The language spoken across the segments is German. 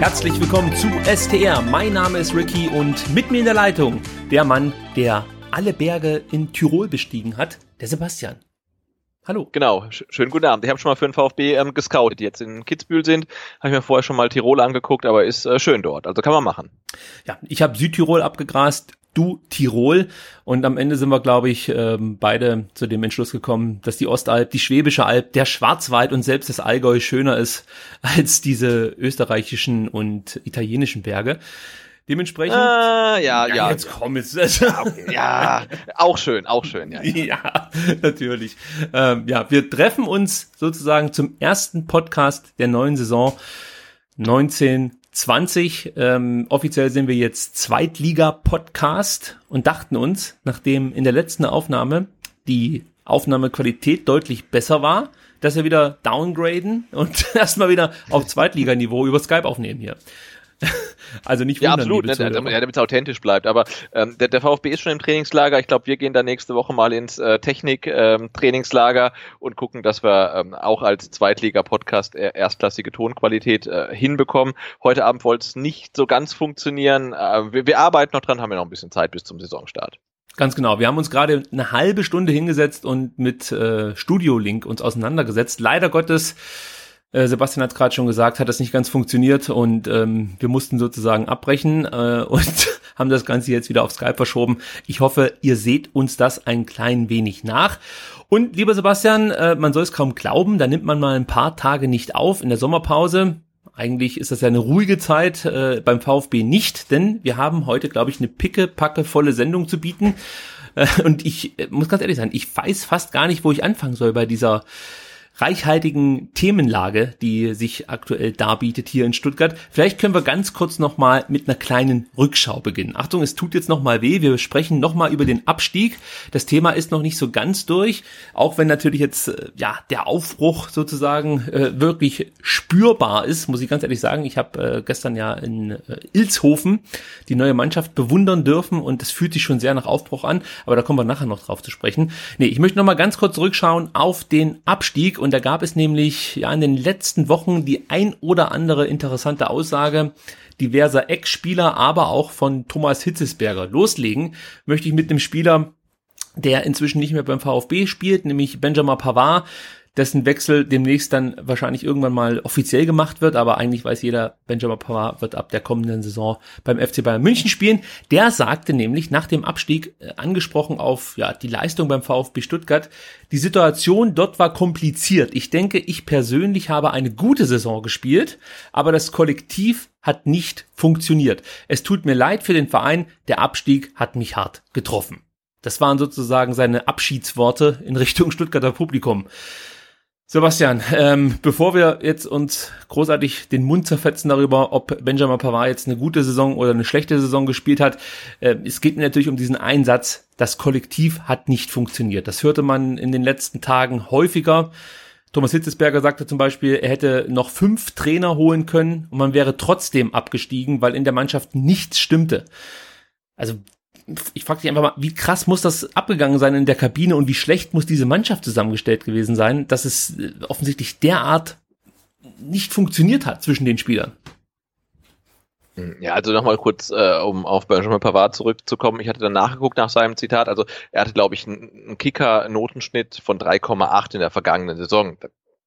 Herzlich willkommen zu STR. Mein Name ist Ricky und mit mir in der Leitung der Mann, der alle Berge in Tirol bestiegen hat, der Sebastian. Hallo. Genau, schönen guten Abend. Ich habe schon mal für den VfB ähm, gescoutet, die jetzt in Kitzbühel sind. Habe ich mir vorher schon mal Tirol angeguckt, aber ist äh, schön dort. Also kann man machen. Ja, ich habe Südtirol abgegrast, du Tirol. Und am Ende sind wir, glaube ich, ähm, beide zu dem Entschluss gekommen, dass die Ostalb, die Schwäbische Alb, der Schwarzwald und selbst das Allgäu schöner ist als diese österreichischen und italienischen Berge. Dementsprechend. Ah, ja, ja, ja. Jetzt komm, jetzt. Ja, okay. ja, auch schön, auch schön, ja. Ja, ja natürlich. Ähm, ja, wir treffen uns sozusagen zum ersten Podcast der neuen Saison 1920. Ähm, offiziell sind wir jetzt Zweitliga-Podcast und dachten uns, nachdem in der letzten Aufnahme die Aufnahmequalität deutlich besser war, dass wir wieder downgraden und erstmal wieder auf Zweitliganiveau über Skype aufnehmen hier. Also nicht wundern, Ja, absolut, ne, damit es authentisch bleibt. Aber ähm, der, der VfB ist schon im Trainingslager. Ich glaube, wir gehen da nächste Woche mal ins äh, Technik-Trainingslager ähm, und gucken, dass wir ähm, auch als Zweitliga-Podcast äh, erstklassige Tonqualität äh, hinbekommen. Heute Abend wollte es nicht so ganz funktionieren. Äh, wir, wir arbeiten noch dran, haben wir noch ein bisschen Zeit bis zum Saisonstart. Ganz genau. Wir haben uns gerade eine halbe Stunde hingesetzt und mit äh, Studio Link uns auseinandergesetzt. Leider Gottes äh, Sebastian hat gerade schon gesagt, hat das nicht ganz funktioniert und ähm, wir mussten sozusagen abbrechen äh, und haben das Ganze jetzt wieder auf Skype verschoben. Ich hoffe, ihr seht uns das ein klein wenig nach. Und lieber Sebastian, äh, man soll es kaum glauben, da nimmt man mal ein paar Tage nicht auf in der Sommerpause. Eigentlich ist das ja eine ruhige Zeit äh, beim VfB nicht, denn wir haben heute, glaube ich, eine picke, packe volle Sendung zu bieten. Äh, und ich äh, muss ganz ehrlich sein, ich weiß fast gar nicht, wo ich anfangen soll bei dieser reichhaltigen Themenlage, die sich aktuell darbietet hier in Stuttgart. Vielleicht können wir ganz kurz nochmal mit einer kleinen Rückschau beginnen. Achtung, es tut jetzt nochmal weh. Wir sprechen nochmal über den Abstieg. Das Thema ist noch nicht so ganz durch, auch wenn natürlich jetzt äh, ja der Aufbruch sozusagen äh, wirklich spürbar ist, muss ich ganz ehrlich sagen. Ich habe äh, gestern ja in äh, Ilshofen die neue Mannschaft bewundern dürfen und es fühlt sich schon sehr nach Aufbruch an, aber da kommen wir nachher noch drauf zu sprechen. Nee, ich möchte nochmal ganz kurz zurückschauen auf den Abstieg und da gab es nämlich ja in den letzten Wochen die ein oder andere interessante Aussage diverser Ex-Spieler, aber auch von Thomas Hitzesberger. Loslegen möchte ich mit einem Spieler, der inzwischen nicht mehr beim VfB spielt, nämlich Benjamin Pavard, dessen Wechsel demnächst dann wahrscheinlich irgendwann mal offiziell gemacht wird, aber eigentlich weiß jeder, Benjamin Pavard wird ab der kommenden Saison beim FC Bayern München spielen. Der sagte nämlich nach dem Abstieg, äh, angesprochen auf ja, die Leistung beim VfB Stuttgart, die Situation dort war kompliziert. Ich denke, ich persönlich habe eine gute Saison gespielt, aber das Kollektiv hat nicht funktioniert. Es tut mir leid für den Verein, der Abstieg hat mich hart getroffen. Das waren sozusagen seine Abschiedsworte in Richtung Stuttgarter Publikum. Sebastian, ähm, bevor wir jetzt uns großartig den Mund zerfetzen darüber, ob Benjamin Pavard jetzt eine gute Saison oder eine schlechte Saison gespielt hat, äh, es geht mir natürlich um diesen Einsatz, das Kollektiv hat nicht funktioniert. Das hörte man in den letzten Tagen häufiger. Thomas Hitzesberger sagte zum Beispiel, er hätte noch fünf Trainer holen können und man wäre trotzdem abgestiegen, weil in der Mannschaft nichts stimmte. Also ich frage dich einfach mal, wie krass muss das abgegangen sein in der Kabine und wie schlecht muss diese Mannschaft zusammengestellt gewesen sein, dass es äh, offensichtlich derart nicht funktioniert hat zwischen den Spielern? Hm, ja, also nochmal kurz, äh, um auf Benjamin Pavard zurückzukommen. Ich hatte dann nachgeguckt nach seinem Zitat. Also er hatte, glaube ich, einen Kicker-Notenschnitt von 3,8 in der vergangenen Saison.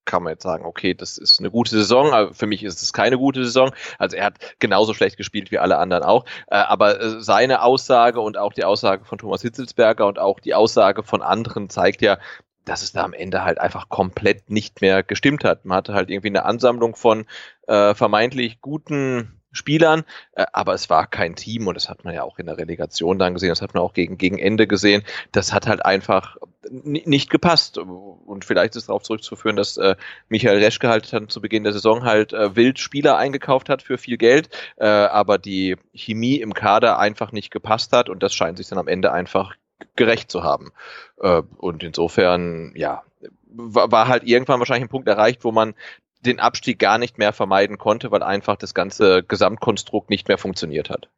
Kann man jetzt sagen, okay, das ist eine gute Saison, aber für mich ist es keine gute Saison. Also er hat genauso schlecht gespielt wie alle anderen auch. Äh, aber äh, seine Aussage und auch die Aussage von Thomas Hitzelsberger und auch die Aussage von anderen zeigt ja, dass es da am Ende halt einfach komplett nicht mehr gestimmt hat. Man hatte halt irgendwie eine Ansammlung von äh, vermeintlich guten Spielern, äh, aber es war kein Team und das hat man ja auch in der Relegation dann gesehen, das hat man auch gegen, gegen Ende gesehen. Das hat halt einfach nicht gepasst und vielleicht ist darauf zurückzuführen, dass äh, Michael Reschke halt dann zu Beginn der Saison halt äh, wild Spieler eingekauft hat für viel Geld, äh, aber die Chemie im Kader einfach nicht gepasst hat und das scheint sich dann am Ende einfach gerecht zu haben. Äh, und insofern, ja, war, war halt irgendwann wahrscheinlich ein Punkt erreicht, wo man den Abstieg gar nicht mehr vermeiden konnte, weil einfach das ganze Gesamtkonstrukt nicht mehr funktioniert hat.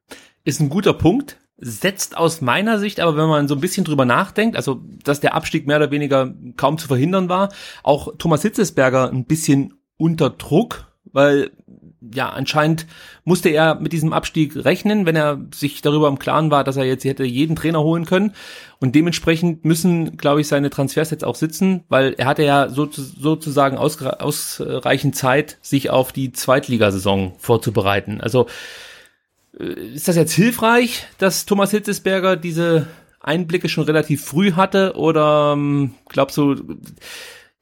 Ist ein guter Punkt. Setzt aus meiner Sicht, aber wenn man so ein bisschen drüber nachdenkt, also dass der Abstieg mehr oder weniger kaum zu verhindern war, auch Thomas Hitzesberger ein bisschen unter Druck, weil ja, anscheinend musste er mit diesem Abstieg rechnen, wenn er sich darüber im Klaren war, dass er jetzt hätte jeden Trainer holen können. Und dementsprechend müssen, glaube ich, seine Transfers jetzt auch sitzen, weil er hatte ja so, sozusagen ausreichend Zeit, sich auf die Zweitligasaison vorzubereiten. Also äh, ist das jetzt hilfreich, dass Thomas Hitzesberger diese Einblicke schon relativ früh hatte? Oder ähm, glaubst du,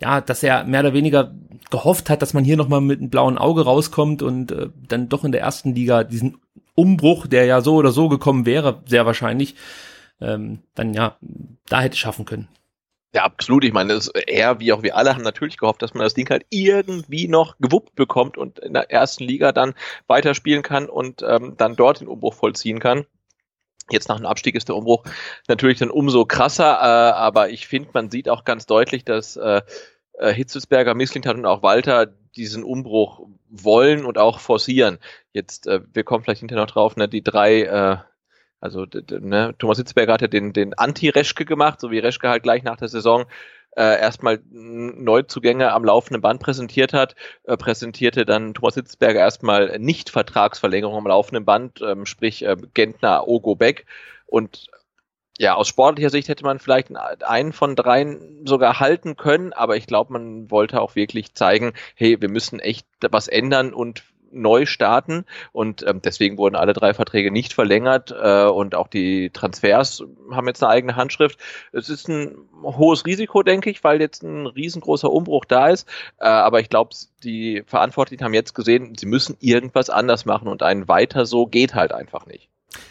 ja, dass er mehr oder weniger gehofft hat, dass man hier nochmal mit einem blauen Auge rauskommt und äh, dann doch in der ersten Liga diesen Umbruch, der ja so oder so gekommen wäre, sehr wahrscheinlich, ähm, dann ja, da hätte schaffen können. Ja, absolut. Ich meine, er wie auch wir alle haben natürlich gehofft, dass man das Ding halt irgendwie noch gewuppt bekommt und in der ersten Liga dann weiterspielen kann und ähm, dann dort den Umbruch vollziehen kann. Jetzt nach dem Abstieg ist der Umbruch natürlich dann umso krasser, äh, aber ich finde, man sieht auch ganz deutlich, dass äh, äh, Hitzelsberger, Misslintat und auch Walter diesen Umbruch wollen und auch forcieren. Jetzt, äh, wir kommen vielleicht hinterher noch drauf, ne, die drei, äh, also ne, Thomas Hitzelsberger hat ja den, den Anti-Reschke gemacht, so wie Reschke halt gleich nach der Saison äh, erstmal Neuzugänge am laufenden Band präsentiert hat, äh, präsentierte dann Thomas Hitzberger erstmal nicht Vertragsverlängerung am laufenden Band, ähm, sprich äh, Gentner, Ogo Beck und ja, aus sportlicher Sicht hätte man vielleicht einen von dreien sogar halten können, aber ich glaube, man wollte auch wirklich zeigen, hey, wir müssen echt was ändern und neu starten und ähm, deswegen wurden alle drei Verträge nicht verlängert äh, und auch die Transfers haben jetzt eine eigene Handschrift. Es ist ein hohes Risiko, denke ich, weil jetzt ein riesengroßer Umbruch da ist, äh, aber ich glaube, die Verantwortlichen haben jetzt gesehen, sie müssen irgendwas anders machen und ein weiter so geht halt einfach nicht.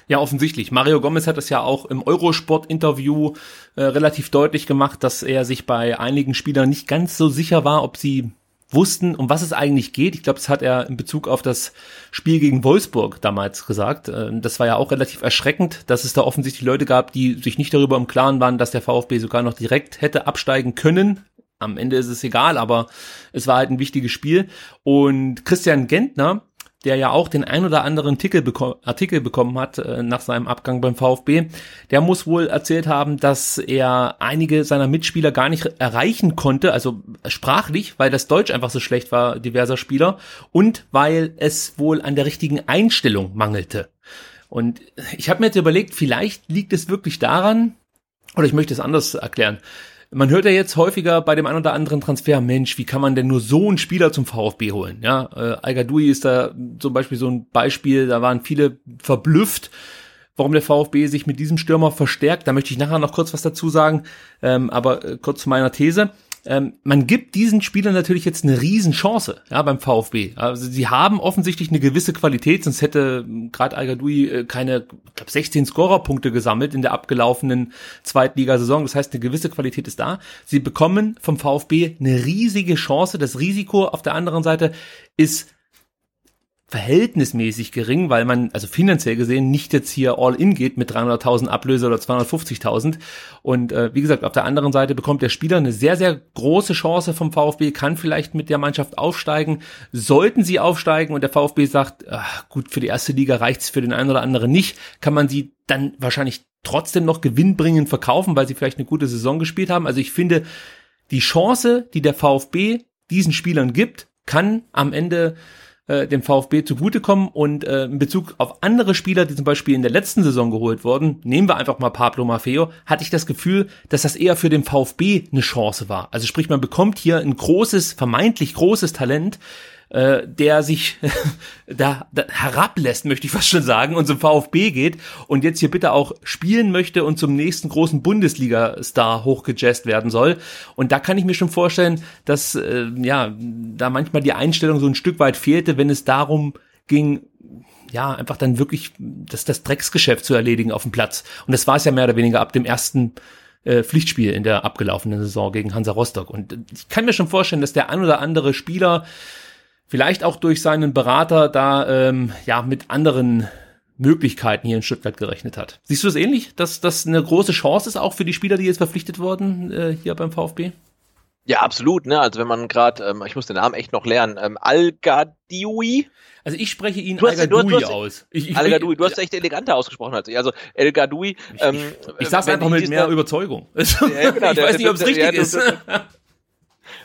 Ja, offensichtlich. Mario Gomez hat es ja auch im Eurosport-Interview äh, relativ deutlich gemacht, dass er sich bei einigen Spielern nicht ganz so sicher war, ob sie wussten, um was es eigentlich geht. Ich glaube, das hat er in Bezug auf das Spiel gegen Wolfsburg damals gesagt. Äh, das war ja auch relativ erschreckend, dass es da offensichtlich Leute gab, die sich nicht darüber im Klaren waren, dass der VfB sogar noch direkt hätte absteigen können. Am Ende ist es egal, aber es war halt ein wichtiges Spiel. Und Christian Gentner, der ja auch den ein oder anderen Artikel, beko Artikel bekommen hat äh, nach seinem Abgang beim VfB, der muss wohl erzählt haben, dass er einige seiner Mitspieler gar nicht erreichen konnte, also sprachlich, weil das Deutsch einfach so schlecht war, diverser Spieler, und weil es wohl an der richtigen Einstellung mangelte. Und ich habe mir jetzt überlegt, vielleicht liegt es wirklich daran, oder ich möchte es anders erklären. Man hört ja jetzt häufiger bei dem einen oder anderen Transfer, Mensch, wie kann man denn nur so einen Spieler zum VfB holen? Ja, äh, Algadui ist da zum Beispiel so ein Beispiel, da waren viele verblüfft, warum der VfB sich mit diesem Stürmer verstärkt. Da möchte ich nachher noch kurz was dazu sagen, ähm, aber äh, kurz zu meiner These ähm, man gibt diesen Spielern natürlich jetzt eine Riesenchance ja, beim VfB. Also sie haben offensichtlich eine gewisse Qualität, sonst hätte gerade al äh, keine, ich glaube, 16 Scorerpunkte gesammelt in der abgelaufenen Zweitligasaison. Das heißt, eine gewisse Qualität ist da. Sie bekommen vom VfB eine riesige Chance. Das Risiko auf der anderen Seite ist verhältnismäßig gering, weil man also finanziell gesehen nicht jetzt hier all in geht mit 300.000 Ablöse oder 250.000 und äh, wie gesagt, auf der anderen Seite bekommt der Spieler eine sehr sehr große Chance vom VfB, kann vielleicht mit der Mannschaft aufsteigen. Sollten sie aufsteigen und der VfB sagt, ach, gut, für die erste Liga reicht's für den einen oder anderen nicht, kann man sie dann wahrscheinlich trotzdem noch gewinnbringend verkaufen, weil sie vielleicht eine gute Saison gespielt haben. Also ich finde, die Chance, die der VfB diesen Spielern gibt, kann am Ende äh, dem VfB zugutekommen und äh, in Bezug auf andere Spieler, die zum Beispiel in der letzten Saison geholt wurden, nehmen wir einfach mal Pablo Maffeo, hatte ich das Gefühl, dass das eher für den VfB eine Chance war. Also sprich, man bekommt hier ein großes, vermeintlich großes Talent, äh, der sich da, da herablässt, möchte ich fast schon sagen, und zum VfB geht und jetzt hier bitte auch spielen möchte und zum nächsten großen Bundesliga-Star hochgejazzt werden soll. Und da kann ich mir schon vorstellen, dass äh, ja da manchmal die Einstellung so ein Stück weit fehlte, wenn es darum ging, ja, einfach dann wirklich das, das Drecksgeschäft zu erledigen auf dem Platz. Und das war es ja mehr oder weniger ab dem ersten äh, Pflichtspiel in der abgelaufenen Saison gegen Hansa Rostock. Und ich kann mir schon vorstellen, dass der ein oder andere Spieler vielleicht auch durch seinen Berater da ähm, ja mit anderen Möglichkeiten hier in Stuttgart gerechnet hat. Siehst du das ähnlich, dass das eine große Chance ist auch für die Spieler, die jetzt verpflichtet wurden äh, hier beim VfB? Ja, absolut. Ne? Also wenn man gerade, ähm, ich muss den Namen echt noch lernen, ähm, Al-Gadiwi. Also ich spreche ihn Du hast- al du hast- du hast- aus. Ich, ich, Al-Gadoui, du hast echt eleganter ausgesprochen als ich. Also El Gadoui. Ähm, ich sag's wenn einfach ich mit mehr Überzeugung. Ja, genau, ich der- weiß nicht, ob es der- richtig der- ist.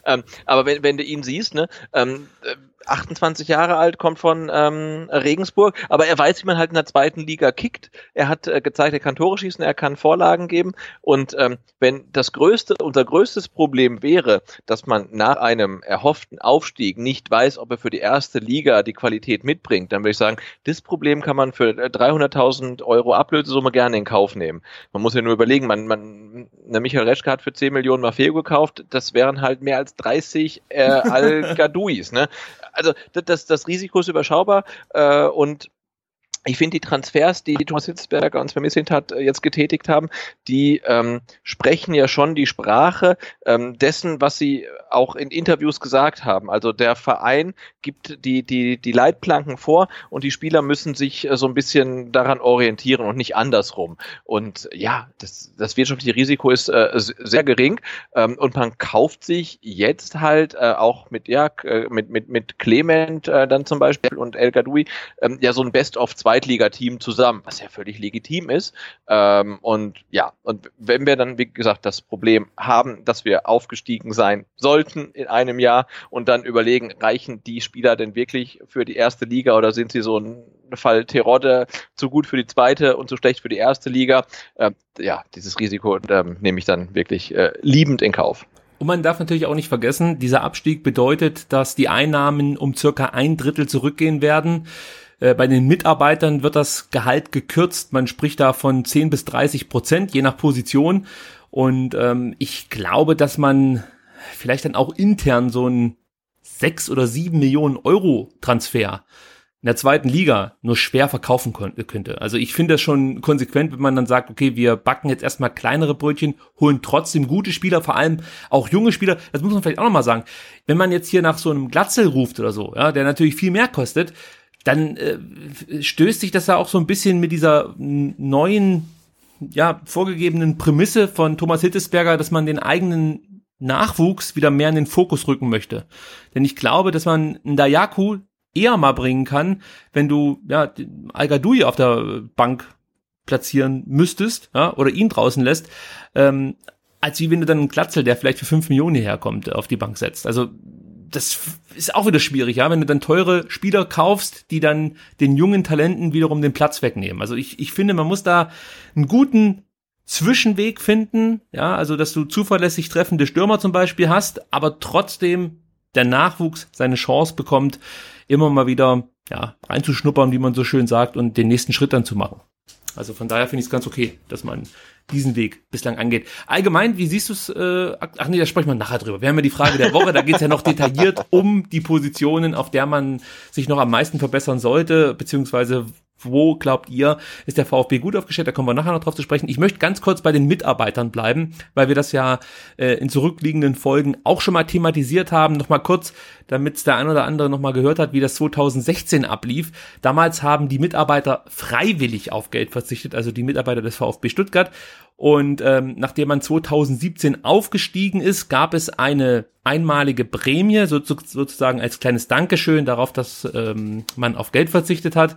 Ähm, aber wenn, wenn du ihn siehst, ne, ähm, äh, 28 Jahre alt, kommt von ähm, Regensburg, aber er weiß, wie man halt in der zweiten Liga kickt. Er hat äh, gezeigt, er kann Tore schießen, er kann Vorlagen geben. Und ähm, wenn das größte, unser größtes Problem wäre, dass man nach einem erhofften Aufstieg nicht weiß, ob er für die erste Liga die Qualität mitbringt, dann würde ich sagen, das Problem kann man für äh, 300.000 Euro Ablösesumme gerne in Kauf nehmen. Man muss ja nur überlegen, man, man, eine Michael Reschke hat für 10 Millionen Maffeo gekauft, das wären halt mehr als 30 äh, Al-Gadouis, ne? Also das, das, Risiko ist überschaubar äh, und ich finde die Transfers, die Thomas Hitzberger und Sven Mislintat äh, jetzt getätigt haben, die ähm, sprechen ja schon die Sprache ähm, dessen, was sie auch in Interviews gesagt haben. Also der Verein gibt die, die, die Leitplanken vor und die Spieler müssen sich äh, so ein bisschen daran orientieren und nicht andersrum. Und ja, das, das wirtschaftliche Risiko ist äh, sehr gering ähm, und man kauft sich jetzt halt äh, auch mit, ja, äh, mit, mit, mit Clement äh, dann zum Beispiel und El Gadoui ähm, ja so ein Best-of-Zweitliga-Team zusammen, was ja völlig legitim ist. Ähm, und ja, und wenn wir dann, wie gesagt, das Problem haben, dass wir aufgestiegen sein sollten in einem Jahr und dann überlegen, reichen die Spieler denn wirklich für die erste Liga oder sind sie so ein Fall Terodde zu gut für die zweite und zu schlecht für die erste Liga? Äh, ja, dieses Risiko ähm, nehme ich dann wirklich äh, liebend in Kauf. Und man darf natürlich auch nicht vergessen, dieser Abstieg bedeutet, dass die Einnahmen um circa ein Drittel zurückgehen werden. Äh, Bei den Mitarbeitern wird das Gehalt gekürzt. Man spricht da von 10 bis 30 Prozent, je nach Position. Und ähm, ich glaube, dass man vielleicht dann auch intern so ein 6 oder 7 Millionen Euro Transfer in der zweiten Liga nur schwer verkaufen könnte. Also ich finde das schon konsequent, wenn man dann sagt, okay, wir backen jetzt erstmal kleinere Brötchen, holen trotzdem gute Spieler, vor allem auch junge Spieler. Das muss man vielleicht auch nochmal sagen. Wenn man jetzt hier nach so einem Glatzel ruft oder so, ja, der natürlich viel mehr kostet, dann äh, stößt sich das ja auch so ein bisschen mit dieser neuen, ja, vorgegebenen Prämisse von Thomas Hittesberger, dass man den eigenen Nachwuchs wieder mehr in den Fokus rücken möchte. Denn ich glaube, dass man einen Dayaku eher mal bringen kann, wenn du ja al auf der Bank platzieren müsstest, ja, oder ihn draußen lässt, ähm, als wie wenn du dann einen Glatzel, der vielleicht für fünf Millionen hierher kommt, auf die Bank setzt. Also das ist auch wieder schwierig, ja, wenn du dann teure Spieler kaufst, die dann den jungen Talenten wiederum den Platz wegnehmen. Also ich, ich finde, man muss da einen guten Zwischenweg finden, ja, also dass du zuverlässig treffende Stürmer zum Beispiel hast, aber trotzdem der Nachwuchs seine Chance bekommt, immer mal wieder ja, reinzuschnuppern, wie man so schön sagt, und den nächsten Schritt dann zu machen. Also von daher finde ich es ganz okay, dass man diesen Weg bislang angeht. Allgemein, wie siehst du es? Äh, ach nee, da sprechen wir nachher drüber. Wir haben ja die Frage der Woche, da geht es ja noch detailliert um die Positionen, auf der man sich noch am meisten verbessern sollte, beziehungsweise wo glaubt ihr, ist der VfB gut aufgestellt? Da kommen wir nachher noch drauf zu sprechen. Ich möchte ganz kurz bei den Mitarbeitern bleiben, weil wir das ja äh, in zurückliegenden Folgen auch schon mal thematisiert haben. Nochmal kurz, damit der ein oder andere nochmal gehört hat, wie das 2016 ablief. Damals haben die Mitarbeiter freiwillig auf Geld verzichtet, also die Mitarbeiter des VfB Stuttgart. Und ähm, nachdem man 2017 aufgestiegen ist, gab es eine einmalige Prämie, so, sozusagen als kleines Dankeschön darauf, dass ähm, man auf Geld verzichtet hat.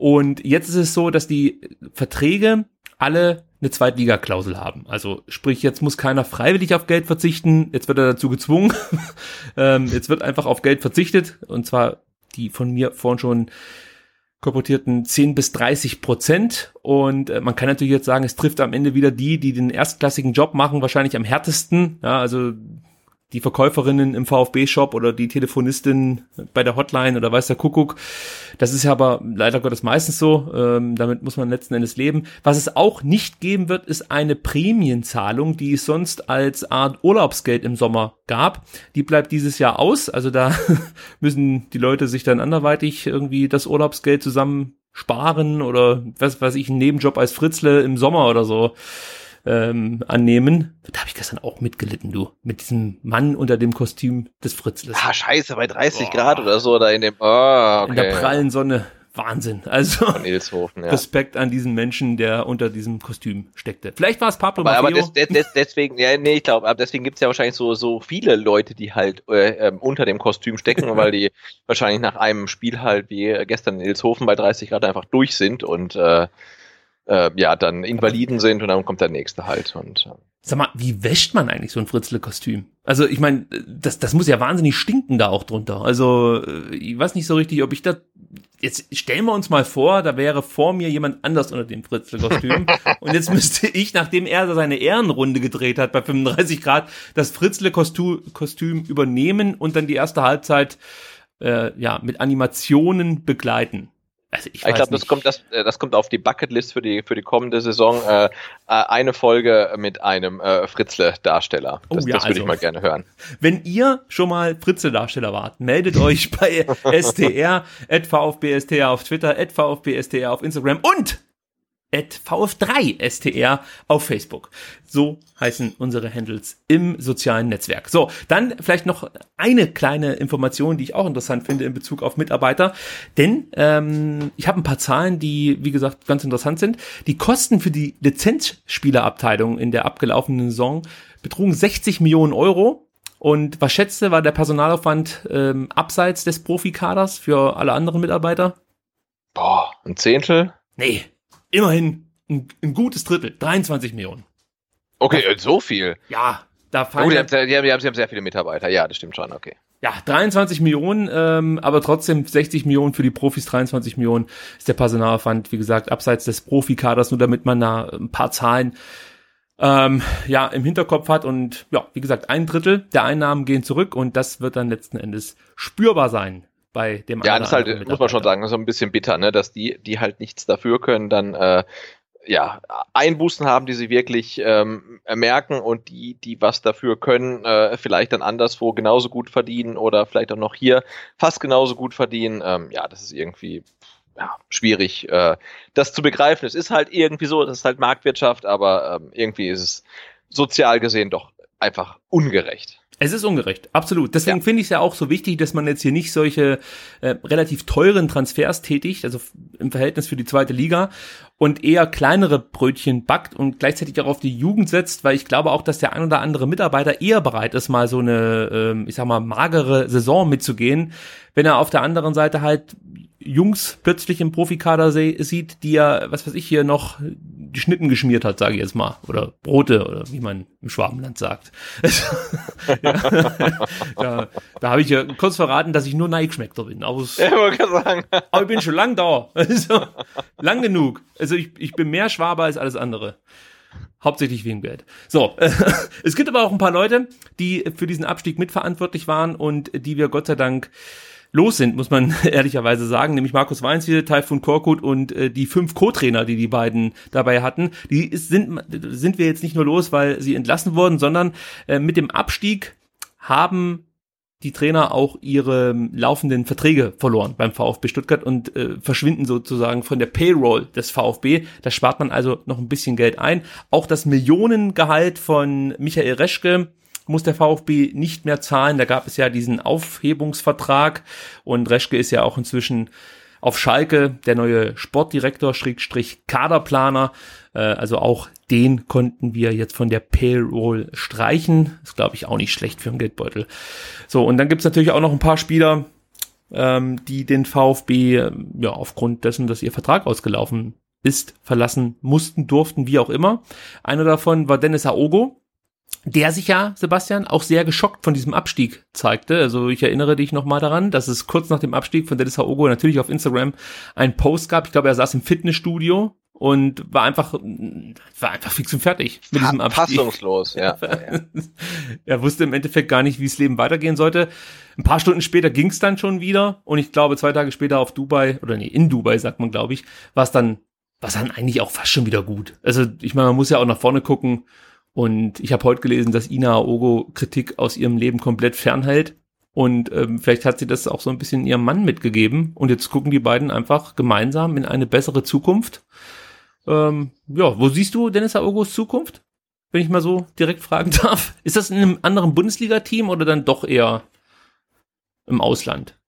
Und jetzt ist es so, dass die Verträge alle eine Zweitliga-Klausel haben. Also sprich, jetzt muss keiner freiwillig auf Geld verzichten, jetzt wird er dazu gezwungen. ähm, jetzt wird einfach auf Geld verzichtet und zwar die von mir vorhin schon korportierten 10 bis 30 Prozent. Und äh, man kann natürlich jetzt sagen, es trifft am Ende wieder die, die den erstklassigen Job machen, wahrscheinlich am härtesten. Ja, also die Verkäuferinnen im VfB-Shop oder die Telefonistin bei der Hotline oder weiß der Kuckuck. Das ist ja aber leider Gottes meistens so. Ähm, damit muss man letzten Endes leben. Was es auch nicht geben wird, ist eine Prämienzahlung, die es sonst als Art Urlaubsgeld im Sommer gab. Die bleibt dieses Jahr aus. Also da müssen die Leute sich dann anderweitig irgendwie das Urlaubsgeld zusammen sparen oder was weiß ich, einen Nebenjob als Fritzle im Sommer oder so ähm, annehmen. Da habe ich gestern auch mitgelitten, du. Mit diesem Mann unter dem Kostüm des Fritzles. Ah, scheiße, bei 30 oh. Grad oder so, da in dem, oh, okay. In der prallen Sonne. Wahnsinn. Also Ilshofen, ja. Respekt an diesen Menschen, der unter diesem Kostüm steckte. Vielleicht war es Pablo Aber, aber des, des, deswegen, ja, nee, ich glaube, deswegen gibt's ja wahrscheinlich so so viele Leute, die halt äh, ähm, unter dem Kostüm stecken, weil die wahrscheinlich nach einem Spiel halt wie gestern in Ilshofen bei 30 Grad einfach durch sind und äh, äh, ja, dann Invaliden sind und dann kommt der nächste halt. Und, äh. Sag mal, wie wäscht man eigentlich so ein Fritzle-Kostüm? Also ich meine, das, das muss ja wahnsinnig stinken da auch drunter. Also äh, ich weiß nicht so richtig, ob ich da jetzt stellen wir uns mal vor, da wäre vor mir jemand anders unter dem Fritzle-Kostüm und jetzt müsste ich, nachdem er seine Ehrenrunde gedreht hat bei 35 Grad, das Fritzle-Kostüm übernehmen und dann die erste Halbzeit äh, ja mit Animationen begleiten. Also ich, ich glaube, das kommt das, äh, das kommt auf die Bucketlist für die für die kommende Saison. Äh, äh eine Folge mit einem äh, Fritzle-Darsteller. Das, oh, ja, das würde also, ich mal gerne hören. Wenn ihr schon mal Fritzle-Darsteller wart, meldet euch bei STR, VfBSTR auf Twitter, VfBSTR auf Instagram und VF3STR auf Facebook. So heißen unsere Handles im sozialen Netzwerk. So, dann vielleicht noch eine kleine Information, die ich auch interessant finde in Bezug auf Mitarbeiter. Denn ähm, ich habe ein paar Zahlen, die, wie gesagt, ganz interessant sind. Die Kosten für die Lizenzspielerabteilung in der abgelaufenen Saison betrugen 60 Millionen Euro. Und was schätzte, war der Personalaufwand ähm, abseits des Profikaders für alle anderen Mitarbeiter? Boah, ein Zehntel? Nee, immerhin ein, ein gutes Drittel, 23 Millionen. Okay, so viel. Ja, da fallen. Oh, die, haben, die, haben, die, haben, sehr viele Mitarbeiter, ja, das stimmt schon, okay. Ja, 23 Millionen, ähm, aber trotzdem 60 Millionen für die Profis, 23 Millionen ist der Personalaufwand, wie gesagt, abseits des Profikaders, nur damit man da ein paar Zahlen ähm, ja im Hinterkopf hat und ja, wie gesagt, ein Drittel der Einnahmen gehen zurück und das wird dann letzten Endes spürbar sein bei dem Ja, das ist halt, muss man schon sagen, so ein bisschen bitter, ne, dass die, die halt nichts dafür können, dann äh, ja, Einbußen haben, die sie wirklich ähm, merken und die, die was dafür können, äh, vielleicht dann anderswo genauso gut verdienen oder vielleicht auch noch hier fast genauso gut verdienen. Ähm, ja, das ist irgendwie ja, schwierig, äh, das zu begreifen. Es ist halt irgendwie so, das ist halt Marktwirtschaft, aber ähm, irgendwie ist es sozial gesehen doch einfach ungerecht. Es ist ungerecht, absolut. Deswegen ja. finde ich es ja auch so wichtig, dass man jetzt hier nicht solche äh, relativ teuren Transfers tätigt, also im Verhältnis für die zweite Liga und eher kleinere Brötchen backt und gleichzeitig auch auf die Jugend setzt, weil ich glaube auch, dass der ein oder andere Mitarbeiter eher bereit ist, mal so eine, ähm, ich sag mal, magere Saison mitzugehen, wenn er auf der anderen Seite halt Jungs plötzlich im Profikader sieht, die ja, was weiß ich, hier noch die Schnitten geschmiert hat, sage ich jetzt mal. Oder Brote, oder wie man im Schwabenland sagt. ja, da da habe ich ja kurz verraten, dass ich nur Neigeschmeckter bin. Aus, ja, aber ich bin schon lang da. Also, lang genug. Also ich, ich bin mehr Schwaber als alles andere. Hauptsächlich wegen Geld. So, es gibt aber auch ein paar Leute, die für diesen Abstieg mitverantwortlich waren und die wir Gott sei Dank los sind, muss man ehrlicherweise sagen, nämlich Markus Weinziel, Taifun Korkut und äh, die fünf Co-Trainer, die die beiden dabei hatten, die sind, sind wir jetzt nicht nur los, weil sie entlassen wurden, sondern äh, mit dem Abstieg haben die Trainer auch ihre laufenden Verträge verloren beim VfB Stuttgart und äh, verschwinden sozusagen von der Payroll des VfB. Da spart man also noch ein bisschen Geld ein. Auch das Millionengehalt von Michael Reschke muss der VfB nicht mehr zahlen. Da gab es ja diesen Aufhebungsvertrag und Reschke ist ja auch inzwischen auf Schalke, der neue Sportdirektor, Schrägstrich Kaderplaner. Äh, also auch den konnten wir jetzt von der Payroll streichen. Ist, glaube ich, auch nicht schlecht für den Geldbeutel. So, und dann gibt's natürlich auch noch ein paar Spieler, ähm, die den VfB ja aufgrund dessen, dass ihr Vertrag ausgelaufen ist, verlassen mussten, durften, wie auch immer. Einer davon war Dennis Aogo, der sich ja, Sebastian, auch sehr geschockt von diesem Abstieg zeigte. Also ich erinnere dich nochmal daran, dass es kurz nach dem Abstieg von Dennis Haogo natürlich auf Instagram einen Post gab. Ich glaube, er saß im Fitnessstudio und war einfach, war einfach fix und fertig mit diesem Abstieg. Fassungslos, ja. er wusste im Endeffekt gar nicht, wie das Leben weitergehen sollte. Ein paar Stunden später ging es dann schon wieder und ich glaube, zwei Tage später auf Dubai, oder nee, in Dubai, sagt man, glaube ich, war es dann, war dann eigentlich auch fast schon wieder gut. Also ich meine, man muss ja auch nach vorne gucken und ich habe heute gelesen, dass Ina Ogo Kritik aus ihrem Leben komplett fernhält. Und ähm, vielleicht hat sie das auch so ein bisschen ihrem Mann mitgegeben. Und jetzt gucken die beiden einfach gemeinsam in eine bessere Zukunft. Ähm, ja, wo siehst du Dennis Aogos Zukunft? Wenn ich mal so direkt fragen darf. Ist das in einem anderen Bundesliga-Team oder dann doch eher im Ausland?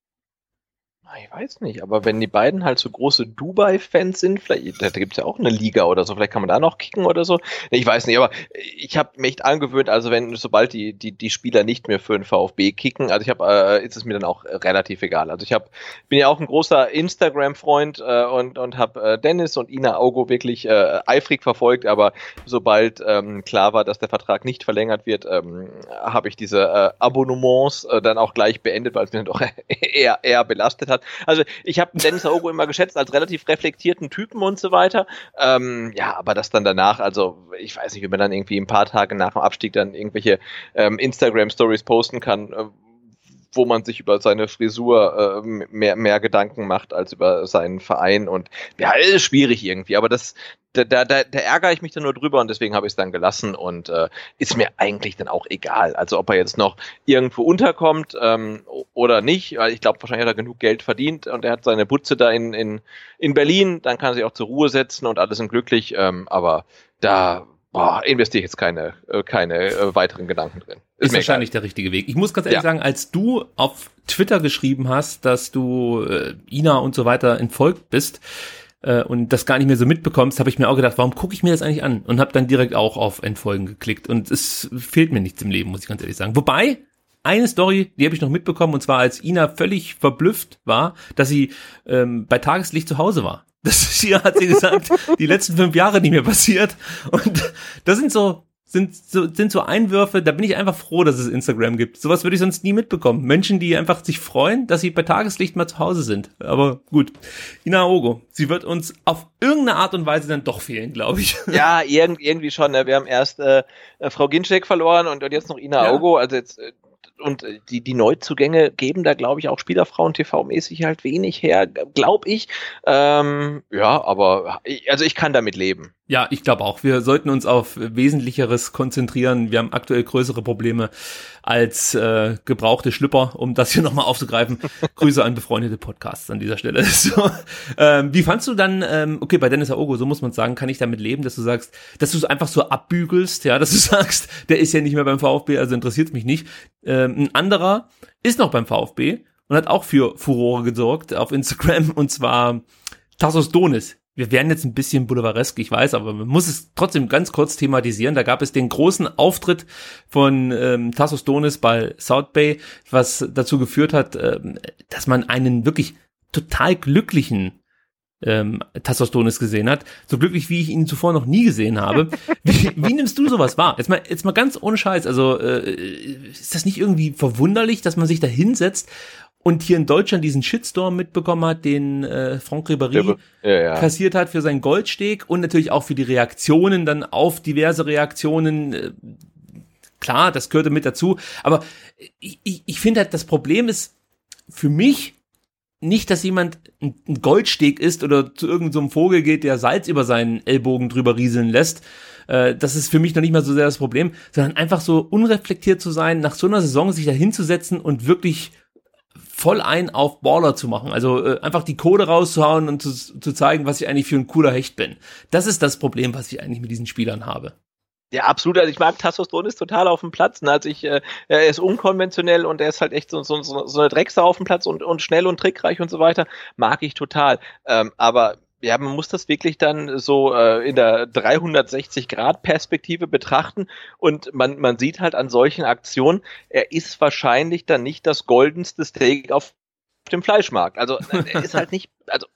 Ich weiß nicht, aber wenn die beiden halt so große Dubai-Fans sind, vielleicht, da gibt's ja auch eine Liga oder so, vielleicht kann man da noch kicken oder so. Ich weiß nicht, aber ich habe mich echt angewöhnt, also wenn, sobald die, die, die Spieler nicht mehr für den VfB kicken, also ich habe, äh, ist es mir dann auch relativ egal. Also ich hab, bin ja auch ein großer Instagram-Freund äh, und, und habe äh, Dennis und Ina Augo wirklich äh, eifrig verfolgt, aber sobald ähm, klar war, dass der Vertrag nicht verlängert wird, ähm, habe ich diese äh, Abonnements äh, dann auch gleich beendet, weil es mir doch eher, eher belastet hat. Also ich habe Dennis Aogo immer geschätzt als relativ reflektierten Typen und so weiter. Ähm, ja, aber das dann danach, also ich weiß nicht, wie man dann irgendwie ein paar Tage nach dem Abstieg dann irgendwelche ähm, Instagram-Stories posten kann, äh, wo man sich über seine Frisur äh, mehr, mehr Gedanken macht als über seinen Verein. Und ja, ist schwierig irgendwie, aber das, da, da, da, da ärgere ich mich dann nur drüber und deswegen habe ich es dann gelassen. Und äh, ist mir eigentlich dann auch egal. Also ob er jetzt noch irgendwo unterkommt ähm, oder nicht, weil ich glaube, wahrscheinlich hat er genug Geld verdient und er hat seine Butze da in, in, in Berlin, dann kann er sich auch zur Ruhe setzen und alle sind glücklich, ähm, aber da boah, investiere ich jetzt keine, äh, keine äh, weiteren Gedanken drin. Ist, ist wahrscheinlich egal. der richtige Weg. Ich muss ganz ehrlich ja. sagen, als du auf Twitter geschrieben hast, dass du äh, Ina und so weiter entfolgt bist, äh, und das gar nicht mehr so mitbekommst, habe ich mir auch gedacht, warum gucke ich mir das eigentlich an? Und habe dann direkt auch auf Entfolgen geklickt. Und es fehlt mir nichts im Leben, muss ich ganz ehrlich sagen. Wobei, eine Story, die habe ich noch mitbekommen, und zwar als Ina völlig verblüfft war, dass sie ähm, bei Tageslicht zu Hause war. Das ist hier, hat sie gesagt, die letzten fünf Jahre nicht mehr passiert. Und das sind so sind so, sind so Einwürfe, da bin ich einfach froh, dass es Instagram gibt. Sowas würde ich sonst nie mitbekommen. Menschen, die einfach sich freuen, dass sie bei Tageslicht mal zu Hause sind. Aber gut. Ina Ogo, sie wird uns auf irgendeine Art und Weise dann doch fehlen, glaube ich. Ja, irgendwie schon. Ne? Wir haben erst äh, Frau Ginczek verloren und, und jetzt noch Ina ja. Ogo. Also jetzt äh, und die, die Neuzugänge geben da, glaube ich, auch Spielerfrauen TV-mäßig halt wenig her, glaube ich. Ähm, ja, aber also ich kann damit leben. Ja, ich glaube auch. Wir sollten uns auf Wesentlicheres konzentrieren. Wir haben aktuell größere Probleme als äh, gebrauchte Schlüpper, um das hier nochmal aufzugreifen. Grüße an befreundete Podcasts an dieser Stelle. So, ähm, wie fandst du dann, ähm, okay, bei Dennis Aogo, so muss man sagen, kann ich damit leben, dass du sagst, dass du es einfach so abbügelst, ja, dass du sagst, der ist ja nicht mehr beim VfB, also interessiert mich nicht. Ähm, ein anderer ist noch beim VfB und hat auch für Furore gesorgt auf Instagram und zwar Tassos Donis wir werden jetzt ein bisschen boulevardesk, ich weiß, aber man muss es trotzdem ganz kurz thematisieren. Da gab es den großen Auftritt von ähm, Tassos Donis bei South Bay, was dazu geführt hat, ähm, dass man einen wirklich total glücklichen ähm, Tassos Donis gesehen hat. So glücklich, wie ich ihn zuvor noch nie gesehen habe. Wie, wie nimmst du sowas wahr? Jetzt mal, jetzt mal ganz ohne Scheiß. Also äh, ist das nicht irgendwie verwunderlich, dass man sich da hinsetzt und hier in Deutschland diesen Shitstorm mitbekommen hat, den äh, Franck Ribéry ja, ja. kassiert hat für seinen Goldsteg und natürlich auch für die Reaktionen dann auf diverse Reaktionen. Äh, klar, das gehörte mit dazu, aber ich, ich, ich finde halt, das Problem ist für mich nicht, dass jemand ein Goldsteg ist oder zu irgendeinem so Vogel geht, der Salz über seinen Ellbogen drüber rieseln lässt. Äh, das ist für mich noch nicht mal so sehr das Problem, sondern einfach so unreflektiert zu sein, nach so einer Saison sich da hinzusetzen und wirklich voll ein auf Baller zu machen. Also äh, einfach die Code rauszuhauen und zu, zu zeigen, was ich eigentlich für ein cooler Hecht bin. Das ist das Problem, was ich eigentlich mit diesen Spielern habe. Ja, absolut. Also ich mag Tassos Donis total auf dem Platz. Also ich, äh, er ist unkonventionell und er ist halt echt so, so, so eine Drecksau auf dem Platz und, und schnell und trickreich und so weiter. Mag ich total. Ähm, aber ja, man muss das wirklich dann so äh, in der 360-Grad-Perspektive betrachten und man, man sieht halt an solchen Aktionen, er ist wahrscheinlich dann nicht das goldenste Steak auf dem Fleischmarkt. Also er ist halt nicht, also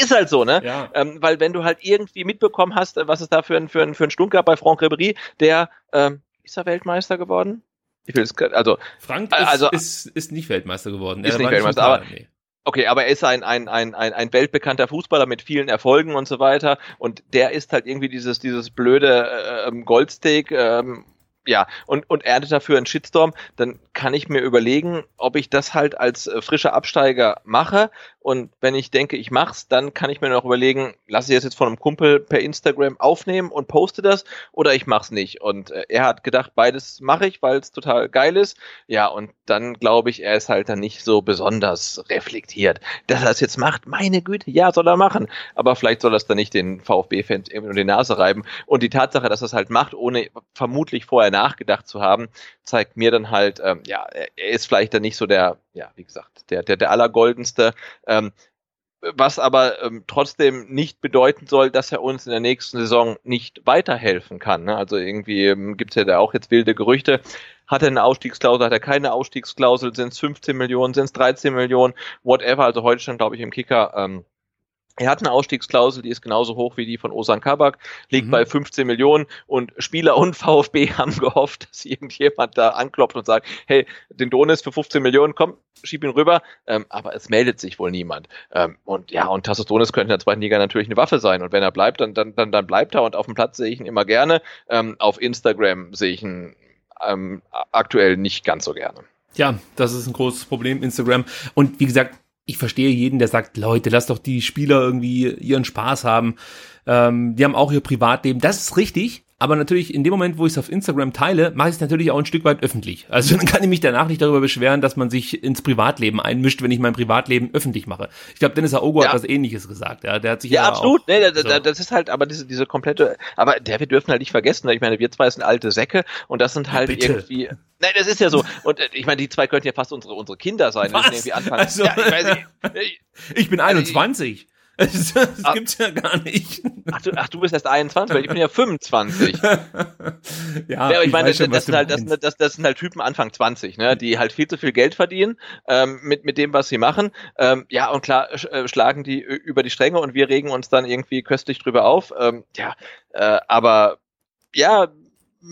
ist halt so, ne? Ja. Ähm, weil wenn du halt irgendwie mitbekommen hast, was es da für ein, für ein, für ein Stunk gab bei Franck Ribéry, der ähm, ist er Weltmeister geworden? Ich will es, also Frank ist, also, ist, ist nicht Weltmeister geworden. Ist nicht Weltmeister, aber nee. Okay, aber er ist ein, ein, ein, ein, ein weltbekannter Fußballer mit vielen Erfolgen und so weiter. Und der ist halt irgendwie dieses, dieses blöde äh, ähm, Goldsteak, ähm, ja, und, und erntet dafür einen Shitstorm, dann kann ich mir überlegen, ob ich das halt als äh, frischer Absteiger mache und wenn ich denke, ich mach's, dann kann ich mir noch überlegen, lasse ich das jetzt von einem Kumpel per Instagram aufnehmen und poste das oder ich mach's nicht. Und äh, er hat gedacht, beides mache ich, weil es total geil ist. Ja, und dann glaube ich, er ist halt dann nicht so besonders reflektiert. Dass er das jetzt macht, meine Güte, ja, soll er machen. Aber vielleicht soll es dann nicht den VfB-Fans irgendwie nur die Nase reiben. Und die Tatsache, dass er es halt macht, ohne vermutlich vorher nachgedacht zu haben, zeigt mir dann halt, ähm, ja, er ist vielleicht dann nicht so der, ja, wie gesagt, der, der, der allergoldenste. Ähm, was aber ähm, trotzdem nicht bedeuten soll, dass er uns in der nächsten Saison nicht weiterhelfen kann. Ne? Also irgendwie ähm, gibt es ja da auch jetzt wilde Gerüchte. Hat er eine Ausstiegsklausel, hat er keine Ausstiegsklausel, sind es 15 Millionen, sind es 13 Millionen, whatever. Also heute stand, glaube ich, im Kicker ähm, er hat eine Ausstiegsklausel, die ist genauso hoch wie die von Osan Kabak, liegt mhm. bei 15 Millionen und Spieler und VfB haben gehofft, dass irgendjemand da anklopft und sagt, hey, den Donis für 15 Millionen, komm, schieb ihn rüber, ähm, aber es meldet sich wohl niemand. Ähm, und ja, und Tassos Donis könnte in der zweiten Liga natürlich eine Waffe sein und wenn er bleibt, dann, dann, dann, dann bleibt er und auf dem Platz sehe ich ihn immer gerne, ähm, auf Instagram sehe ich ihn ähm, aktuell nicht ganz so gerne. Ja, das ist ein großes Problem, Instagram. Und wie gesagt, ich verstehe jeden, der sagt, Leute, lass doch die Spieler irgendwie ihren Spaß haben. Ähm, die haben auch ihr Privatleben. Das ist richtig. Aber natürlich in dem Moment, wo ich es auf Instagram teile, mache ich es natürlich auch ein Stück weit öffentlich. Also dann kann ich mich danach nicht darüber beschweren, dass man sich ins Privatleben einmischt, wenn ich mein Privatleben öffentlich mache. Ich glaube, Dennis Aogo ja. hat was ähnliches gesagt. Ja, der hat sich ja, ja absolut. Auch, nee, das, so. das ist halt aber diese, diese komplette, aber der, wir dürfen halt nicht vergessen, ich meine, wir zwei sind alte Säcke und das sind halt ja, irgendwie, Nein, das ist ja so. Und äh, ich meine, die zwei könnten ja fast unsere, unsere Kinder sein. Was? Irgendwie anfangen. Also, ja, ich, weiß nicht. ich bin 21. Also, das, das ah, gibt's ja gar nicht. Ach du, ach, du bist erst 21, weil ich bin ja 25. ja, ja, ich, ich meine, schon, das, sind halt, das, das, das sind halt Typen Anfang 20, ne, die halt viel zu viel Geld verdienen ähm, mit, mit dem, was sie machen. Ähm, ja, und klar sch äh, schlagen die über die Stränge und wir regen uns dann irgendwie köstlich drüber auf. Ähm, ja, äh, aber ja,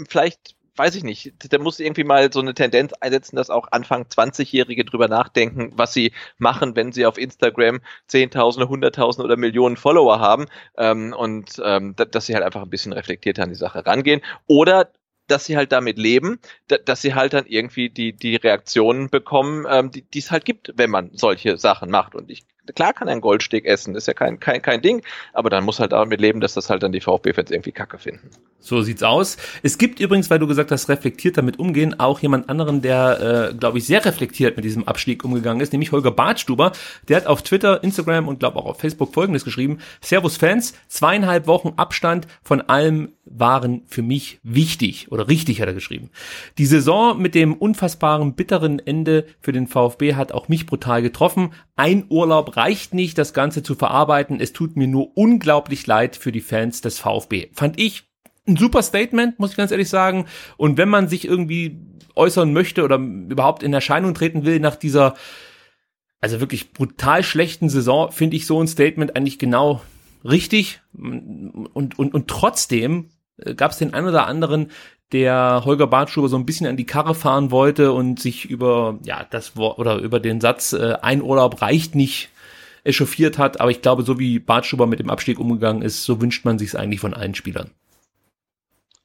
vielleicht weiß ich nicht, da muss irgendwie mal so eine Tendenz einsetzen, dass auch Anfang 20-Jährige drüber nachdenken, was sie machen, wenn sie auf Instagram Zehntausende, Hunderttausende oder Millionen Follower haben ähm, und ähm, dass sie halt einfach ein bisschen reflektierter an die Sache rangehen. Oder dass sie halt damit leben, dass sie halt dann irgendwie die, die Reaktionen bekommen, ähm, die es halt gibt, wenn man solche Sachen macht. Und ich klar kann einen Goldsteg essen, ist ja kein, kein, kein Ding, aber dann muss halt damit leben, dass das halt dann die VfB-Fans irgendwie kacke finden. So sieht's aus. Es gibt übrigens, weil du gesagt hast, reflektiert damit umgehen, auch jemand anderen, der, äh, glaube ich, sehr reflektiert mit diesem Abstieg umgegangen ist, nämlich Holger Bartstuber. Der hat auf Twitter, Instagram und glaube auch auf Facebook folgendes geschrieben. Servus Fans, zweieinhalb Wochen Abstand von allem waren für mich wichtig oder richtig hat er geschrieben. Die Saison mit dem unfassbaren bitteren Ende für den VfB hat auch mich brutal getroffen. Ein Urlaub reicht nicht, das Ganze zu verarbeiten. Es tut mir nur unglaublich leid für die Fans des VfB. Fand ich ein super Statement, muss ich ganz ehrlich sagen. Und wenn man sich irgendwie äußern möchte oder überhaupt in Erscheinung treten will nach dieser, also wirklich brutal schlechten Saison, finde ich so ein Statement eigentlich genau richtig. Und, und, und trotzdem gab es den einen oder anderen, der Holger Bartschuber so ein bisschen an die Karre fahren wollte und sich über ja das Wort oder über den Satz äh, ein Urlaub reicht nicht echauffiert hat, aber ich glaube, so wie Bartschuber mit dem Abstieg umgegangen ist, so wünscht man sich es eigentlich von allen Spielern.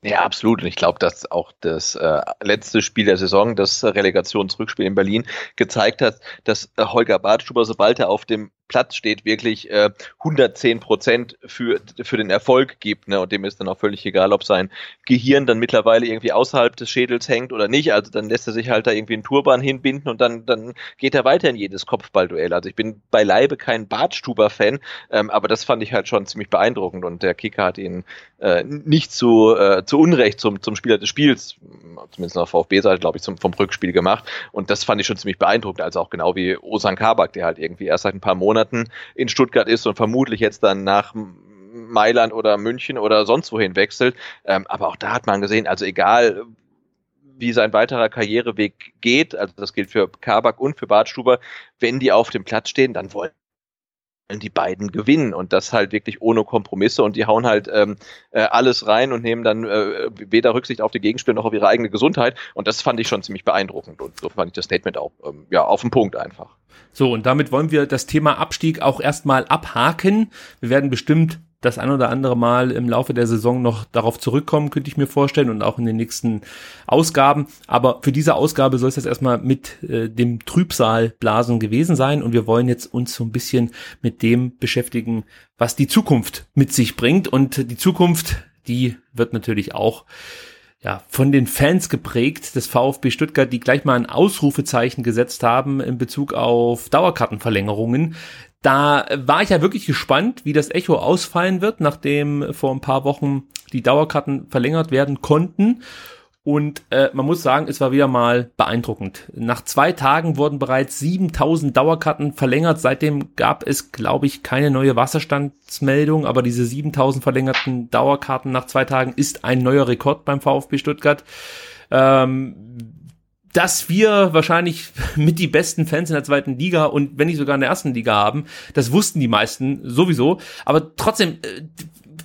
Ja, absolut. Und ich glaube, dass auch das äh, letzte Spiel der Saison, das Relegationsrückspiel in Berlin, gezeigt hat, dass äh, Holger Bartschuber, sobald er auf dem Platz steht, wirklich äh, 110 Prozent für, für den Erfolg gibt. Ne? Und dem ist dann auch völlig egal, ob sein Gehirn dann mittlerweile irgendwie außerhalb des Schädels hängt oder nicht. Also dann lässt er sich halt da irgendwie einen Turban hinbinden und dann, dann geht er weiter in jedes Kopfballduell. Also ich bin beileibe kein Bartstuber-Fan, ähm, aber das fand ich halt schon ziemlich beeindruckend und der Kicker hat ihn äh, nicht zu, äh, zu Unrecht zum, zum Spieler des Spiels, zumindest auf VfB-Seite, glaube ich, zum, vom Rückspiel gemacht. Und das fand ich schon ziemlich beeindruckend, also auch genau wie Osan Kabak, der halt irgendwie erst seit ein paar Monaten Monaten in Stuttgart ist und vermutlich jetzt dann nach Mailand oder München oder sonst wohin wechselt. Ähm, aber auch da hat man gesehen, also egal wie sein weiterer Karriereweg geht, also das gilt für Kabak und für Bartstuber, wenn die auf dem Platz stehen, dann wollen die beiden gewinnen und das halt wirklich ohne Kompromisse und die hauen halt ähm, äh, alles rein und nehmen dann äh, weder Rücksicht auf die Gegenspieler noch auf ihre eigene Gesundheit und das fand ich schon ziemlich beeindruckend und so fand ich das Statement auch ähm, ja auf den Punkt einfach. So und damit wollen wir das Thema Abstieg auch erstmal abhaken. Wir werden bestimmt das ein oder andere Mal im Laufe der Saison noch darauf zurückkommen, könnte ich mir vorstellen und auch in den nächsten Ausgaben. Aber für diese Ausgabe soll es jetzt erstmal mit äh, dem Trübsalblasen gewesen sein und wir wollen jetzt uns so ein bisschen mit dem beschäftigen, was die Zukunft mit sich bringt und die Zukunft, die wird natürlich auch ja, von den Fans geprägt des VfB Stuttgart, die gleich mal ein Ausrufezeichen gesetzt haben in Bezug auf Dauerkartenverlängerungen. Da war ich ja wirklich gespannt, wie das Echo ausfallen wird, nachdem vor ein paar Wochen die Dauerkarten verlängert werden konnten. Und äh, man muss sagen, es war wieder mal beeindruckend. Nach zwei Tagen wurden bereits 7000 Dauerkarten verlängert. Seitdem gab es, glaube ich, keine neue Wasserstandsmeldung, aber diese 7000 verlängerten Dauerkarten nach zwei Tagen ist ein neuer Rekord beim VfB Stuttgart. Ähm, dass wir wahrscheinlich mit die besten Fans in der zweiten Liga und wenn nicht sogar in der ersten Liga haben, das wussten die meisten sowieso. Aber trotzdem äh,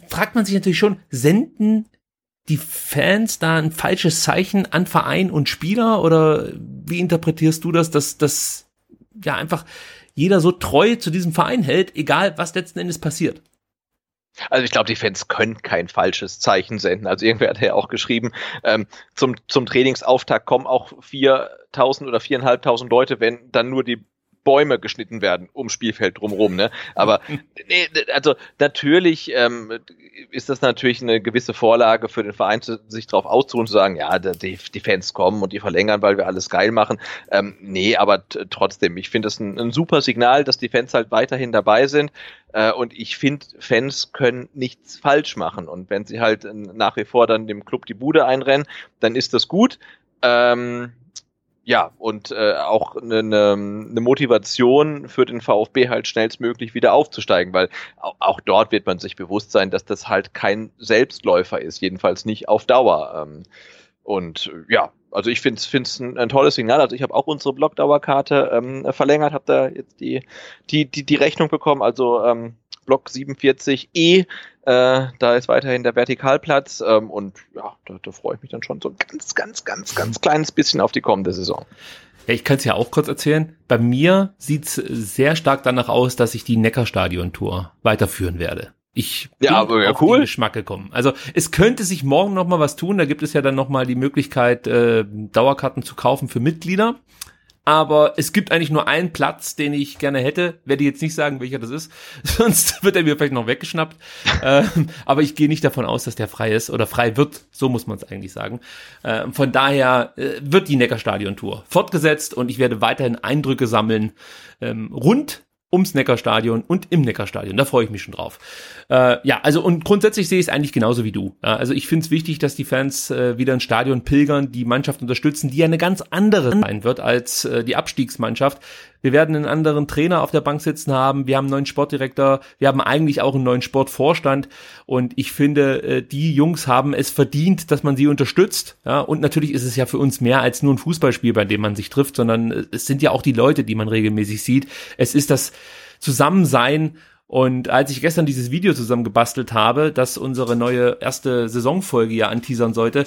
fragt man sich natürlich schon, senden die Fans da ein falsches Zeichen an Verein und Spieler oder wie interpretierst du das, dass das ja einfach jeder so treu zu diesem Verein hält, egal was letzten Endes passiert? Also ich glaube, die Fans können kein falsches Zeichen senden. Also irgendwer hat ja auch geschrieben, ähm, zum, zum Trainingsauftakt kommen auch 4.000 oder 4.500 Leute, wenn dann nur die Bäume geschnitten werden ums Spielfeld drumherum. Ne? Aber nee, also natürlich ähm, ist das natürlich eine gewisse Vorlage für den Verein, sich darauf auszuruhen, zu sagen, ja, die, die, Fans kommen und die verlängern, weil wir alles geil machen. Ähm, nee, aber trotzdem, ich finde es ein, ein, super Signal, dass die Fans halt weiterhin dabei sind. Äh, und ich finde, Fans können nichts falsch machen. Und wenn sie halt nach wie vor dann dem Club die Bude einrennen, dann ist das gut. Ähm, ja, und äh, auch eine, eine ne Motivation für den VfB halt schnellstmöglich wieder aufzusteigen, weil auch, dort wird man sich bewusst sein, dass das halt kein Selbstläufer ist, jedenfalls nicht auf Dauer. Ähm, und ja, also ich finde es ein, ein tolles Signal. Also ich habe auch unsere Blockdauerkarte ähm, verlängert, habe da jetzt die, die, die, die Rechnung bekommen. Also ähm, Block 47e. Äh, da ist weiterhin der Vertikalplatz ähm, und ja, da, da freue ich mich dann schon so ein ganz, ganz, ganz, ganz kleines bisschen auf die kommende Saison. Ja, ich kann es ja auch kurz erzählen. Bei mir sieht es sehr stark danach aus, dass ich die Neckarstadion-Tour weiterführen werde. Ich bin ja, aber ja, auf cool. den Geschmack gekommen. Also es könnte sich morgen noch mal was tun. Da gibt es ja dann noch mal die Möglichkeit, äh, Dauerkarten zu kaufen für Mitglieder aber es gibt eigentlich nur einen Platz, den ich gerne hätte. Werde jetzt nicht sagen, welcher das ist, sonst wird er mir vielleicht noch weggeschnappt. ähm, aber ich gehe nicht davon aus, dass der frei ist oder frei wird. So muss man es eigentlich sagen. Ähm, von daher äh, wird die Neckarstadion-Tour fortgesetzt und ich werde weiterhin Eindrücke sammeln ähm, rund ums Neckarstadion und im Neckarstadion. Da freue ich mich schon drauf. Äh, ja, also und grundsätzlich sehe ich es eigentlich genauso wie du. Ja, also ich finde es wichtig, dass die Fans äh, wieder ins Stadion pilgern, die Mannschaft unterstützen, die ja eine ganz andere sein wird als äh, die Abstiegsmannschaft. Wir werden einen anderen Trainer auf der Bank sitzen haben. Wir haben einen neuen Sportdirektor. Wir haben eigentlich auch einen neuen Sportvorstand. Und ich finde, äh, die Jungs haben es verdient, dass man sie unterstützt. Ja, und natürlich ist es ja für uns mehr als nur ein Fußballspiel, bei dem man sich trifft, sondern äh, es sind ja auch die Leute, die man regelmäßig sieht. Es ist das Zusammensein und als ich gestern dieses Video zusammen gebastelt habe, das unsere neue erste Saisonfolge ja anteasern sollte,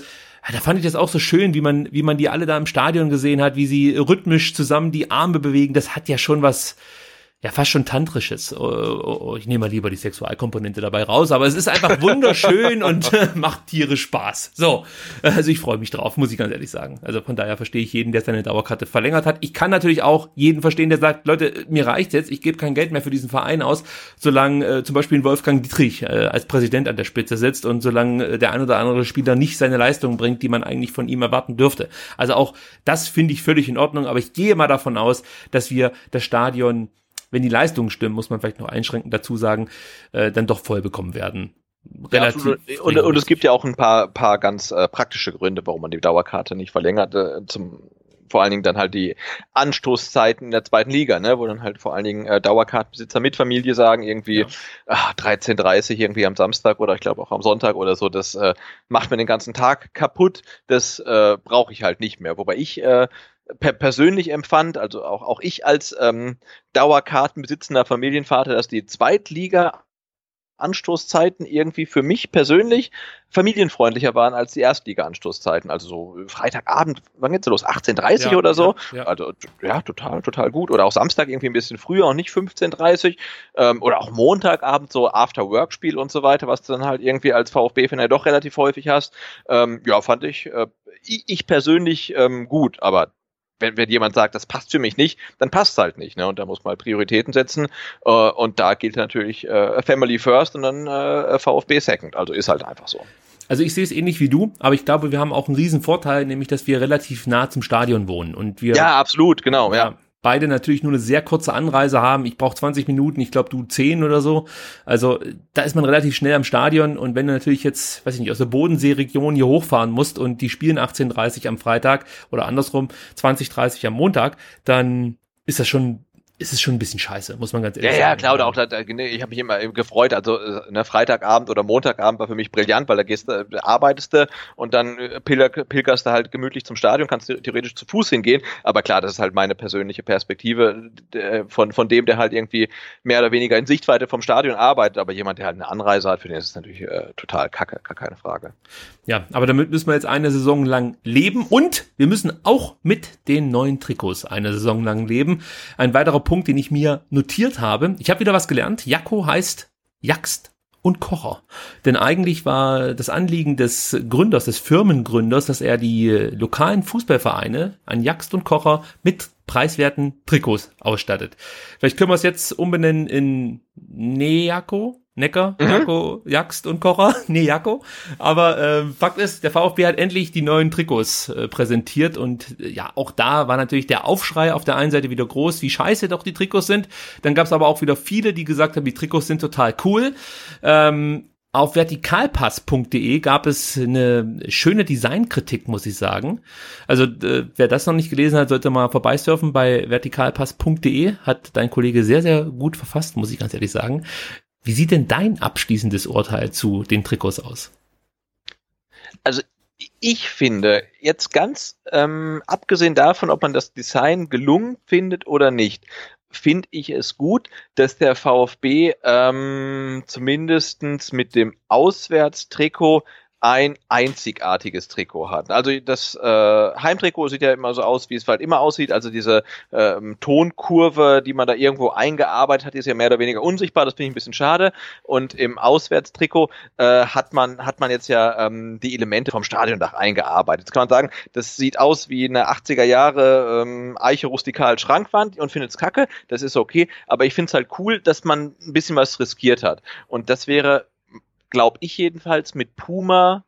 da fand ich das auch so schön, wie man, wie man die alle da im Stadion gesehen hat, wie sie rhythmisch zusammen die Arme bewegen. Das hat ja schon was, ja fast schon tantrisches. Oh, oh, oh, ich nehme mal lieber die Sexualkomponente dabei raus, aber es ist einfach wunderschön und äh, macht tierisch Spaß. So, also ich freue mich drauf, muss ich ganz ehrlich sagen. Also von daher verstehe ich jeden, der seine Dauerkarte verlängert hat. Ich kann natürlich auch jeden verstehen, der sagt, Leute, mir reicht jetzt, ich gebe kein Geld mehr für diesen Verein aus, solange äh, zum Beispiel Wolfgang Dietrich äh, als Präsident an der Spitze sitzt und solange äh, der ein oder andere Spieler nicht seine Leistung bringt, die man eigentlich von ihm erwarten dürfte. Also auch das finde ich völlig in Ordnung, aber ich gehe mal davon aus, dass wir das Stadion wenn die Leistungen stimmen, muss man vielleicht noch einschränkend dazu sagen, äh, dann doch voll bekommen werden. Relativ ja, und, und, es gibt ja auch ein paar, paar ganz äh, praktische Gründe, warum man die Dauerkarte nicht verlängert. Äh, zum, vor allen Dingen dann halt die Anstoßzeiten in der zweiten Liga, ne, wo dann halt vor allen Dingen äh, Dauerkartenbesitzer mit Familie sagen, irgendwie ja. ach, 13.30 irgendwie am Samstag oder ich glaube auch am Sonntag oder so, das äh, macht mir den ganzen Tag kaputt, das äh, brauche ich halt nicht mehr. Wobei ich äh, per persönlich empfand, also auch, auch ich als ähm, Dauerkartenbesitzender Familienvater, dass die Zweitliga Anstoßzeiten irgendwie für mich persönlich familienfreundlicher waren als die Erstliga-Anstoßzeiten. Also so Freitagabend, wann geht's los? 18.30 ja, oder so? Ja, ja. Also ja, total, total gut. Oder auch Samstag irgendwie ein bisschen früher und nicht 15.30 ähm, Oder auch Montagabend so After-Work-Spiel und so weiter, was du dann halt irgendwie als VfB-Fan ja doch relativ häufig hast. Ähm, ja, fand ich, äh, ich persönlich ähm, gut, aber wenn, wenn jemand sagt, das passt für mich nicht, dann passt es halt nicht. Ne? Und da muss man halt Prioritäten setzen. Äh, und da gilt natürlich äh, Family First und dann äh, VfB Second. Also ist halt einfach so. Also ich sehe es ähnlich wie du, aber ich glaube, wir haben auch einen riesen Vorteil, nämlich dass wir relativ nah zum Stadion wohnen und wir ja absolut genau ja, ja beide natürlich nur eine sehr kurze Anreise haben. Ich brauche 20 Minuten, ich glaube du 10 oder so. Also da ist man relativ schnell am Stadion und wenn du natürlich jetzt, weiß ich nicht, aus der Bodenseeregion hier hochfahren musst und die spielen 18.30 am Freitag oder andersrum 20.30 am Montag, dann ist das schon ist es schon ein bisschen scheiße, muss man ganz ehrlich ja, sagen. Ja, klar, oder auch, da, ich habe mich immer gefreut, also ne, Freitagabend oder Montagabend war für mich brillant, weil da gehst du, arbeitest du und dann äh, pilgerst du halt gemütlich zum Stadion, kannst theoretisch zu Fuß hingehen, aber klar, das ist halt meine persönliche Perspektive von, von dem, der halt irgendwie mehr oder weniger in Sichtweite vom Stadion arbeitet, aber jemand, der halt eine Anreise hat, für den ist es natürlich äh, total kacke, gar keine Frage. Ja, aber damit müssen wir jetzt eine Saison lang leben und wir müssen auch mit den neuen Trikots eine Saison lang leben. Ein weiterer Punkt, den ich mir notiert habe. Ich habe wieder was gelernt. Jakko heißt Jaxt und Kocher. Denn eigentlich war das Anliegen des Gründers, des Firmengründers, dass er die lokalen Fußballvereine an Jaxt und Kocher mit preiswerten Trikots ausstattet. Vielleicht können wir es jetzt umbenennen in Nejako Necker, mhm. Jako, Jaxt und Kocher, nee, Jako. Aber äh, Fakt ist, der VfB hat endlich die neuen Trikots äh, präsentiert und äh, ja, auch da war natürlich der Aufschrei auf der einen Seite wieder groß, wie scheiße doch die Trikots sind. Dann gab es aber auch wieder viele, die gesagt haben, die Trikots sind total cool. Ähm, auf vertikalpass.de gab es eine schöne Designkritik, muss ich sagen. Also äh, wer das noch nicht gelesen hat, sollte mal vorbeisurfen bei vertikalpass.de. Hat dein Kollege sehr, sehr gut verfasst, muss ich ganz ehrlich sagen. Wie sieht denn dein abschließendes Urteil zu den Trikots aus? Also ich finde, jetzt ganz ähm, abgesehen davon, ob man das Design gelungen findet oder nicht, finde ich es gut, dass der VfB ähm, zumindestens mit dem Auswärtstrikot ein einzigartiges Trikot hat. Also das äh, Heimtrikot sieht ja immer so aus, wie es halt immer aussieht. Also diese ähm, Tonkurve, die man da irgendwo eingearbeitet hat, ist ja mehr oder weniger unsichtbar. Das finde ich ein bisschen schade. Und im Auswärtstrikot äh, hat man hat man jetzt ja ähm, die Elemente vom Stadiondach eingearbeitet. Jetzt kann man sagen, das sieht aus wie eine 80er Jahre ähm, Eiche rustikal Schrankwand und findet es kacke. Das ist okay. Aber ich finde es halt cool, dass man ein bisschen was riskiert hat. Und das wäre glaube ich jedenfalls, mit Puma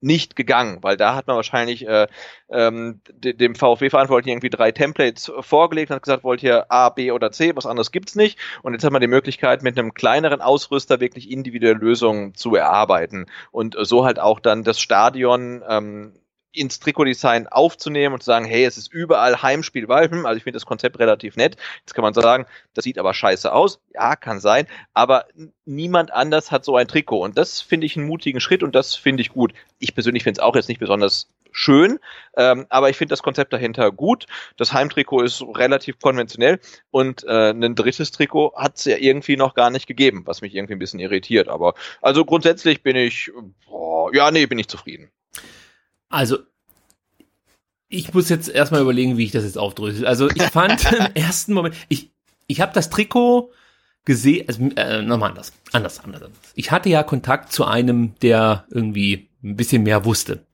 nicht gegangen, weil da hat man wahrscheinlich äh, ähm, dem VfB-Verantwortlichen irgendwie drei Templates vorgelegt und hat gesagt, wollt ihr A, B oder C, was anderes gibt's nicht. Und jetzt hat man die Möglichkeit, mit einem kleineren Ausrüster wirklich individuelle Lösungen zu erarbeiten und so halt auch dann das Stadion ähm, ins Trikotdesign aufzunehmen und zu sagen, hey, es ist überall Heimspiel Walpen. Also ich finde das Konzept relativ nett. Jetzt kann man sagen, das sieht aber scheiße aus. Ja, kann sein. Aber niemand anders hat so ein Trikot. Und das finde ich einen mutigen Schritt und das finde ich gut. Ich persönlich finde es auch jetzt nicht besonders schön, ähm, aber ich finde das Konzept dahinter gut. Das Heimtrikot ist relativ konventionell und äh, ein drittes Trikot hat es ja irgendwie noch gar nicht gegeben, was mich irgendwie ein bisschen irritiert. Aber also grundsätzlich bin ich, boah, ja, nee, bin ich zufrieden. Also, ich muss jetzt erstmal überlegen, wie ich das jetzt aufdrösel. Also, ich fand im ersten Moment, ich, ich habe das Trikot gesehen, also, äh, nochmal anders, anders, anders, anders. Ich hatte ja Kontakt zu einem, der irgendwie ein bisschen mehr wusste.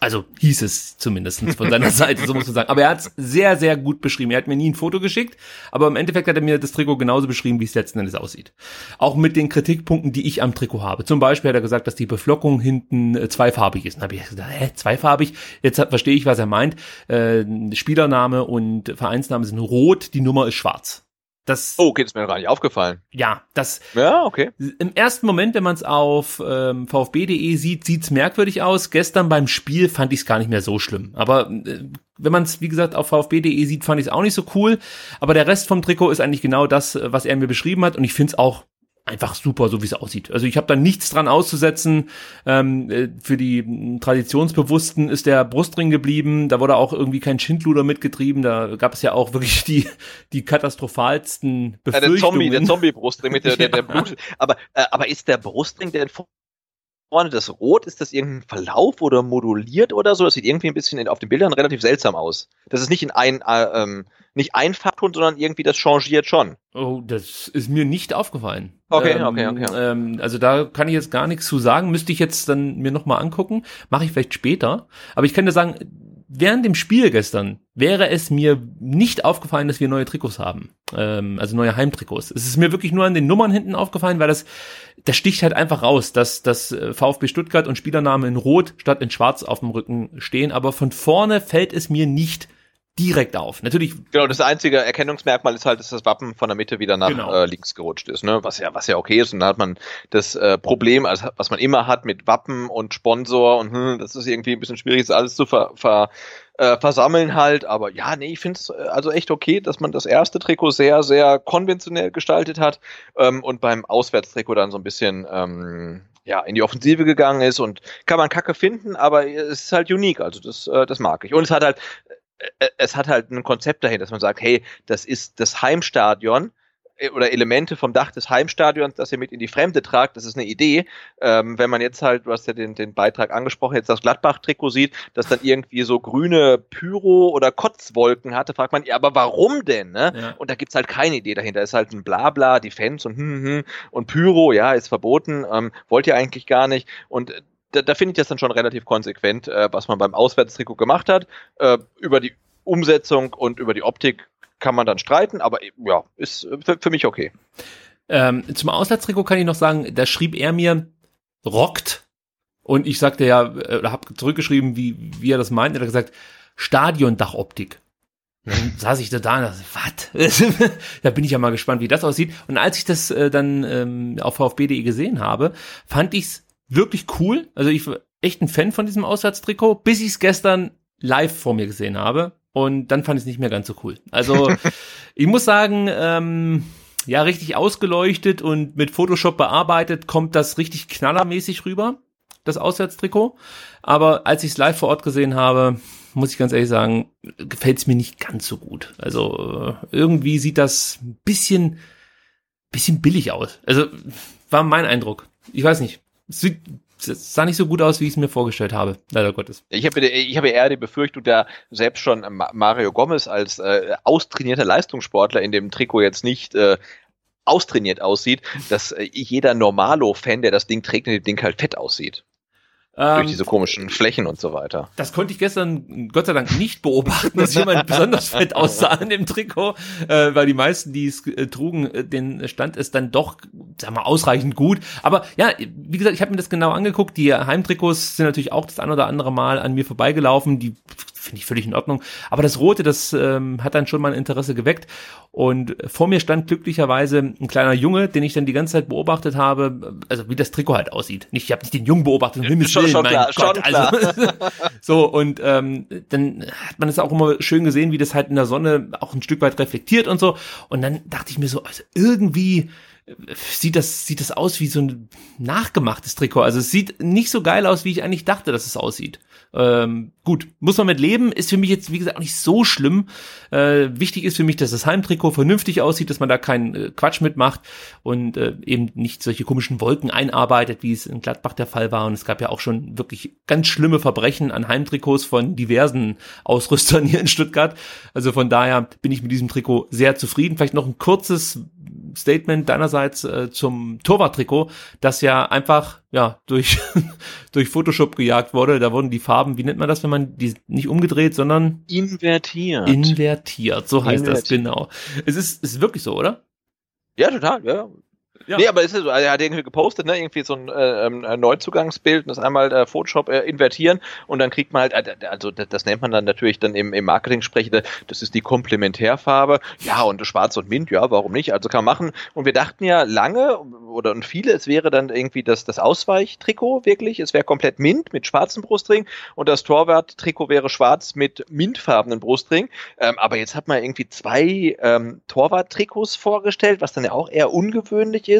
Also hieß es zumindest von seiner Seite, so muss man sagen. Aber er hat es sehr, sehr gut beschrieben. Er hat mir nie ein Foto geschickt, aber im Endeffekt hat er mir das Trikot genauso beschrieben, wie es letzten Endes aussieht. Auch mit den Kritikpunkten, die ich am Trikot habe. Zum Beispiel hat er gesagt, dass die Beflockung hinten äh, zweifarbig ist. Dann habe ich gesagt, hä, zweifarbig? Jetzt verstehe ich, was er meint. Äh, Spielername und Vereinsname sind rot, die Nummer ist schwarz. Das, oh, okay, das ist mir gar nicht aufgefallen. Ja, das. Ja, okay. Im ersten Moment, wenn man es auf ähm, vfb.de sieht, sieht's merkwürdig aus. Gestern beim Spiel fand ich es gar nicht mehr so schlimm. Aber äh, wenn man es, wie gesagt, auf vfb.de sieht, fand ich es auch nicht so cool. Aber der Rest vom Trikot ist eigentlich genau das, was er mir beschrieben hat. Und ich finde es auch einfach super, so wie es aussieht. Also ich habe da nichts dran auszusetzen. Ähm, äh, für die Traditionsbewussten ist der Brustring geblieben. Da wurde auch irgendwie kein Schindluder mitgetrieben. Da gab es ja auch wirklich die, die katastrophalsten Befürchtungen. Ja, der Zombie, der Zombie-Brustring mit der, der, der Blut. Aber, äh, aber ist der Brustring denn vorne das Rot, ist das irgendein Verlauf oder moduliert oder so? Das sieht irgendwie ein bisschen in, auf den Bildern relativ seltsam aus. Das ist nicht in ein, äh, ähm, nicht ein Farbton, sondern irgendwie das changiert schon. Oh, das ist mir nicht aufgefallen. Okay, ähm, okay, okay. Ähm, also da kann ich jetzt gar nichts zu sagen. Müsste ich jetzt dann mir nochmal angucken. Mache ich vielleicht später. Aber ich kann dir sagen, während dem Spiel gestern wäre es mir nicht aufgefallen, dass wir neue Trikots haben. Ähm, also neue Heimtrikots. Es ist mir wirklich nur an den Nummern hinten aufgefallen, weil das, das sticht halt einfach raus, dass das äh, VfB Stuttgart und Spielername in Rot statt in Schwarz auf dem Rücken stehen. Aber von vorne fällt es mir nicht direkt auf. Natürlich. Genau, das einzige Erkennungsmerkmal ist halt, dass das Wappen von der Mitte wieder nach genau. äh, links gerutscht ist, ne? Was ja, was ja okay ist. Und da hat man das äh, Problem, also, was man immer hat mit Wappen und Sponsor und hm, das ist irgendwie ein bisschen schwierig, das alles zu ver, ver äh, versammeln halt, aber ja, nee, ich finde es äh, also echt okay, dass man das erste Trikot sehr, sehr konventionell gestaltet hat ähm, und beim Auswärtstrikot dann so ein bisschen ähm, ja, in die Offensive gegangen ist und kann man Kacke finden, aber es ist halt unique, also das, äh, das mag ich. Und es hat halt äh, es hat halt ein Konzept dahin, dass man sagt, hey, das ist das Heimstadion äh, oder Elemente vom Dach des Heimstadions, das ihr mit in die Fremde tragt, das ist eine Idee. Ähm, wenn man jetzt halt, du hast ja den, den Beitrag angesprochen, jetzt das Gladbach-Trikot sieht, das dann irgendwie so grüne Pyro- oder Kotzwolken hatte, fragt man, ja, aber warum denn? Ne? Ja. Und da gibt's halt keine Idee dahinter. ist halt ein Blabla, die Fans und hm, hm, hm, und Pyro, ja, ist verboten, ähm, wollt ihr eigentlich gar nicht. Und da, da finde ich das dann schon relativ konsequent, äh, was man beim Auswärtstrikot gemacht hat. Äh, über die Umsetzung und über die Optik kann man dann streiten, aber ja, ist für, für mich okay. Ähm, zum Auswärtstrikot kann ich noch sagen, da schrieb er mir, rockt. Und ich sagte ja, äh, oder habe zurückgeschrieben, wie, wie er das meint. Er hat gesagt, Stadiondachoptik. Dann saß ich da da und dachte, was? da bin ich ja mal gespannt, wie das aussieht. Und als ich das äh, dann ähm, auf vfb.de gesehen habe, fand ich's wirklich cool. Also ich war echt ein Fan von diesem Auswärtstrikot, bis ich es gestern live vor mir gesehen habe. Und dann fand ich es nicht mehr ganz so cool. Also ich muss sagen, ähm, ja, richtig ausgeleuchtet und mit Photoshop bearbeitet, kommt das richtig knallermäßig rüber, das Auswärtstrikot. Aber als ich es live vor Ort gesehen habe, muss ich ganz ehrlich sagen, gefällt es mir nicht ganz so gut. Also äh, irgendwie sieht das ein bisschen, bisschen billig aus. Also war mein Eindruck. Ich weiß nicht. Sieht sah nicht so gut aus, wie ich es mir vorgestellt habe, leider Gottes. Ich habe ich habe eher die Befürchtung, da selbst schon Mario Gomez als äh, austrainierter Leistungssportler in dem Trikot jetzt nicht äh, austrainiert aussieht, dass äh, jeder Normalo-Fan, der das Ding trägt, in dem Ding halt fett aussieht. Durch ähm, diese komischen Flächen und so weiter. Das konnte ich gestern Gott sei Dank nicht beobachten, dass jemand besonders fett aussah in dem Trikot, äh, weil die meisten, die es äh, trugen, äh, den stand es dann doch, sag mal, ausreichend gut. Aber ja, wie gesagt, ich habe mir das genau angeguckt. Die Heimtrikots sind natürlich auch das ein oder andere Mal an mir vorbeigelaufen. Die finde ich völlig in Ordnung. Aber das Rote, das ähm, hat dann schon mal ein Interesse geweckt. Und vor mir stand glücklicherweise ein kleiner Junge, den ich dann die ganze Zeit beobachtet habe, also wie das Trikot halt aussieht. Nicht, ich habe nicht den Jungen beobachtet, um Himmels Willen, schon, mein klar, Gott. Schon also, so, und ähm, dann hat man es auch immer schön gesehen, wie das halt in der Sonne auch ein Stück weit reflektiert und so. Und dann dachte ich mir so, also irgendwie sieht das, sieht das aus wie so ein nachgemachtes Trikot. Also es sieht nicht so geil aus, wie ich eigentlich dachte, dass es aussieht. Ähm, gut, muss man mit leben, ist für mich jetzt, wie gesagt, nicht so schlimm. Äh, wichtig ist für mich, dass das Heimtrikot vernünftig aussieht, dass man da keinen äh, Quatsch mitmacht und äh, eben nicht solche komischen Wolken einarbeitet, wie es in Gladbach der Fall war. Und es gab ja auch schon wirklich ganz schlimme Verbrechen an Heimtrikots von diversen Ausrüstern hier in Stuttgart. Also von daher bin ich mit diesem Trikot sehr zufrieden. Vielleicht noch ein kurzes Statement deinerseits äh, zum Torwarttrikot, das ja einfach ja durch durch Photoshop gejagt wurde. Da wurden die Farben, wie nennt man das, wenn man die nicht umgedreht, sondern invertiert. Invertiert, so heißt invertiert. das genau. Es ist ist wirklich so, oder? Ja, total, ja. Ja. Nee, aber ist es so, er hat irgendwie gepostet, ne, irgendwie so ein äh, ähm, Neuzugangsbild und das einmal äh, Photoshop äh, invertieren und dann kriegt man halt, äh, also das, nennt man dann natürlich dann im, im Marketing-Sprech, das ist die Komplementärfarbe, ja, und schwarz und mint, ja, warum nicht, also kann man machen und wir dachten ja lange, oder und viele, es wäre dann irgendwie das, das Ausweichtrikot wirklich. Es wäre komplett mint mit schwarzem Brustring und das Torwarttrikot wäre schwarz mit mintfarbenen Brustring. Ähm, aber jetzt hat man irgendwie zwei ähm, Torwarttrikots vorgestellt, was dann ja auch eher ungewöhnlich ist.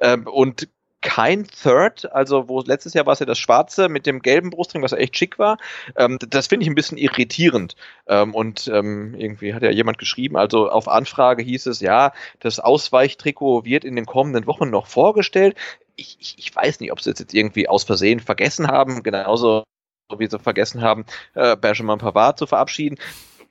Ähm, und kein Third, also wo letztes Jahr war es ja das Schwarze mit dem gelben Brustring, was echt schick war. Ähm, das finde ich ein bisschen irritierend. Ähm, und ähm, irgendwie hat ja jemand geschrieben, also auf Anfrage hieß es, ja, das Ausweichtrikot wird in den kommenden Wochen noch vorgestellt. Ich, ich, ich weiß nicht, ob sie es jetzt irgendwie aus Versehen vergessen haben, genauso wie sie vergessen haben, äh, Benjamin Pavard zu verabschieden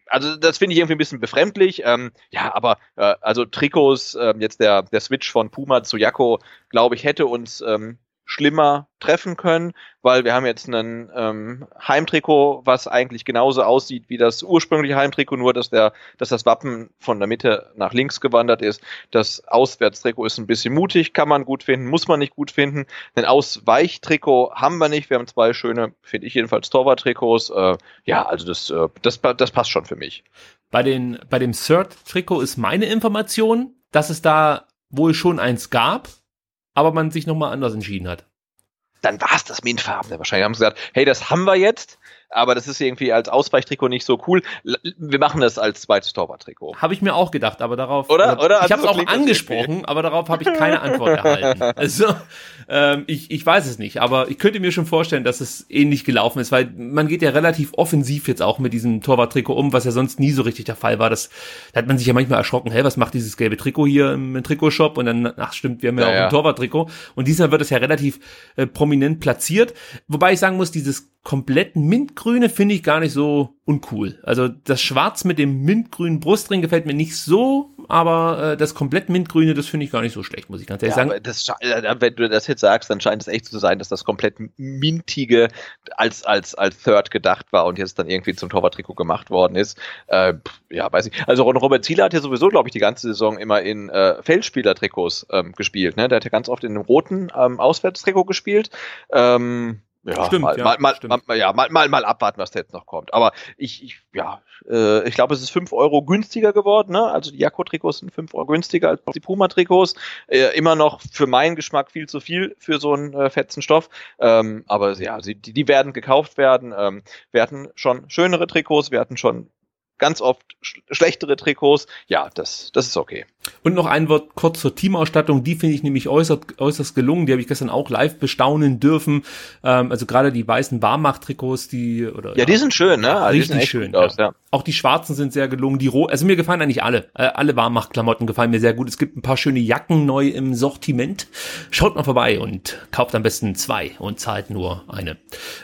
also das finde ich irgendwie ein bisschen befremdlich. Ähm, ja, aber äh, also Trikots, äh, jetzt der, der Switch von Puma zu Jakko, glaube ich, hätte uns ähm, schlimmer treffen können, weil wir haben jetzt ein ähm, Heimtrikot, was eigentlich genauso aussieht wie das ursprüngliche Heimtrikot, nur dass der, dass das Wappen von der Mitte nach links gewandert ist. Das Auswärtstrikot ist ein bisschen mutig, kann man gut finden, muss man nicht gut finden. Ein Ausweichtrikot haben wir nicht. Wir haben zwei schöne, finde ich jedenfalls Torwarttrikots. Äh, ja, also das, äh, das, das passt schon für mich. Bei den, bei dem Third-Trikot ist meine Information, dass es da wohl schon eins gab, aber man sich nochmal anders entschieden hat. Dann war es das Mintfarbene. Wahrscheinlich haben sie gesagt, hey, das haben wir jetzt aber das ist irgendwie als Ausweichtrikot nicht so cool. Wir machen das als zweites Torwarttrikot. Habe ich mir auch gedacht, aber darauf. Oder? Oder? Ich habe es also auch angesprochen, aber darauf habe ich keine Antwort erhalten. Also ähm, ich, ich weiß es nicht, aber ich könnte mir schon vorstellen, dass es ähnlich gelaufen ist, weil man geht ja relativ offensiv jetzt auch mit diesem Torwarttrikot um, was ja sonst nie so richtig der Fall war. Das, da hat man sich ja manchmal erschrocken, hey, was macht dieses gelbe Trikot hier im, im Trikotshop? Und dann, ach stimmt, wir haben ja, ja auch ein Torwarttrikot. Und diesmal wird es ja relativ äh, prominent platziert. Wobei ich sagen muss, dieses komplett mintgrüne finde ich gar nicht so uncool. Also das Schwarz mit dem mintgrünen Brustring gefällt mir nicht so, aber äh, das komplett mintgrüne, das finde ich gar nicht so schlecht, muss ich ganz ehrlich ja, sagen. Das, äh, wenn du das jetzt sagst, dann scheint es echt zu sein, dass das komplett mintige als als als Third gedacht war und jetzt dann irgendwie zum Torwarttrikot gemacht worden ist. Äh, ja, weiß ich. Also Robert Zieler hat ja sowieso, glaube ich, die ganze Saison immer in äh, Feldspielertrikots ähm, gespielt. Ne? Der hat ja ganz oft in einem roten ähm, Auswärtstrikot gespielt. Ähm, ja, stimmt, mal, ja, mal, mal, stimmt. Mal, ja, mal, mal, mal abwarten, was da jetzt noch kommt. Aber ich, ich ja, äh, ich glaube, es ist fünf Euro günstiger geworden. Ne? Also die Jakko-Trikots sind fünf Euro günstiger als die Puma-Trikots. Äh, immer noch für meinen Geschmack viel zu viel für so einen äh, fetzen Stoff. Ähm, aber ja, sie, die, die werden gekauft werden. Ähm, wir hatten schon schönere Trikots, wir hatten schon ganz oft sch schlechtere Trikots. Ja, das, das ist okay. Und noch ein Wort kurz zur Teamausstattung. Die finde ich nämlich äußerst, äußerst gelungen. Die habe ich gestern auch live bestaunen dürfen. Ähm, also gerade die weißen Barmacht-Trikots, die oder ja, ja, die sind schön, ne? Also richtig schön. Aus, ja. Auch die schwarzen sind sehr gelungen. Die Ro also mir gefallen eigentlich alle. Äh, alle Barmacht-Klamotten gefallen mir sehr gut. Es gibt ein paar schöne Jacken neu im Sortiment. Schaut mal vorbei und kauft am besten zwei und zahlt nur eine.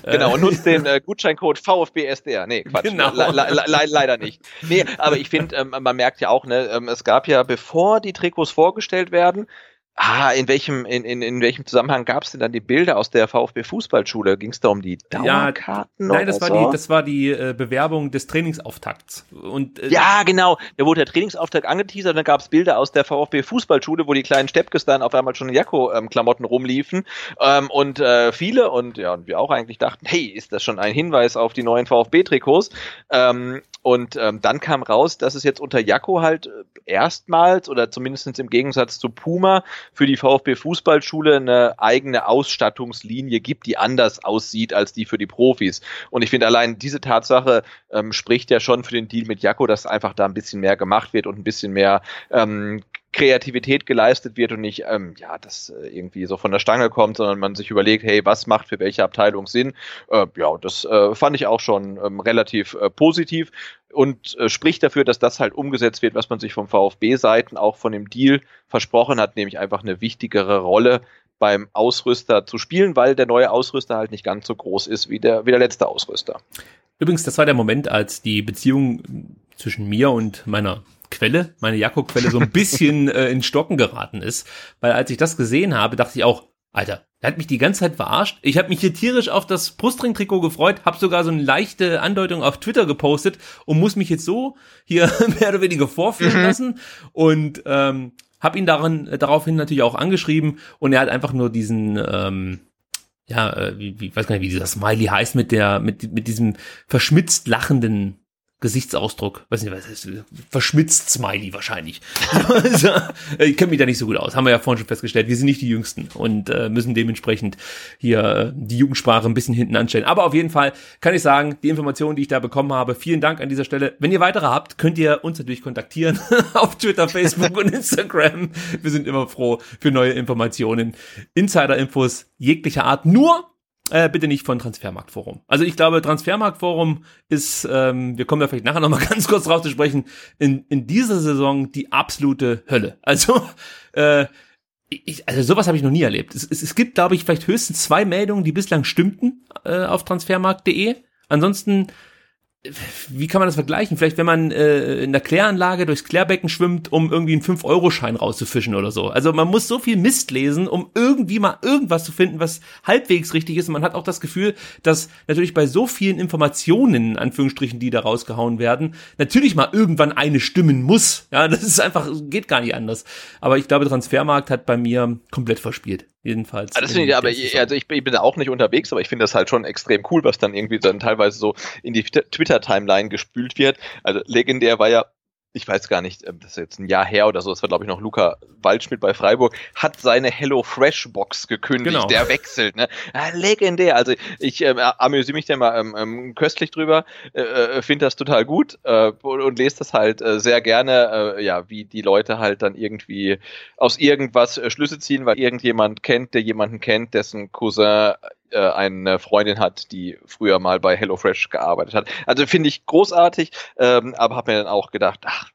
Genau, und nutzt den äh, Gutscheincode VfBSDR. Nee, Quatsch. Genau. Le le le leider nicht. Nee, aber ich finde, ähm, man merkt ja auch, ne, ähm, es gab ja, bevor die Trikots vorgestellt werden, Ah, in welchem, in, in, in welchem Zusammenhang gab es denn dann die Bilder aus der VfB Fußballschule? Ging es da um die Dauerkarten? Ja, nein, das war so? die, das war die äh, Bewerbung des Trainingsauftakts. Und, äh, ja, genau. Da wurde der Trainingsauftakt angeteasert, dann gab es Bilder aus der VfB Fußballschule, wo die kleinen Steppkes dann auf einmal schon in Jakko-Klamotten ähm, rumliefen. Ähm, und äh, viele, und ja, und wir auch eigentlich dachten, hey, ist das schon ein Hinweis auf die neuen VfB-Trikots? Ähm, und ähm, dann kam raus, dass es jetzt unter Jakko halt äh, erstmals oder zumindest im Gegensatz zu Puma für die VfB Fußballschule eine eigene Ausstattungslinie gibt, die anders aussieht als die für die Profis. Und ich finde allein diese Tatsache ähm, spricht ja schon für den Deal mit Jakko, dass einfach da ein bisschen mehr gemacht wird und ein bisschen mehr ähm, Kreativität geleistet wird und nicht, ähm, ja, das äh, irgendwie so von der Stange kommt, sondern man sich überlegt, hey, was macht für welche Abteilung Sinn? Äh, ja, das äh, fand ich auch schon ähm, relativ äh, positiv und äh, spricht dafür, dass das halt umgesetzt wird, was man sich vom VfB-Seiten auch von dem Deal versprochen hat, nämlich einfach eine wichtigere Rolle beim Ausrüster zu spielen, weil der neue Ausrüster halt nicht ganz so groß ist wie der, wie der letzte Ausrüster. Übrigens, das war der Moment, als die Beziehung zwischen mir und meiner Quelle, meine Jakob-Quelle, so ein bisschen äh, in Stocken geraten ist. Weil als ich das gesehen habe, dachte ich auch, Alter, der hat mich die ganze Zeit verarscht. Ich habe mich hier tierisch auf das Brustring-Trikot gefreut, habe sogar so eine leichte Andeutung auf Twitter gepostet und muss mich jetzt so hier mehr oder weniger vorführen mhm. lassen und ähm, habe ihn daran äh, daraufhin natürlich auch angeschrieben und er hat einfach nur diesen ähm, ja, äh, wie, wie weiß gar nicht, wie dieser Smiley heißt mit der mit mit diesem verschmitzt lachenden Gesichtsausdruck, weiß nicht, was ist, verschmitzt Smiley wahrscheinlich. also, ich kenne mich da nicht so gut aus, haben wir ja vorhin schon festgestellt. Wir sind nicht die Jüngsten und äh, müssen dementsprechend hier äh, die Jugendsprache ein bisschen hinten anstellen. Aber auf jeden Fall kann ich sagen, die Informationen, die ich da bekommen habe, vielen Dank an dieser Stelle. Wenn ihr weitere habt, könnt ihr uns natürlich kontaktieren auf Twitter, Facebook und Instagram. Wir sind immer froh für neue Informationen, Insider-Infos jeglicher Art. Nur äh, bitte nicht von Transfermarktforum. Also ich glaube, Transfermarktforum ist, ähm, wir kommen da vielleicht nachher nochmal ganz kurz drauf zu sprechen, in, in dieser Saison die absolute Hölle. Also, äh, ich, also sowas habe ich noch nie erlebt. Es, es, es gibt, glaube ich, vielleicht höchstens zwei Meldungen, die bislang stimmten äh, auf transfermarkt.de. Ansonsten wie kann man das vergleichen? Vielleicht, wenn man äh, in der Kläranlage durchs Klärbecken schwimmt, um irgendwie einen 5-Euro-Schein rauszufischen oder so. Also man muss so viel Mist lesen, um irgendwie mal irgendwas zu finden, was halbwegs richtig ist. Und man hat auch das Gefühl, dass natürlich bei so vielen Informationen, in Anführungsstrichen, die da rausgehauen werden, natürlich mal irgendwann eine stimmen muss. Ja, das ist einfach, geht gar nicht anders. Aber ich glaube, Transfermarkt hat bei mir komplett verspielt jedenfalls. Finde ich, aber ich, also ich, ich bin da auch nicht unterwegs, aber ich finde das halt schon extrem cool, was dann irgendwie dann teilweise so in die Twitter-Timeline gespült wird. Also legendär war ja ich weiß gar nicht, ähm, das ist jetzt ein Jahr her oder so, das war glaube ich noch Luca Waldschmidt bei Freiburg, hat seine Hello Fresh Box gekündigt, genau. der wechselt, ne? Ja, legendär. Also ich äh, amüsiere mich da mal ähm, ähm, köstlich drüber, äh, äh finde das total gut äh, und, und lese das halt äh, sehr gerne, äh, ja, wie die Leute halt dann irgendwie aus irgendwas äh, Schlüsse ziehen, weil irgendjemand kennt, der jemanden kennt, dessen Cousin äh, eine Freundin hat, die früher mal bei HelloFresh gearbeitet hat. Also finde ich großartig, ähm, aber habe mir dann auch gedacht, ach,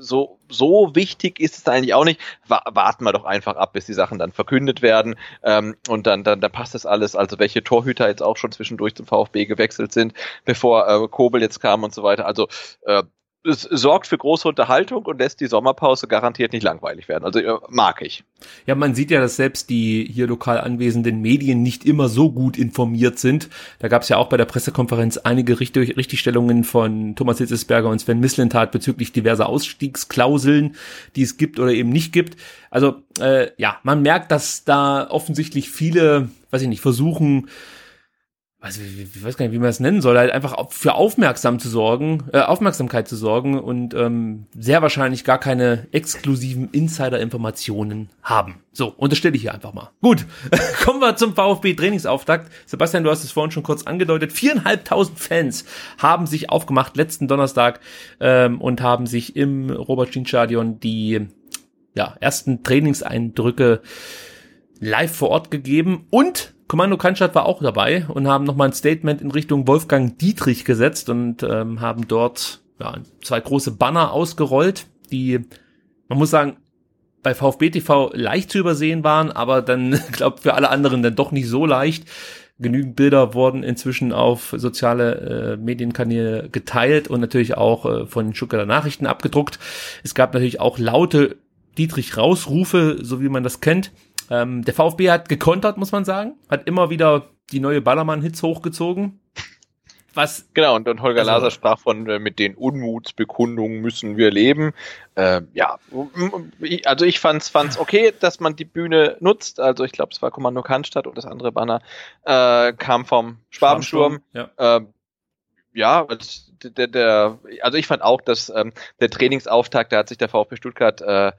so, so wichtig ist es eigentlich auch nicht. Warten wir doch einfach ab, bis die Sachen dann verkündet werden. Ähm, und dann, dann, dann passt das alles. Also welche Torhüter jetzt auch schon zwischendurch zum VfB gewechselt sind, bevor äh, Kobel jetzt kam und so weiter. Also äh, es sorgt für große Unterhaltung und lässt die Sommerpause garantiert nicht langweilig werden. Also äh, mag ich. Ja, man sieht ja, dass selbst die hier lokal anwesenden Medien nicht immer so gut informiert sind. Da gab es ja auch bei der Pressekonferenz einige Richtig Richtigstellungen von Thomas Hitzesberger und Sven Mislintat bezüglich diverser Ausstiegsklauseln, die es gibt oder eben nicht gibt. Also äh, ja, man merkt, dass da offensichtlich viele, weiß ich nicht, versuchen, also ich weiß gar nicht, wie man das nennen soll, halt einfach für aufmerksam zu sorgen, äh, Aufmerksamkeit zu sorgen und ähm, sehr wahrscheinlich gar keine exklusiven Insider-Informationen haben. So, unterstelle ich hier einfach mal. Gut, kommen wir zum VfB-Trainingsauftakt. Sebastian, du hast es vorhin schon kurz angedeutet. Viereinhalbtausend Fans haben sich aufgemacht letzten Donnerstag ähm, und haben sich im Robert-Schien-Stadion die ja, ersten Trainingseindrücke live vor Ort gegeben und Kommando Cannstatt war auch dabei und haben nochmal ein Statement in Richtung Wolfgang Dietrich gesetzt und ähm, haben dort ja, zwei große Banner ausgerollt, die, man muss sagen, bei VfB TV leicht zu übersehen waren, aber dann, glaube für alle anderen dann doch nicht so leicht. Genügend Bilder wurden inzwischen auf soziale äh, Medienkanäle geteilt und natürlich auch äh, von Stuttgarter Nachrichten abgedruckt. Es gab natürlich auch laute Dietrich-Rausrufe, so wie man das kennt. Ähm, der VfB hat gekontert, muss man sagen. Hat immer wieder die neue Ballermann-Hits hochgezogen. Was? Genau, und, und Holger also, Laser sprach von, äh, mit den Unmutsbekundungen müssen wir leben. Äh, ja, also ich fand's, fand's okay, dass man die Bühne nutzt. Also ich glaube, es war Kommando Cannstatt und das andere Banner äh, kam vom Schwabensturm. Ja. Äh, ja, der, der, also ich fand auch, dass ähm, der Trainingsauftakt, da hat sich der VfB Stuttgart äh,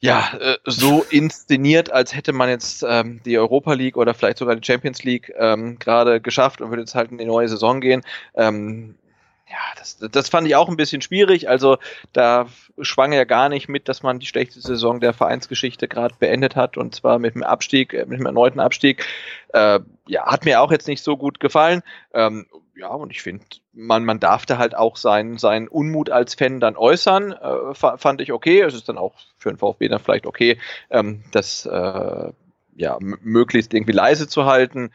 ja, äh, so inszeniert, als hätte man jetzt ähm, die Europa League oder vielleicht sogar die Champions League ähm, gerade geschafft und würde jetzt halt in die neue Saison gehen. Ähm, ja, das, das fand ich auch ein bisschen schwierig. Also da schwang ja gar nicht mit, dass man die schlechteste Saison der Vereinsgeschichte gerade beendet hat und zwar mit dem Abstieg, äh, mit dem erneuten Abstieg. Äh, ja, hat mir auch jetzt nicht so gut gefallen. Ähm, ja, und ich finde, man, man darf da halt auch seinen, seinen Unmut als Fan dann äußern. Äh, fand ich okay. Es ist dann auch für den VfB dann vielleicht okay, ähm, das äh, ja, möglichst irgendwie leise zu halten.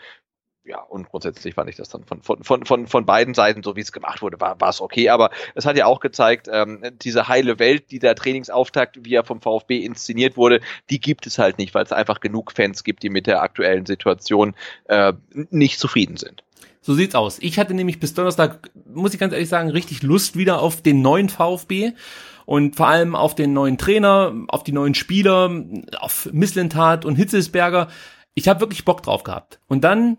Ja, und grundsätzlich fand ich das dann von, von, von, von, von beiden Seiten, so wie es gemacht wurde, war, war es okay. Aber es hat ja auch gezeigt, ähm, diese heile Welt, die der Trainingsauftakt, wie er vom VfB inszeniert wurde, die gibt es halt nicht, weil es einfach genug Fans gibt, die mit der aktuellen Situation äh, nicht zufrieden sind. So sieht's aus. Ich hatte nämlich bis Donnerstag, muss ich ganz ehrlich sagen, richtig Lust wieder auf den neuen VfB und vor allem auf den neuen Trainer, auf die neuen Spieler, auf Misslintat und Hitzelsberger. Ich habe wirklich Bock drauf gehabt. Und dann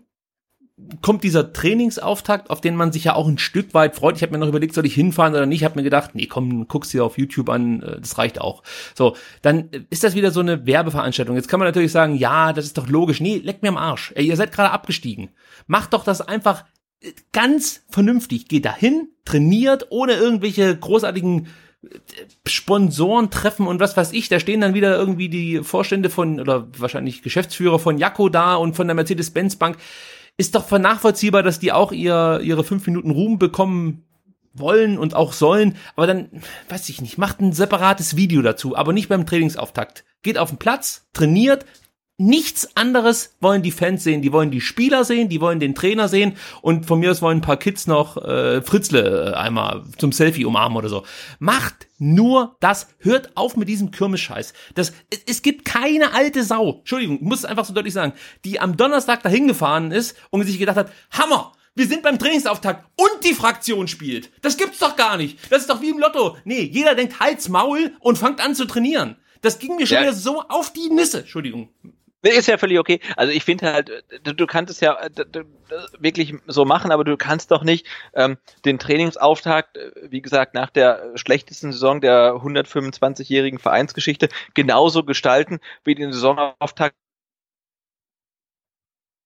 kommt dieser Trainingsauftakt, auf den man sich ja auch ein Stück weit freut. Ich habe mir noch überlegt, soll ich hinfahren oder nicht. Ich habe mir gedacht, nee, komm, guck's dir auf YouTube an, äh, das reicht auch. So, dann ist das wieder so eine Werbeveranstaltung. Jetzt kann man natürlich sagen, ja, das ist doch logisch. Nee, leck mir am Arsch. Ey, ihr seid gerade abgestiegen. Macht doch das einfach äh, ganz vernünftig. Geht dahin, trainiert, ohne irgendwelche großartigen äh, Sponsoren treffen und was weiß ich, da stehen dann wieder irgendwie die Vorstände von oder wahrscheinlich Geschäftsführer von Jacko da und von der Mercedes-Benz Bank ist doch nachvollziehbar, dass die auch ihr, ihre fünf Minuten Ruhm bekommen wollen und auch sollen, aber dann, weiß ich nicht, macht ein separates Video dazu, aber nicht beim Trainingsauftakt. Geht auf den Platz, trainiert, Nichts anderes wollen die Fans sehen. Die wollen die Spieler sehen, die wollen den Trainer sehen und von mir aus wollen ein paar Kids noch äh, Fritzle äh, einmal zum Selfie umarmen oder so. Macht nur das. Hört auf mit diesem Kirmescheiß. Das, es, es gibt keine alte Sau, Entschuldigung, ich muss es einfach so deutlich sagen, die am Donnerstag dahin gefahren ist und sich gedacht hat, Hammer, wir sind beim Trainingsauftakt und die Fraktion spielt. Das gibt's doch gar nicht. Das ist doch wie im Lotto. Nee, jeder denkt Hals, Maul und fängt an zu trainieren. Das ging mir schon ja. wieder so auf die Nisse. Entschuldigung. Ist ja völlig okay. Also ich finde halt, du, du, kannst es ja du, wirklich so machen, aber du kannst doch nicht ähm, den Trainingsauftakt, äh, wie gesagt, nach der schlechtesten Saison der 125-jährigen Vereinsgeschichte genauso gestalten wie den Saisonauftakt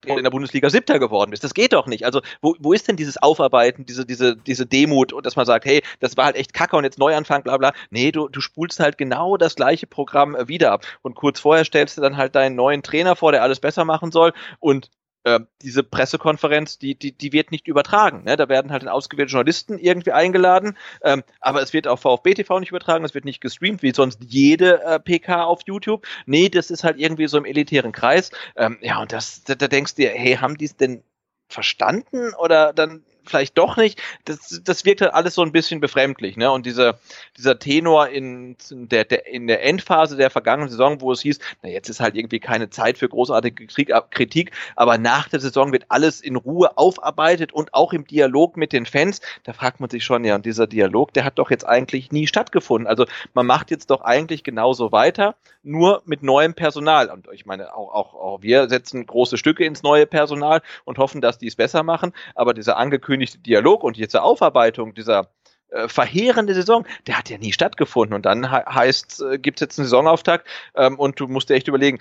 in der Bundesliga Siebter geworden bist. Das geht doch nicht. Also wo, wo ist denn dieses Aufarbeiten, diese, diese, diese Demut und dass man sagt, hey, das war halt echt kacke und jetzt Neuanfang, bla bla. Nee, du, du spulst halt genau das gleiche Programm wieder ab. Und kurz vorher stellst du dann halt deinen neuen Trainer vor, der alles besser machen soll und äh, diese Pressekonferenz, die, die, die wird nicht übertragen. Ne? Da werden halt ausgewählte Journalisten irgendwie eingeladen, ähm, aber es wird auf VfB TV nicht übertragen, es wird nicht gestreamt, wie sonst jede äh, PK auf YouTube. Nee, das ist halt irgendwie so im elitären Kreis. Ähm, ja, und das, da, da denkst du dir, hey, haben die es denn verstanden oder dann vielleicht doch nicht. Das, das wirkt halt alles so ein bisschen befremdlich, ne? Und dieser, dieser Tenor in der, der, in der Endphase der vergangenen Saison, wo es hieß, na jetzt ist halt irgendwie keine Zeit für großartige Kritik, aber nach der Saison wird alles in Ruhe aufarbeitet und auch im Dialog mit den Fans. Da fragt man sich schon, ja, und dieser Dialog, der hat doch jetzt eigentlich nie stattgefunden. Also man macht jetzt doch eigentlich genauso weiter, nur mit neuem Personal. Und ich meine, auch, auch, auch wir setzen große Stücke ins neue Personal und hoffen, dass die es besser machen. Aber dieser angekündigte Dialog und jetzt Aufarbeitung dieser äh, verheerende Saison, der hat ja nie stattgefunden. Und dann he heißt, äh, gibt es jetzt einen Saisonauftakt ähm, und du musst dir echt überlegen,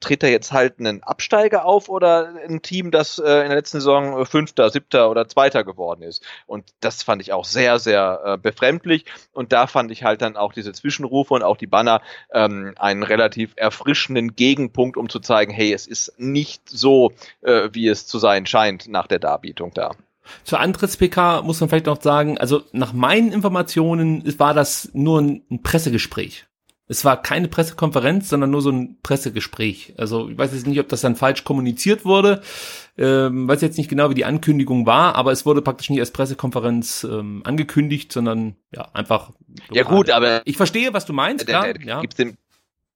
tritt da jetzt halt einen Absteiger auf oder ein Team, das äh, in der letzten Saison Fünfter, Siebter oder Zweiter geworden ist. Und das fand ich auch sehr, sehr äh, befremdlich. Und da fand ich halt dann auch diese Zwischenrufe und auch die Banner ähm, einen relativ erfrischenden Gegenpunkt, um zu zeigen, hey, es ist nicht so, äh, wie es zu sein scheint nach der Darbietung da. Zur Antritts-PK muss man vielleicht noch sagen, also nach meinen Informationen war das nur ein Pressegespräch. Es war keine Pressekonferenz, sondern nur so ein Pressegespräch. Also ich weiß jetzt nicht, ob das dann falsch kommuniziert wurde. Ähm, weiß jetzt nicht genau, wie die Ankündigung war, aber es wurde praktisch nicht als Pressekonferenz ähm, angekündigt, sondern ja einfach. Ja gut, aber ich verstehe, was du meinst. Klar, der, der, ja. Gibt's dem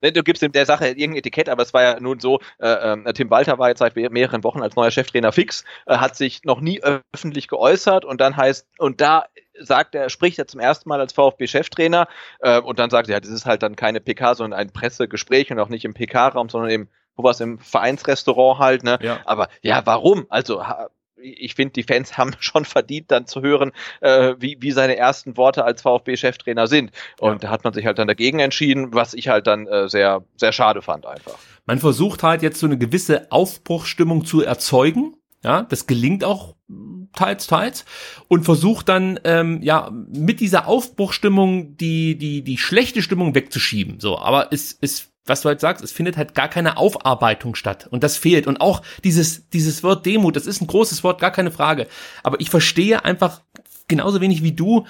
du gibst der Sache irgendein Etikett, aber es war ja nun so, äh, äh, Tim Walter war jetzt seit mehreren Wochen als neuer Cheftrainer fix, äh, hat sich noch nie öffentlich geäußert und dann heißt, und da sagt er, spricht er zum ersten Mal als VfB-Cheftrainer äh, und dann sagt er, ja, das ist halt dann keine PK, sondern ein Pressegespräch und auch nicht im PK-Raum, sondern im wo war es im Vereinsrestaurant halt, ne? Ja. Aber ja, warum? Also ich finde, die Fans haben schon verdient, dann zu hören, äh, wie, wie seine ersten Worte als VfB-Cheftrainer sind. Und ja. da hat man sich halt dann dagegen entschieden, was ich halt dann äh, sehr, sehr schade fand einfach. Man versucht halt jetzt so eine gewisse Aufbruchstimmung zu erzeugen. Ja, das gelingt auch teils, teils und versucht dann ähm, ja mit dieser Aufbruchstimmung die die die schlechte Stimmung wegzuschieben. So, aber es es was du halt sagst, es findet halt gar keine Aufarbeitung statt. Und das fehlt. Und auch dieses, dieses Wort Demut, das ist ein großes Wort, gar keine Frage. Aber ich verstehe einfach genauso wenig wie du,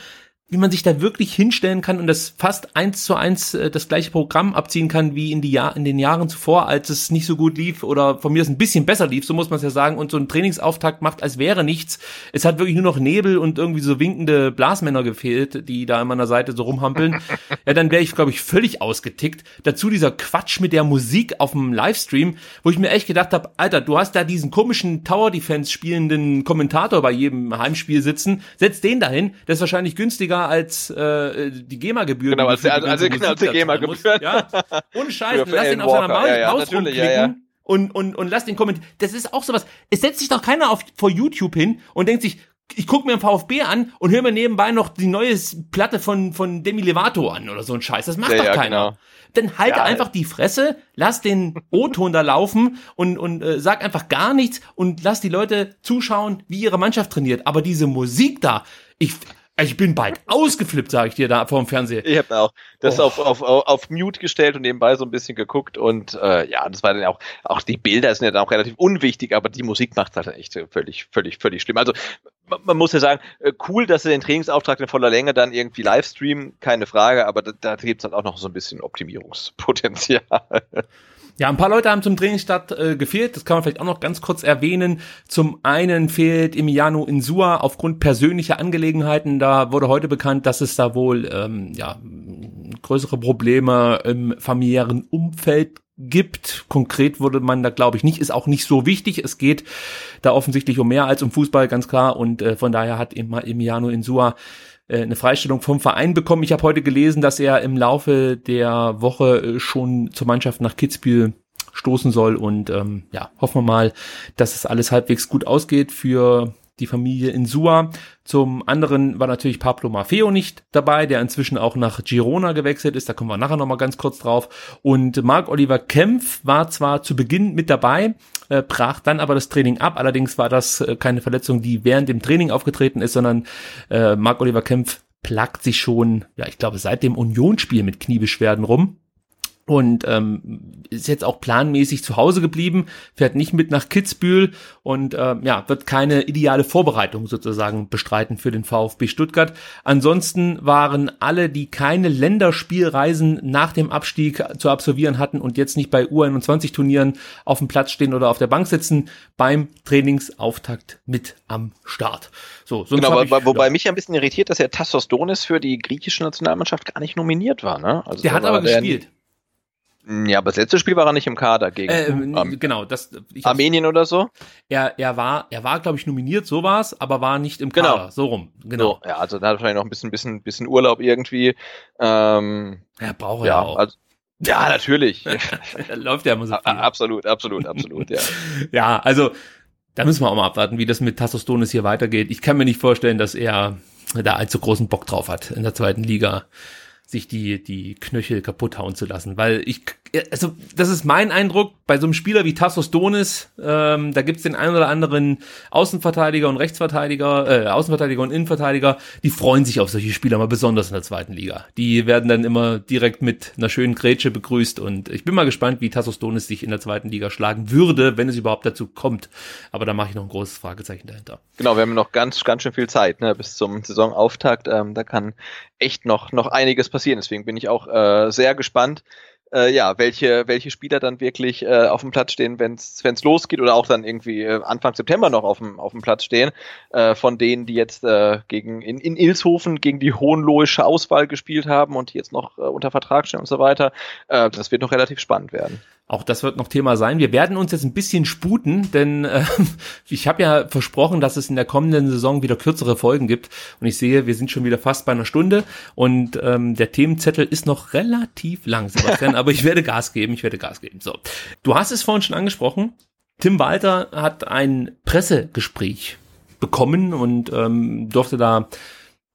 wie man sich da wirklich hinstellen kann und das fast eins zu eins äh, das gleiche Programm abziehen kann wie in, die Jahr, in den Jahren zuvor, als es nicht so gut lief oder von mir es ein bisschen besser lief, so muss man es ja sagen, und so ein Trainingsauftakt macht, als wäre nichts. Es hat wirklich nur noch Nebel und irgendwie so winkende Blasmänner gefehlt, die da an meiner Seite so rumhampeln. ja, dann wäre ich, glaube ich, völlig ausgetickt. Dazu dieser Quatsch mit der Musik auf dem Livestream, wo ich mir echt gedacht habe, Alter, du hast da diesen komischen Tower Defense spielenden Kommentator bei jedem Heimspiel sitzen, setz den dahin, das ist wahrscheinlich günstiger als äh, die GEMA-Gebühren. Genau, als, als, als, als GEMA-Gebühren. Ja? Ohne Scheiß, lass ihn auf seiner Maus, ja, ja, rumklicken. Ja, ja. und, und, und lass den kommentieren. Das ist auch sowas. Es setzt sich doch keiner auf, vor YouTube hin und denkt sich, ich gucke mir einen VfB an und höre mir nebenbei noch die neue Platte von, von Demi Levato an oder so ein Scheiß. Das macht Ja, doch ja, keiner. genau. Dann halte Ja. einfach die Fresse, lass den O-Ton da laufen und, und äh, sag einfach gar nichts und lass die Leute zuschauen, wie ihre Mannschaft trainiert. Aber diese Musik da, ich, ich bin bald ausgeflippt, sage ich dir da vor dem Fernseher. Ich habe auch das Oh. auf, auf, auf, Mute gestellt und nebenbei so ein bisschen geguckt und äh, ja, das war dann auch, auch die Bilder sind ja dann auch relativ unwichtig, aber die Musik macht halt echt völlig, völlig, völlig schlimm. Also man, muss ja sagen, äh, cool, dass sie den Trainingsauftrag in voller Länge dann irgendwie live streamen, keine Frage, aber da, da gibt es halt auch noch so ein bisschen Optimierungspotenzial. Ja, ein paar Leute haben zum Trainingsstart äh, gefehlt. Das kann man vielleicht auch noch ganz kurz erwähnen. Zum einen fehlt Emiliano Insua aufgrund persönlicher Angelegenheiten. Da wurde heute bekannt, dass es da wohl ähm, ja, größere Probleme im familiären Umfeld gibt. Konkret wurde man da, glaube ich, nicht, ist auch nicht so wichtig. Es geht da offensichtlich um mehr als um Fußball, ganz klar. Und äh, von daher hat Em- Emiliano Insua eine Freistellung vom Verein bekommen. Ich habe heute gelesen, dass er im Laufe der Woche äh, schon zur Mannschaft nach Kitzbühel stoßen soll und ähm, ja, hoffen wir mal, dass es alles halbwegs gut ausgeht für die Familie in Sua. Zum anderen war natürlich Pablo Maffeo nicht dabei, der inzwischen auch nach Girona gewechselt ist. Da kommen wir nachher nochmal ganz kurz drauf. Und Marc-Oliver Kempf war zwar zu Beginn mit dabei, äh, brach dann aber das Training ab. Allerdings war das äh, keine Verletzung, die während dem Training aufgetreten ist, sondern äh, Marc-Oliver Kempf plagt sich schon, ja, ich glaube, seit dem Unionsspiel mit Kniebeschwerden rum und ähm, ist jetzt auch planmäßig zu Hause geblieben, fährt nicht mit nach Kitzbühel und ähm, ja, wird keine ideale Vorbereitung sozusagen bestreiten für den VfB Stuttgart. Ansonsten waren alle, die keine Länderspielreisen nach dem Abstieg zu absolvieren hatten und jetzt nicht bei U21-Turnieren auf dem Platz stehen oder auf der Bank sitzen, beim Trainingsauftakt mit am Start. So, sonst Genau, ich, wobei ja. mich ein bisschen irritiert, dass ja Tassos Donis für die griechische Nationalmannschaft gar nicht nominiert war. Ne? Also der hat aber gespielt. Ja, aber das letzte Spiel war er nicht im Kader gegen Äh, Arm- genau, das Armenien oder so. er, er war, er war, glaube ich, nominiert, so war's, aber war nicht im Genau. Kader. So rum. Genau. So, ja, also da hat er wahrscheinlich noch ein bisschen, bisschen, bisschen Urlaub irgendwie. Ähm, Er braucht ja, ja, auch. also, ja, natürlich. Läuft ja immer so viel. absolut, absolut, absolut, ja. Ja, also da müssen wir auch mal abwarten, wie das mit Tassos Donis hier weitergeht. Ich kann mir nicht vorstellen, dass er da allzu großen Bock drauf hat, in der zweiten Liga sich die, die Knöchel kaputt hauen zu lassen. Weil ich, also das ist mein Eindruck, bei so einem Spieler wie Tassos Donis, ähm, da gibt's den einen oder anderen Außenverteidiger und Rechtsverteidiger, äh, Außenverteidiger und Innenverteidiger, die freuen sich auf solche Spieler mal besonders in der zweiten Liga. Die werden dann immer direkt mit einer schönen Grätsche begrüßt und ich bin mal gespannt, wie Tassos Donis sich in der zweiten Liga schlagen würde, wenn es überhaupt dazu kommt. Aber da mache ich noch ein großes Fragezeichen dahinter. Genau, wir haben noch ganz, ganz schön viel Zeit, ne, bis zum Saisonauftakt. Ähm, da kann echt noch, noch einiges passieren. Deswegen bin ich auch äh, sehr gespannt, äh, ja, welche, welche Spieler dann wirklich äh, auf dem Platz stehen, wenn es losgeht oder auch dann irgendwie äh, Anfang September noch auf dem, auf dem Platz stehen, äh, von denen, die jetzt äh, gegen in, in Ilshofen gegen die hohenlohische Auswahl gespielt haben und die jetzt noch äh, unter Vertrag stehen und so weiter. Äh, das wird noch relativ spannend werden. Auch das wird noch Thema sein. Wir werden uns jetzt ein bisschen sputen, denn äh, ich habe ja versprochen, dass es in der kommenden Saison wieder kürzere Folgen gibt. Und ich sehe, wir sind schon wieder fast bei einer Stunde und ähm, der Themenzettel ist noch relativ lang, Sebastian, aber ich werde Gas geben, ich werde Gas geben. So, du hast es vorhin schon angesprochen. Tim Walter hat ein Pressegespräch bekommen und ähm, durfte da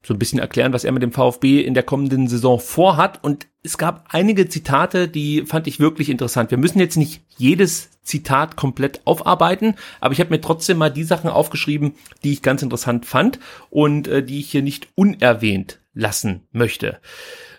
so ein bisschen erklären, was er mit dem VfB in der kommenden Saison vorhat. Und es gab einige Zitate, die fand ich wirklich interessant. Wir müssen jetzt nicht jedes Zitat komplett aufarbeiten, aber ich habe mir trotzdem mal die Sachen aufgeschrieben, die ich ganz interessant fand und äh, die ich hier nicht unerwähnt lassen möchte.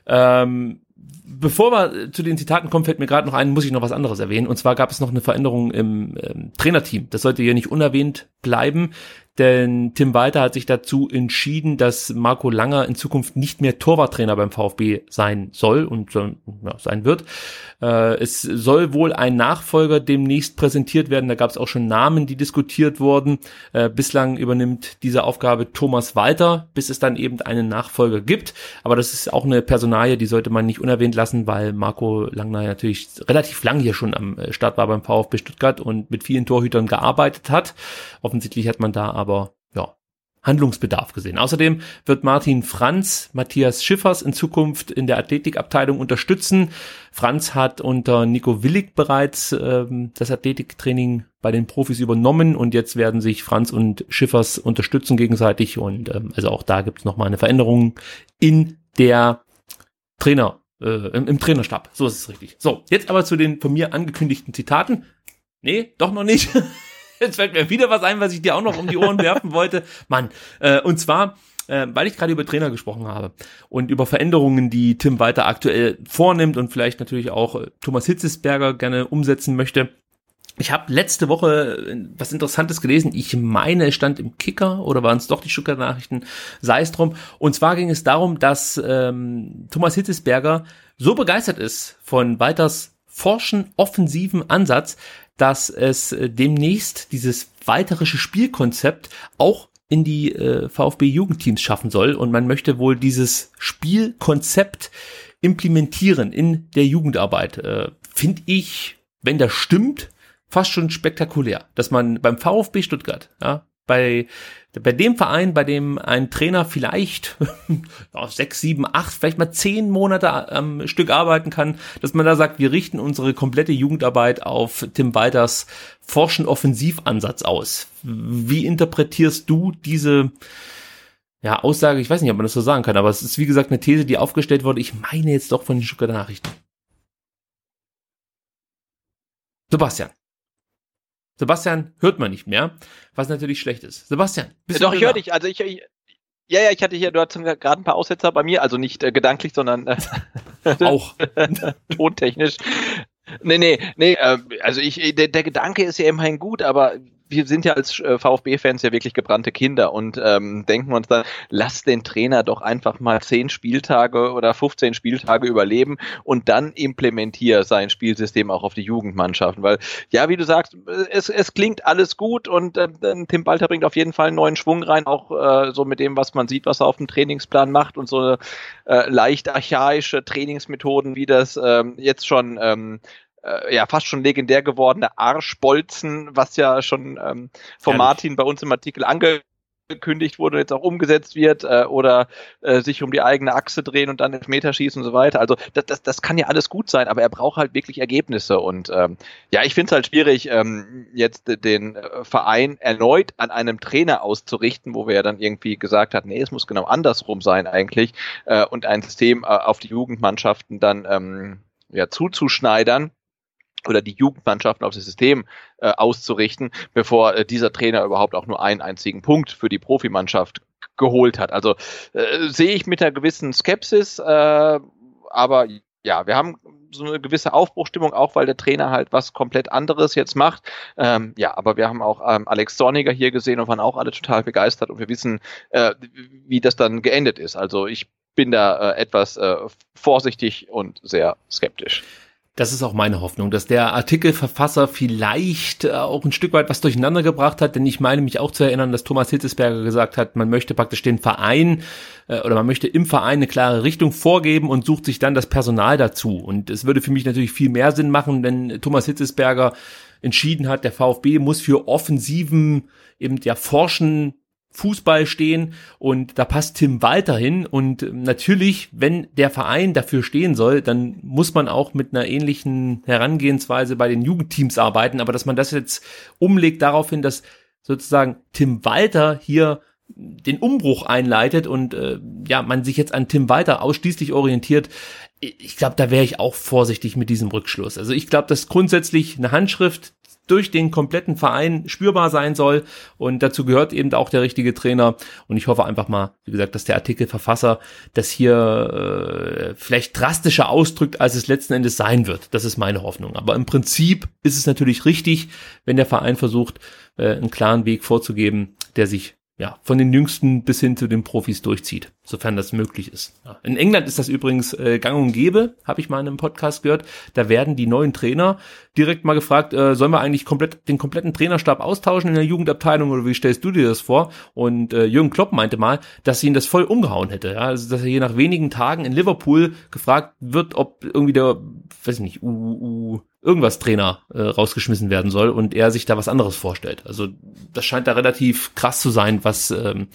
Ähm, bevor wir zu den Zitaten kommen, fällt mir gerade noch ein, muss ich noch was anderes erwähnen. Und zwar gab es noch eine Veränderung im ähm, Trainerteam. Das sollte hier nicht unerwähnt bleiben, denn Tim Walter hat sich dazu entschieden, dass Marco Langer in Zukunft nicht mehr Torwarttrainer beim VfB sein soll und ja, sein wird. Äh, es soll wohl ein Nachfolger demnächst präsentiert werden. Da gab es auch schon Namen, die diskutiert wurden. Äh, bislang übernimmt diese Aufgabe Thomas Walter, bis es dann eben einen Nachfolger gibt. Aber das ist auch eine Personalie, die sollte man nicht unerwähnt lassen, weil Marco Langner natürlich relativ lang hier schon am äh, Start war beim VfB Stuttgart und mit vielen Torhütern gearbeitet hat. Offensichtlich hat man da aber ja Handlungsbedarf gesehen. Außerdem wird Martin Franz Matthias Schiffers in Zukunft in der Athletikabteilung unterstützen. Franz hat unter Nico Willig bereits ähm, das Athletiktraining bei den Profis übernommen und jetzt werden sich Franz und Schiffers unterstützen gegenseitig und ähm, also auch da gibt es nochmal eine Veränderung in der Trainer, äh, im Trainerstab. So ist es richtig. So, jetzt aber zu den von mir angekündigten Zitaten. Nee, doch noch nicht. Jetzt fällt mir wieder was ein, was ich dir auch noch um die Ohren werfen wollte. Mann, äh, und zwar, äh, weil ich gerade über Trainer gesprochen habe und über Veränderungen, die Tim Walter aktuell vornimmt und vielleicht natürlich auch äh, Thomas Hitzesberger gerne umsetzen möchte. Ich habe letzte Woche äh, was Interessantes gelesen. Ich meine, es stand im Kicker oder waren es doch die Stuttgarter Nachrichten, sei es drum. Und zwar ging es darum, dass ähm, Thomas Hitzesberger so begeistert ist von Walters forschen offensiven Ansatz, dass es äh, demnächst dieses weiterische Spielkonzept auch in die äh, VfB Jugendteams schaffen soll und man möchte wohl dieses Spielkonzept implementieren in der Jugendarbeit. Äh, Finde ich, wenn das stimmt, fast schon spektakulär, dass man beim VfB Stuttgart, ja, bei bei dem Verein, bei dem ein Trainer vielleicht sechs, sieben, acht, vielleicht mal zehn Monate am Stück arbeiten kann, dass man da sagt, wir richten unsere komplette Jugendarbeit auf Tim Walters Forschen-Offensivansatz aus. Wie interpretierst du diese ja, Aussage? Ich weiß nicht, ob man das so sagen kann, aber es ist wie gesagt eine These, die aufgestellt wurde. Ich meine jetzt doch von den Stuttgarter Nachrichten. Sebastian. Sebastian hört man nicht mehr, was natürlich schlecht ist. Sebastian, bist ja, Doch, ich höre dich. Also ich, ich, ja, ja, ich hatte hier, du hattest gerade ein paar Aussetzer bei mir, also nicht äh, gedanklich, sondern äh, auch tontechnisch. Nee, nee, nee, äh, also ich, der, der Gedanke ist ja immerhin gut, aber wir sind ja als äh, VfB-Fans ja wirklich gebrannte Kinder und ähm, denken uns dann, lass den Trainer doch einfach mal zehn Spieltage oder 15 Spieltage überleben und dann implementier sein Spielsystem auch auf die Jugendmannschaften. Weil, ja, wie du sagst, es, es klingt alles gut und äh, Tim Balter bringt auf jeden Fall einen neuen Schwung rein, auch äh, so mit dem, was man sieht, was er auf dem Trainingsplan macht und so eine äh, leicht archaische Trainingsmethoden, wie das ähm, jetzt schon ähm, äh, ja fast schon legendär gewordene Arschbolzen, was ja schon ähm, von Ehrlich? Martin bei uns im Artikel angekündigt wurde und jetzt auch umgesetzt wird äh, oder äh, sich um die eigene Achse drehen und dann Elfmeter schießen und so weiter. Also das, das, das kann ja alles gut sein, aber er braucht halt wirklich Ergebnisse und ähm, ja, ich finde es halt schwierig, ähm, jetzt den äh, Verein erneut an einem Trainer auszurichten, wo wir ja dann irgendwie gesagt hatten, nee, es muss genau andersrum sein eigentlich äh, und ein System äh, auf die Jugendmannschaften dann ähm, ja, zuzuschneidern oder die Jugendmannschaften auf das System äh, auszurichten, bevor äh, dieser Trainer überhaupt auch nur einen einzigen Punkt für die Profimannschaft geholt hat. Also äh, sehe ich mit einer gewissen Skepsis, äh, aber ja, wir haben so eine gewisse Aufbruchstimmung, auch weil der Trainer halt was komplett anderes jetzt macht. Ähm, ja, aber wir haben auch ähm, Alex Zorniger hier gesehen und waren auch alle total begeistert und wir wissen, äh, wie das dann geendet ist. Also ich bin da äh, etwas äh, vorsichtig und sehr skeptisch. Das ist auch meine Hoffnung, dass der Artikelverfasser vielleicht äh, auch ein Stück weit was durcheinander gebracht hat, denn ich meine mich auch zu erinnern, dass Thomas Hitzesberger gesagt hat, man möchte praktisch den Verein äh, oder man möchte im Verein eine klare Richtung vorgeben und sucht sich dann das Personal dazu. Und es würde für mich natürlich viel mehr Sinn machen, wenn Thomas Hitzesberger entschieden hat, der VfB muss für offensiven eben ja forschen Fußball stehen und da passt Tim Walter hin und natürlich, wenn der Verein dafür stehen soll, dann muss man auch mit einer ähnlichen Herangehensweise bei den Jugendteams arbeiten, aber dass man das jetzt umlegt darauf hin, dass sozusagen Tim Walter hier den Umbruch einleitet und äh, ja, man sich jetzt an Tim Walter ausschließlich orientiert, ich glaube, da wäre ich auch vorsichtig mit diesem Rückschluss. Also ich glaube, dass grundsätzlich eine Handschrift durch den kompletten Verein spürbar sein soll. Und dazu gehört eben auch der richtige Trainer. Und ich hoffe einfach mal, wie gesagt, dass der Artikelverfasser das hier äh, vielleicht drastischer ausdrückt, als es letzten Endes sein wird. Das ist meine Hoffnung. Aber im Prinzip ist es natürlich richtig, wenn der Verein versucht, äh, einen klaren Weg vorzugeben, der sich ja, von den Jüngsten bis hin zu den Profis durchzieht, sofern das möglich ist. In England ist das übrigens äh, gang und gäbe, habe ich mal in einem Podcast gehört. Da werden die neuen Trainer direkt mal gefragt, äh, sollen wir eigentlich komplett den kompletten Trainerstab austauschen in der Jugendabteilung oder wie stellst du dir das vor? Und äh, Jürgen Klopp meinte mal, dass ihn das voll umgehauen hätte. Ja? Also dass er hier nach wenigen Tagen in Liverpool gefragt wird, ob irgendwie der, weiß ich nicht, U, U irgendwas Trainer äh, rausgeschmissen werden soll und er sich da was anderes vorstellt. Also das scheint da relativ krass zu sein, was ähm,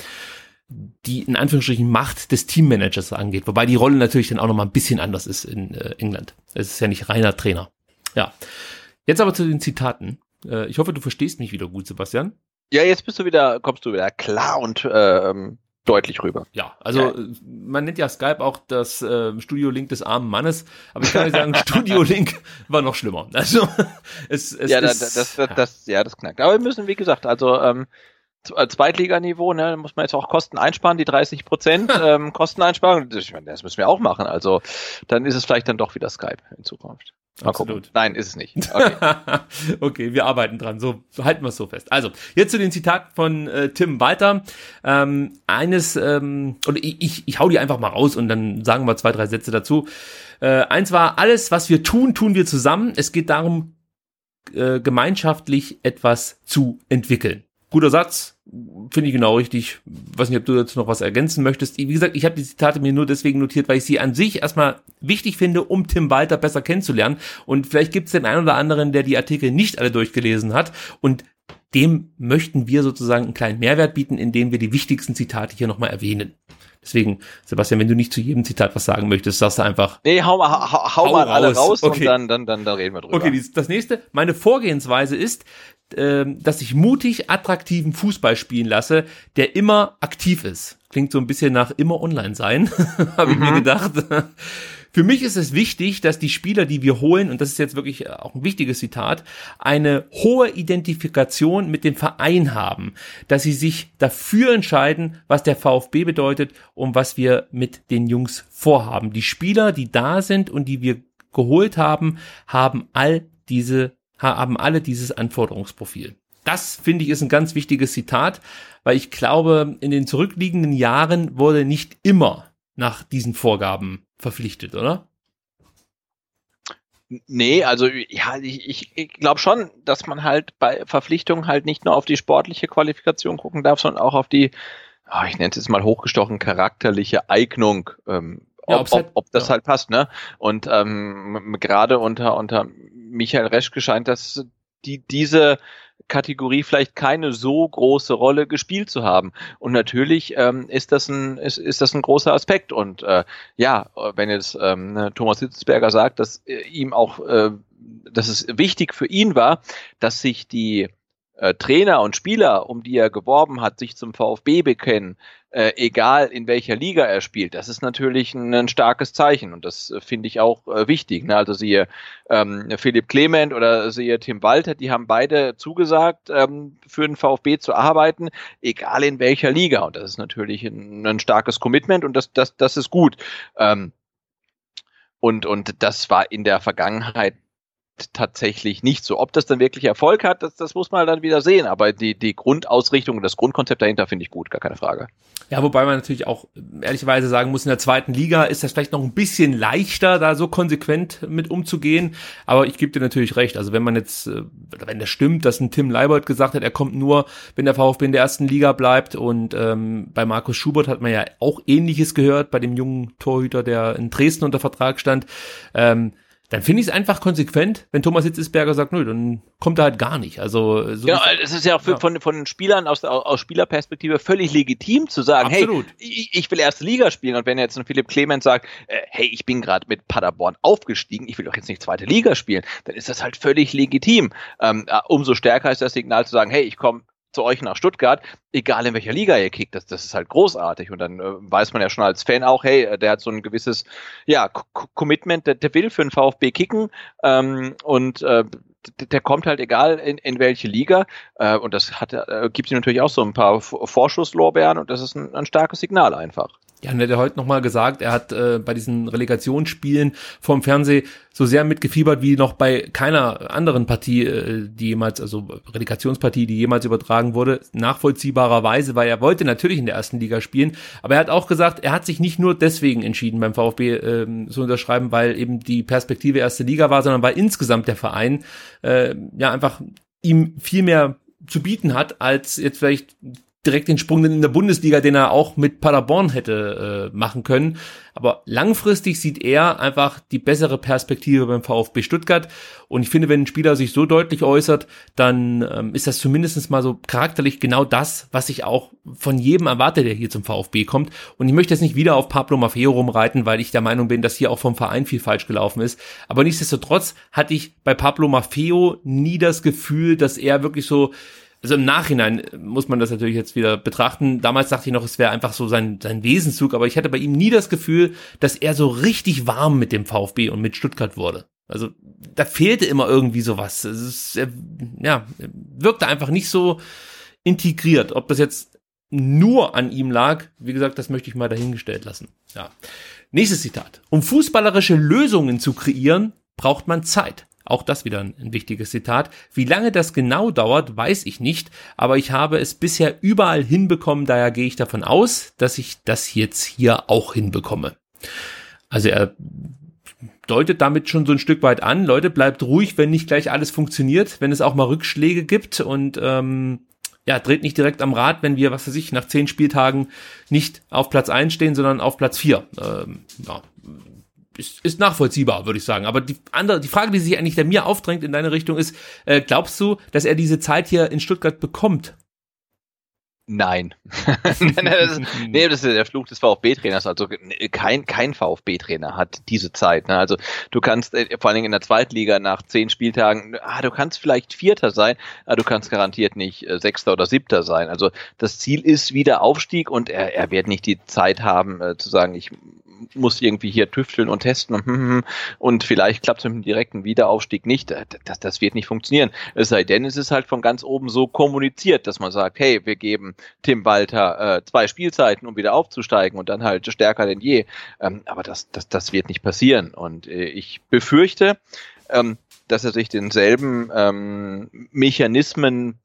die in Anführungsstrichen Macht des Teammanagers angeht, wobei die Rolle natürlich dann auch noch mal ein bisschen anders ist in äh, England. Es ist ja nicht reiner Trainer. Ja. Jetzt aber zu den Zitaten. Äh, ich hoffe, du verstehst mich wieder gut, Sebastian. Ja, jetzt bist du wieder, kommst du wieder klar und ähm, deutlich rüber. Ja, also ja. Man nennt ja Skype auch das äh, Studio Link des armen Mannes, aber ich kann nicht sagen, Studio Link war noch schlimmer. Also es, es ja, ist, das, das, das, das, ja, das knackt. Aber wir müssen, wie gesagt, also ähm, äh, Zweitliganiveau, ne, muss man jetzt auch Kosten einsparen, die 30 Prozent ähm, Kosten einsparen. Das, das müssen wir auch machen. Also dann ist es vielleicht dann doch wieder Skype in Zukunft. Mal Absolut. Gucken. Nein, ist es nicht. Okay. okay, wir arbeiten dran. So halten wir es so fest. Also jetzt zu den Zitaten von äh, Tim Walter. Ähm, eines, ähm, und ich, ich, ich hau die einfach mal raus und dann sagen wir zwei, drei Sätze dazu. Äh, eins war, alles, was wir tun, tun wir zusammen. Es geht darum, äh, gemeinschaftlich etwas zu entwickeln guter Satz, finde ich genau richtig. Weiß nicht, ob du dazu noch was ergänzen möchtest. Wie gesagt, ich habe die Zitate mir nur deswegen notiert, weil ich sie an sich erstmal wichtig finde, um Tim Walter besser kennenzulernen. Und vielleicht gibt es den einen oder anderen, der die Artikel nicht alle durchgelesen hat. Und dem möchten wir sozusagen einen kleinen Mehrwert bieten, indem wir die wichtigsten Zitate hier nochmal erwähnen. Deswegen, Sebastian, wenn du nicht zu jedem Zitat was sagen möchtest, sagst du einfach. Nee, hau, hau, hau, hau mal alle raus okay. und dann, dann, dann, dann reden wir drüber. Okay, das nächste. Meine Vorgehensweise ist, ähm, dass ich mutig attraktiven Fußball spielen lasse, der immer aktiv ist. Klingt so ein bisschen nach immer online sein, habe ich mir mhm. gedacht. Für mich ist es wichtig, dass die Spieler, die wir holen, und das ist jetzt wirklich auch ein wichtiges Zitat, eine hohe Identifikation mit dem Verein haben, dass sie sich dafür entscheiden, was der VfB bedeutet und was wir mit den Jungs vorhaben. Die Spieler, die da sind und die wir geholt haben, haben all diese haben alle dieses Anforderungsprofil. Das finde ich ist ein ganz wichtiges Zitat, weil ich glaube, in den zurückliegenden Jahren wurde nicht immer nach diesen Vorgaben verpflichtet, oder? Nee, also ja, ich, ich, ich glaube schon, dass man halt bei Verpflichtungen halt nicht nur auf die sportliche Qualifikation gucken darf, sondern auch auf die, oh, ich nenne es jetzt mal hochgestochen, charakterliche Eignung ähm, ja, ob, halt, ob, das ja. halt passt, ne? Und ähm, gerade unter unter Michael Reschke scheint das die diese Kategorie vielleicht keine so große Rolle gespielt zu haben. Und natürlich ähm, ist das ein ist, ist das ein großer Aspekt. Und äh, ja, wenn jetzt ähm, ne, Thomas Hitzberger sagt, dass äh, ihm auch äh, dass es wichtig für ihn war, dass sich die äh, Trainer und Spieler, um die er geworben hat, sich zum VfB bekennen, äh, egal in welcher Liga er spielt, das ist natürlich ein, ein starkes Zeichen und das äh, finde ich auch äh, wichtig. Ne? Also siehe ähm, Philipp Clement oder siehe Tim Walter, die haben beide zugesagt, ähm, für den VfB zu arbeiten, egal in welcher Liga. Und das ist natürlich ein, ein starkes Commitment und das, das, das ist gut. Ähm, und, und das war in der Vergangenheit tatsächlich nicht so. Ob das dann wirklich Erfolg hat, das, das muss man dann wieder sehen. Aber die, die Grundausrichtung und das Grundkonzept dahinter finde ich gut, gar keine Frage. Ja, wobei man natürlich auch ehrlicherweise sagen muss, in der zweiten Liga ist das vielleicht noch ein bisschen leichter, da so konsequent mit umzugehen. Aber ich gebe dir natürlich recht. Also wenn man jetzt, äh, wenn das stimmt, dass ein Tim Leibold gesagt hat, er kommt nur, wenn der VfB in der ersten Liga bleibt. Und ähm, bei Markus Schubert hat man ja auch Ähnliches gehört, bei dem jungen Torhüter, der in Dresden unter Vertrag stand. Ähm, dann finde ich es einfach konsequent, wenn Thomas Hitzesberger sagt, nö, dann kommt er halt gar nicht. Also so genau, es ist ja auch für, ja. von von den Spielern aus aus Spielerperspektive völlig legitim zu sagen, Absolut. hey, ich, ich, will erste Liga spielen und wenn jetzt ein Philipp Clement sagt, äh, hey, ich bin gerade mit Paderborn aufgestiegen, ich will doch jetzt nicht zweite Liga spielen, dann ist das halt völlig legitim. Ähm, äh, umso stärker ist das Signal zu sagen, hey, ich komme zu euch nach Stuttgart, egal in welcher Liga ihr kickt, das, das ist halt großartig. Und dann äh, weiß man ja schon als Fan auch, hey, der hat so ein gewisses ja, Commitment, der, der will für den VfB kicken ähm, und äh, der kommt halt egal in, in welche Liga äh, und das hat, äh, gibt ihm natürlich auch so ein paar Vorschusslorbeeren und das ist ein, ein starkes Signal einfach. Ja, und er hat ja heute nochmal gesagt, er hat äh, bei diesen Relegationsspielen vom Fernseh so sehr mitgefiebert wie noch bei keiner anderen Partie, äh, die jemals, also Relegationspartie, die jemals übertragen wurde, nachvollziehbarerweise, weil er wollte natürlich in der ersten Liga spielen, aber er hat auch gesagt, er hat sich nicht nur deswegen entschieden, beim VfB äh, zu unterschreiben, weil eben die Perspektive erste Liga war, sondern weil insgesamt der Verein äh, ja einfach ihm viel mehr zu bieten hat, als jetzt vielleicht direkt den Sprung in der Bundesliga, den er auch mit Paderborn hätte äh, machen können. Aber langfristig sieht er einfach die bessere Perspektive beim VfB Stuttgart. Und ich finde, wenn ein Spieler sich so deutlich äußert, dann ähm, ist das zumindest mal so charakterlich genau das, was ich auch von jedem erwarte, der hier zum VfB kommt. Und ich möchte jetzt nicht wieder auf Pablo Maffeo rumreiten, weil ich der Meinung bin, dass hier auch vom Verein viel falsch gelaufen ist. Aber nichtsdestotrotz hatte ich bei Pablo Maffeo nie das Gefühl, dass er wirklich so also im Nachhinein muss man das natürlich jetzt wieder betrachten. Damals dachte ich noch, es wäre einfach so sein, sein Wesenszug, aber ich hatte bei ihm nie das Gefühl, dass er so richtig warm mit dem VfB und mit Stuttgart wurde. Also da fehlte immer irgendwie sowas. Es ist, er, ja, wirkte einfach nicht so integriert. Ob das jetzt nur an ihm lag, wie gesagt, das möchte ich mal dahingestellt lassen. Ja. Nächstes Zitat. Um fußballerische Lösungen zu kreieren, braucht man Zeit. Auch das wieder ein, wichtiges Zitat. Wie lange das genau dauert, weiß ich nicht, aber ich habe es bisher überall hinbekommen, daher gehe ich davon aus, dass ich das jetzt hier auch hinbekomme. Also er deutet damit schon so ein Stück weit an, Leute, bleibt ruhig, wenn nicht gleich alles funktioniert, wenn es auch mal Rückschläge gibt und ähm, ja, dreht nicht direkt am Rad, wenn wir, was weiß ich, nach zehn Spieltagen nicht auf Platz eins stehen, sondern auf Platz vier. Ähm, ja, ist, ist nachvollziehbar, würde ich sagen. Aber die andere, die Frage, die sich eigentlich der mir aufdrängt in deine Richtung ist, äh, glaubst du, dass er diese Zeit hier in Stuttgart bekommt? Nein. das nee, das ist der Fluch des VfB-Trainers. Also kein, kein VfB-Trainer hat diese Zeit. Ne? Also du kannst äh, vor allen Dingen in der Zweitliga nach zehn Spieltagen, ah, du kannst vielleicht Vierter sein, aber du kannst garantiert nicht äh, Sechster oder Siebter sein. Also das Ziel ist wieder Aufstieg und er, er wird nicht die Zeit haben äh, zu sagen, ich muss irgendwie hier tüfteln und testen und, hm, hm, hm, und vielleicht klappt es mit dem direkten Wiederaufstieg nicht. Das, das wird nicht funktionieren. Es sei denn, es ist halt von ganz oben so kommuniziert, dass man sagt, hey, wir geben Tim Walter äh, zwei Spielzeiten, um wieder aufzusteigen und dann halt stärker denn je. Ähm, aber das, das, das wird nicht passieren. Und äh, ich befürchte, ähm, dass er sich denselben ähm, Mechanismen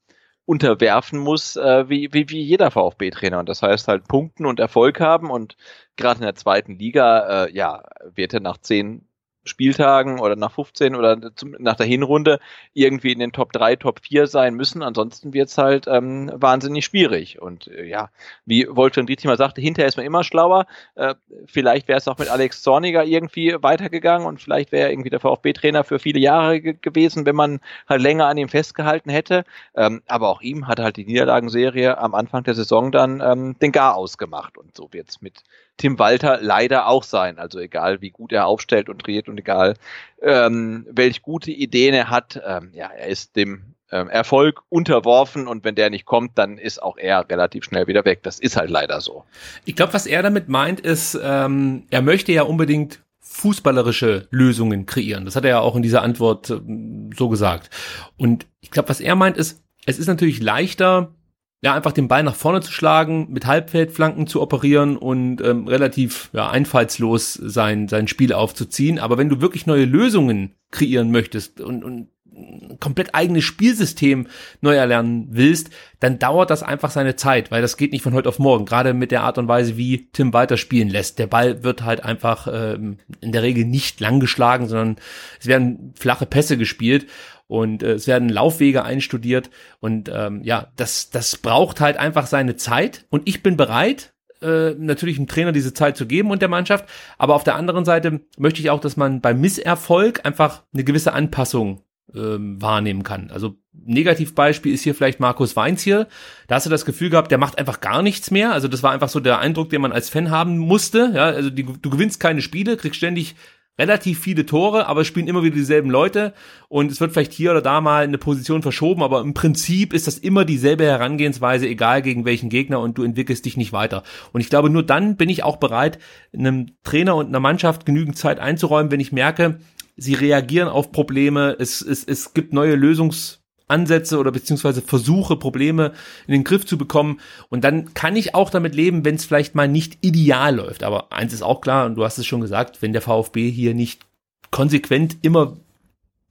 unterwerfen muss, äh, wie, wie, wie jeder VfB-Trainer. Und das heißt halt punkten und Erfolg haben und gerade in der zweiten Liga, äh, ja, wird er nach zehn Spieltagen oder nach 15 oder zum, nach der Hinrunde irgendwie in den Top 3, Top 4 sein müssen. Ansonsten wird es halt ähm, wahnsinnig schwierig. Und äh, ja, wie Wolfgang Dietrich mal sagte, hinterher ist man immer schlauer. Äh, vielleicht wäre es auch mit Alex Zorniger irgendwie weitergegangen und vielleicht wäre er irgendwie der VfB-Trainer für viele Jahre gewesen, wenn man halt länger an ihm festgehalten hätte. Ähm, aber auch ihm hat halt die Niederlagenserie am Anfang der Saison dann ähm, den Gar ausgemacht. Und so wird es mit Tim Walter leider auch sein. Also egal, wie gut er aufstellt und dreht und egal, ähm, welche gute Ideen er hat, ähm, ja, er ist dem ähm, Erfolg unterworfen und wenn der nicht kommt, dann ist auch er relativ schnell wieder weg. Das ist halt leider so. Ich glaube, was er damit meint, ist, ähm, er möchte ja unbedingt fußballerische Lösungen kreieren. Das hat er ja auch in dieser Antwort äh, so gesagt. Und ich glaube, was er meint, ist, es ist natürlich leichter, ja, einfach den Ball nach vorne zu schlagen, mit Halbfeldflanken zu operieren und ähm, relativ ja, einfallslos sein, sein Spiel aufzuziehen. Aber wenn du wirklich neue Lösungen kreieren möchtest und, und komplett eigenes Spielsystem neu erlernen willst, dann dauert das einfach seine Zeit, weil das geht nicht von heute auf morgen. Gerade mit der Art und Weise, wie Tim weiter spielen lässt. Der Ball wird halt einfach ähm, in der Regel nicht lang geschlagen, sondern es werden flache Pässe gespielt und äh, es werden Laufwege einstudiert und ähm, ja, das, das braucht halt einfach seine Zeit und ich bin bereit, äh, natürlich dem Trainer diese Zeit zu geben und der Mannschaft, aber auf der anderen Seite möchte ich auch, dass man beim Misserfolg einfach eine gewisse Anpassung ähm, wahrnehmen kann. Also Negativbeispiel ist hier vielleicht Markus Weinz hier. Da hast du das Gefühl gehabt, der macht einfach gar nichts mehr. Also das war einfach so der Eindruck, den man als Fan haben musste. Ja, also die, du gewinnst keine Spiele, kriegst ständig relativ viele Tore, aber es spielen immer wieder dieselben Leute und es wird vielleicht hier oder da mal eine Position verschoben, aber im Prinzip ist das immer dieselbe Herangehensweise, egal gegen welchen Gegner und du entwickelst dich nicht weiter. Und ich glaube, nur dann bin ich auch bereit, einem Trainer und einer Mannschaft genügend Zeit einzuräumen, wenn ich merke, sie reagieren auf Probleme, es, es, es gibt neue Lösungs Ansätze oder beziehungsweise Versuche, Probleme in den Griff zu bekommen. Und dann kann ich auch damit leben, wenn es vielleicht mal nicht ideal läuft. Aber eins ist auch klar, und du hast es schon gesagt, wenn der VfB hier nicht konsequent immer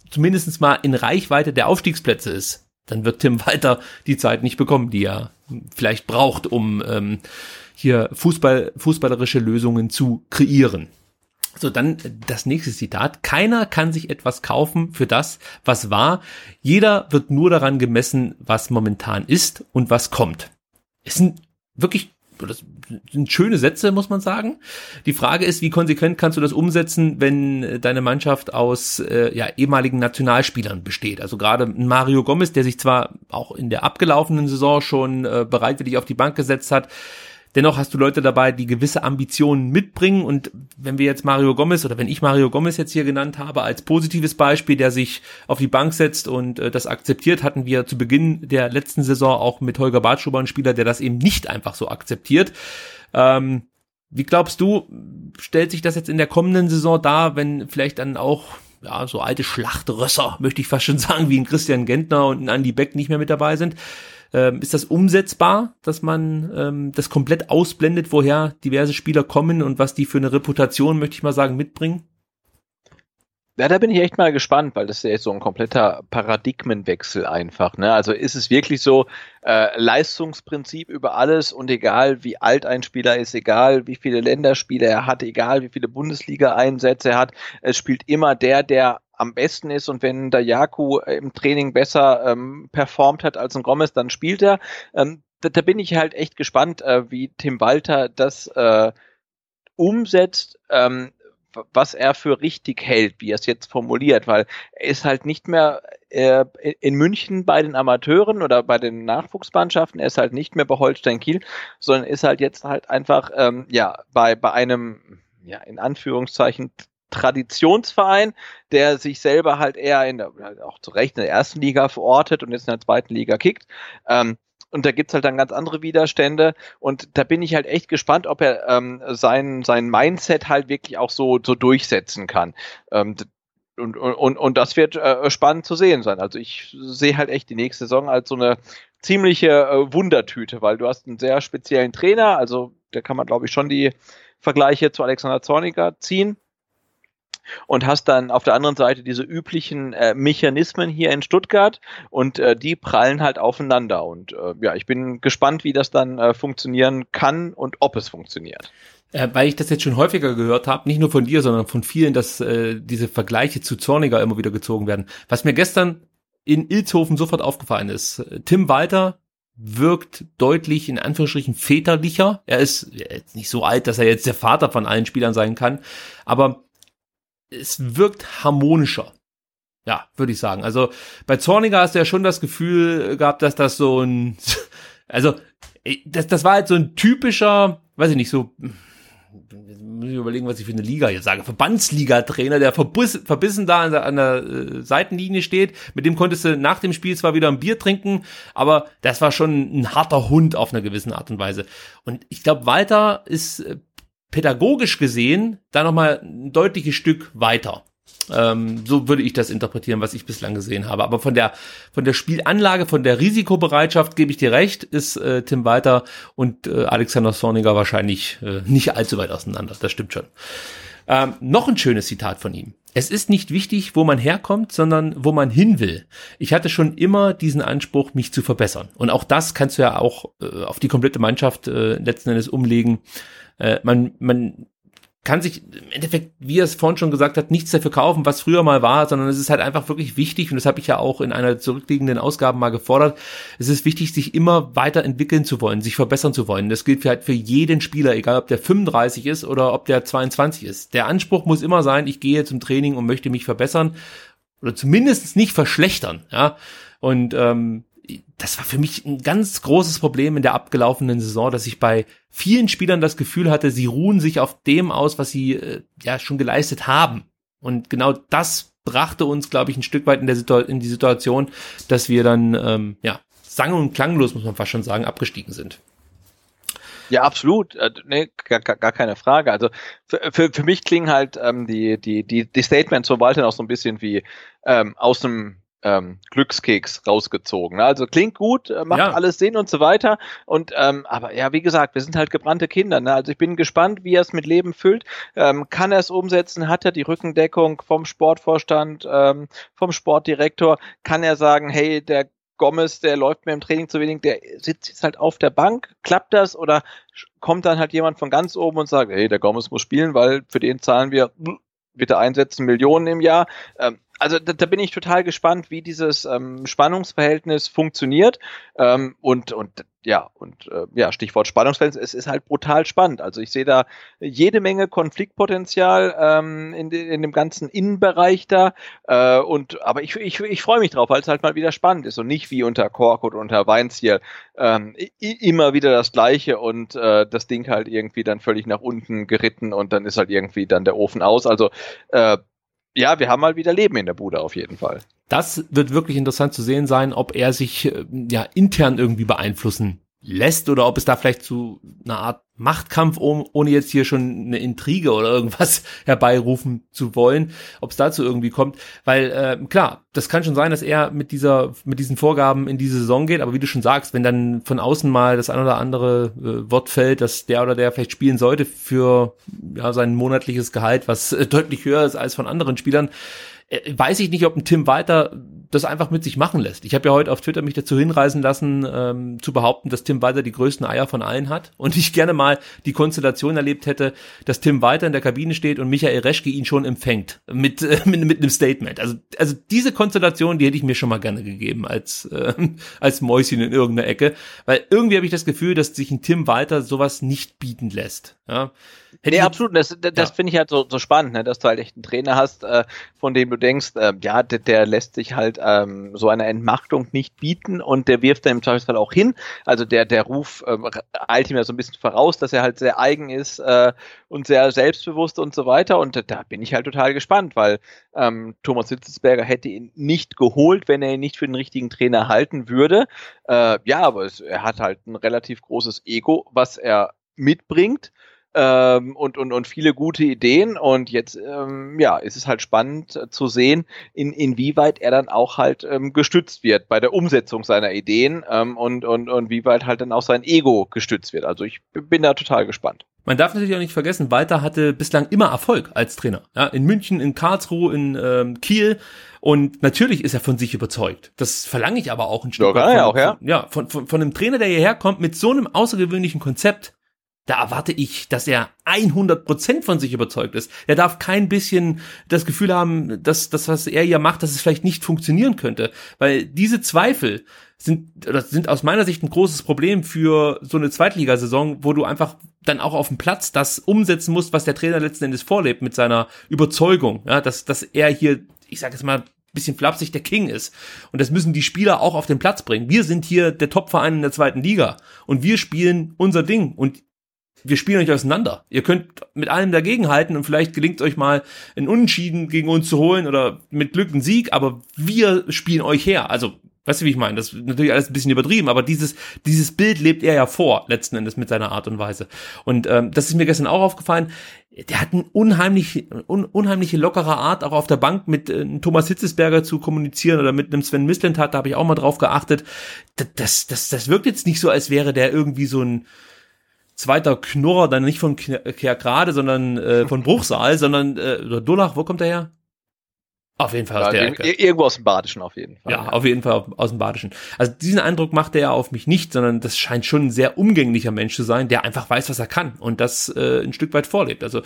zumindestens mal in Reichweite der Aufstiegsplätze ist, dann wird Tim Walter die Zeit nicht bekommen, die er vielleicht braucht, um ähm, hier Fußball, fußballerische Lösungen zu kreieren. So, dann das nächste Zitat. Keiner kann sich etwas kaufen für das, was war. Jeder wird nur daran gemessen, was momentan ist und was kommt. es sind wirklich das sind schöne Sätze, muss man sagen. Die Frage ist, wie konsequent kannst du das umsetzen, wenn deine Mannschaft aus äh, ja, ehemaligen Nationalspielern besteht? Also gerade Mario Gomez, der sich zwar auch in der abgelaufenen Saison schon äh, bereitwillig auf die Bank gesetzt hat, Dennoch hast du Leute dabei, die gewisse Ambitionen mitbringen. Und wenn wir jetzt Mario Gomez oder wenn ich Mario Gomez jetzt hier genannt habe als positives Beispiel, der sich auf die Bank setzt und äh, das akzeptiert, hatten wir zu Beginn der letzten Saison auch mit Holger Bartschuber einen Spieler, der das eben nicht einfach so akzeptiert. Ähm, wie glaubst du, stellt sich das jetzt in der kommenden Saison dar, wenn vielleicht dann auch ja, so alte Schlachtrösser, möchte ich fast schon sagen, wie ein Christian Gentner und ein Andy Beck nicht mehr mit dabei sind? Ähm, ist das umsetzbar, dass man ähm, das komplett ausblendet, woher diverse Spieler kommen und was die für eine Reputation, möchte ich mal sagen, mitbringen? Ja, da bin ich echt mal gespannt, weil das ist ja jetzt so ein kompletter Paradigmenwechsel einfach. Ne? Also ist es wirklich so äh, Leistungsprinzip über alles und egal wie alt ein Spieler ist, egal wie viele Länderspiele er hat, egal wie viele Bundesliga-Einsätze er hat, es spielt immer der, der am besten ist und wenn der Jaku im Training besser ähm, performt hat als ein Gomez, dann spielt er. Ähm, da, da, bin ich halt echt gespannt, äh, wie Tim Walter das äh, umsetzt. Ähm, was er für richtig hält, wie er es jetzt formuliert, weil er ist halt nicht mehr äh, in München bei den Amateuren oder bei den Nachwuchsmannschaften, er ist halt nicht mehr bei Holstein Kiel, sondern ist halt jetzt halt einfach ähm, ja bei bei einem ja in Anführungszeichen Traditionsverein, der sich selber halt eher in der, auch zu Recht in der ersten Liga verortet und jetzt in der zweiten Liga kickt. Ähm, und da gibt's halt dann ganz andere Widerstände. Und da bin ich halt echt gespannt, ob er ähm, sein, sein Mindset halt wirklich auch so, so durchsetzen kann. Ähm, und, und, und das wird äh, spannend zu sehen sein. Also ich sehe halt echt die nächste Saison als so eine ziemliche äh, Wundertüte, weil du hast einen sehr speziellen Trainer, also da kann man glaube ich schon die Vergleiche zu Alexander Zorniger ziehen und hast dann auf der anderen Seite diese üblichen äh, Mechanismen hier in Stuttgart und äh, die prallen halt aufeinander. Und äh, ja, ich bin gespannt, wie das dann äh, funktionieren kann und ob es funktioniert. Äh, weil ich das jetzt schon häufiger gehört habe, nicht nur von dir, sondern von vielen, dass äh, diese Vergleiche zu Zorniger immer wieder gezogen werden. Was mir gestern in Ilzhofen sofort aufgefallen ist, Tim Walter wirkt deutlich in Anführungsstrichen väterlicher. Er ist jetzt nicht so alt, dass er jetzt der Vater von allen Spielern sein kann, aber es wirkt harmonischer. Ja, würde ich sagen. Also bei Zorniger hast du ja schon das Gefühl gehabt, dass das so ein, also das, das war halt so ein typischer, weiß ich nicht, so, muss ich überlegen, was ich für eine Liga jetzt sage, Verbandsliga-Trainer, der verbiss, verbissen da an der, an der äh, Seitenlinie steht. Mit dem konntest du nach dem Spiel zwar wieder ein Bier trinken, aber das war schon ein harter Hund auf einer gewissen Art und Weise. Und ich glaube, Walter ist äh, pädagogisch gesehen da nochmal ein deutliches Stück weiter. Ähm, so würde ich das interpretieren, was ich bislang gesehen habe. Aber von der von der Spielanlage, von der Risikobereitschaft gebe ich dir recht, ist äh, Tim Walter und äh, Alexander Sorniger wahrscheinlich äh, nicht allzu weit auseinander. Das stimmt schon. Ähm, noch ein schönes Zitat von ihm. Es ist nicht wichtig, wo man herkommt, sondern wo man hin will. Ich hatte schon immer diesen Anspruch, mich zu verbessern. Und auch das kannst du ja auch äh, auf die komplette Mannschaft äh, letzten Endes umlegen. Äh, man, man kann sich im Endeffekt, wie er es vorhin schon gesagt hat, nichts dafür kaufen, was früher mal war, sondern es ist halt einfach wirklich wichtig, und das habe ich ja auch in einer zurückliegenden Ausgabe mal gefordert, es ist wichtig, sich immer weiterentwickeln zu wollen, sich verbessern zu wollen. Das gilt halt für jeden Spieler, egal ob der 35 ist oder ob der 22 ist. Der Anspruch muss immer sein, ich gehe zum Training und möchte mich verbessern oder zumindest nicht verschlechtern, ja. Und ähm, das war für mich ein ganz großes Problem in der abgelaufenen Saison, dass ich bei vielen Spielern das Gefühl hatte, sie ruhen sich auf dem aus, was sie äh, ja schon geleistet haben. Und genau das brachte uns, glaube ich, ein Stück weit in, der Situ in die Situation, dass wir dann ähm, ja sang- und klanglos, muss man fast schon sagen, abgestiegen sind. Ja, absolut. Äh, nee, gar, gar keine Frage. Also für, für, für mich klingen halt ähm, die, die, die, die Statements von Walter noch so ein bisschen wie ähm, aus dem ähm, Glückskeks rausgezogen. Also klingt gut, äh, macht ja. alles Sinn und so weiter. Und ähm, aber ja, wie gesagt, wir sind halt gebrannte Kinder. Ne? Also ich bin gespannt, wie er es mit Leben füllt. Ähm, kann er es umsetzen? Hat er die Rückendeckung vom Sportvorstand, ähm, vom Sportdirektor? Kann er sagen, hey, der Gomez, der läuft mir im Training zu wenig, der sitzt jetzt halt auf der Bank. Klappt das oder kommt dann halt jemand von ganz oben und sagt, hey, der Gomez muss spielen, weil für den zahlen wir bitte einsetzen Millionen im Jahr. Ähm, also da, da, bin ich total gespannt, wie dieses ähm, Spannungsverhältnis funktioniert. Ähm, und, und ja, und äh, ja, Stichwort Spannungsfeld, es ist halt brutal spannend. Also ich sehe da jede Menge Konfliktpotenzial ähm, in, in dem ganzen Innenbereich da. Äh, und aber ich, ich, ich freue mich drauf, weil es halt mal wieder spannend ist und nicht wie unter Korkut und unter Weinziel ähm, immer wieder das gleiche und äh, das Ding halt irgendwie dann völlig nach unten geritten und dann ist halt irgendwie dann der Ofen aus. Also äh, ja, wir haben mal wieder Leben in der Bude auf jeden Fall. Das wird wirklich interessant zu sehen sein, ob er sich äh, ja intern irgendwie beeinflussen lässt oder ob es da vielleicht zu einer Art Machtkampf, ohne jetzt hier schon eine Intrige oder irgendwas herbeirufen zu wollen, ob es dazu irgendwie kommt, weil äh, klar, das kann schon sein, dass er mit dieser mit diesen Vorgaben in diese Saison geht, aber wie du schon sagst, wenn dann von außen mal das ein oder andere äh, Wort fällt, dass der oder der vielleicht spielen sollte für ja sein monatliches Gehalt, was äh, deutlich höher ist als von anderen Spielern, äh, weiß ich nicht, ob ein Tim Walter das einfach mit sich machen lässt. Ich habe ja heute auf Twitter mich dazu hinreisen lassen, ähm, zu behaupten, dass Tim Walter die größten Eier von allen hat und ich gerne mal die Konstellation erlebt hätte, dass Tim Walter in der Kabine steht und Michael Reschke ihn schon empfängt mit, äh, mit, mit einem Statement. Also, also diese Konstellation, die hätte ich mir schon mal gerne gegeben als, äh, als Mäuschen in irgendeiner Ecke, weil irgendwie habe ich das Gefühl, dass sich ein Tim Walter sowas nicht bieten lässt. Ja. Hätte nee, absolut. Das, das, das ja. finde ich halt so, so spannend, ne? dass du halt echt einen Trainer hast, äh, von dem du denkst, äh, ja, der, der lässt sich halt ähm, so eine Entmachtung nicht bieten und der wirft dann im Zweifelsfall auch hin. Also der, der Ruf ähm, eilt ihm ja so ein bisschen voraus, dass er halt sehr eigen ist äh, und sehr selbstbewusst und so weiter. Und da bin ich halt total gespannt, weil ähm, Thomas Hitzelsberger hätte ihn nicht geholt, wenn er ihn nicht für den richtigen Trainer halten würde. Äh, ja, aber es, er hat halt ein relativ großes Ego, was er mitbringt ähm, und, und, und viele gute Ideen. Und jetzt, ähm, ja, ist es halt spannend äh, zu sehen, in, inwieweit er dann auch halt ähm, gestützt wird bei der Umsetzung seiner Ideen ähm, und, und, und wie weit halt dann auch sein Ego gestützt wird. Also ich bin da total gespannt. Man darf natürlich auch nicht vergessen, Walter hatte bislang immer Erfolg als Trainer. Ja, in München, in Karlsruhe, in ähm, Kiel. Und natürlich ist er von sich überzeugt. Das verlange ich aber auch ein Stück ja, weit. Von, auch, ja. Von, ja, von, von, von einem Trainer, der hierher kommt mit so einem außergewöhnlichen Konzept da erwarte ich, dass er 100% von sich überzeugt ist. Er darf kein bisschen das Gefühl haben, dass das, was er hier macht, dass es vielleicht nicht funktionieren könnte. Weil diese Zweifel sind, oder sind aus meiner Sicht ein großes Problem für so eine Zweitligasaison, wo du einfach dann auch auf dem Platz das umsetzen musst, was der Trainer letzten Endes vorlebt mit seiner Überzeugung, ja, dass, dass er hier, ich sage jetzt mal, bisschen flapsig der King ist. Und das müssen die Spieler auch auf den Platz bringen. Wir sind hier der Topverein in der zweiten Liga und wir spielen unser Ding und wir spielen euch auseinander. Ihr könnt mit allem dagegenhalten und vielleicht gelingt euch mal ein Unentschieden gegen uns zu holen oder mit Glück einen Sieg, aber wir spielen euch her. Also, weißt du, wie ich meine? Das ist natürlich alles ein bisschen übertrieben, aber dieses, dieses Bild lebt er ja vor, letzten Endes mit seiner Art und Weise. Und ähm, das ist mir gestern auch aufgefallen. Der hat eine unheimlich, un, unheimliche lockere Art, auch auf der Bank mit äh, Thomas Hitzesberger zu kommunizieren oder mit einem Sven Mislintat, da habe ich auch mal drauf geachtet. Das, das, das wirkt jetzt nicht so, als wäre der irgendwie so ein zweiter Knurrer, dann nicht von Kerkrade, sondern äh, von Bruchsal, sondern äh, oder Dullach, wo kommt der her? Auf jeden Fall aus ja, der Ecke. Irgendwo aus dem Badischen auf jeden Fall. Ja, ja. auf jeden Fall aus dem Badischen. Also diesen Eindruck macht er ja auf mich nicht, sondern das scheint schon ein sehr umgänglicher Mensch zu sein, der einfach weiß, was er kann und das äh, ein Stück weit vorlebt. Also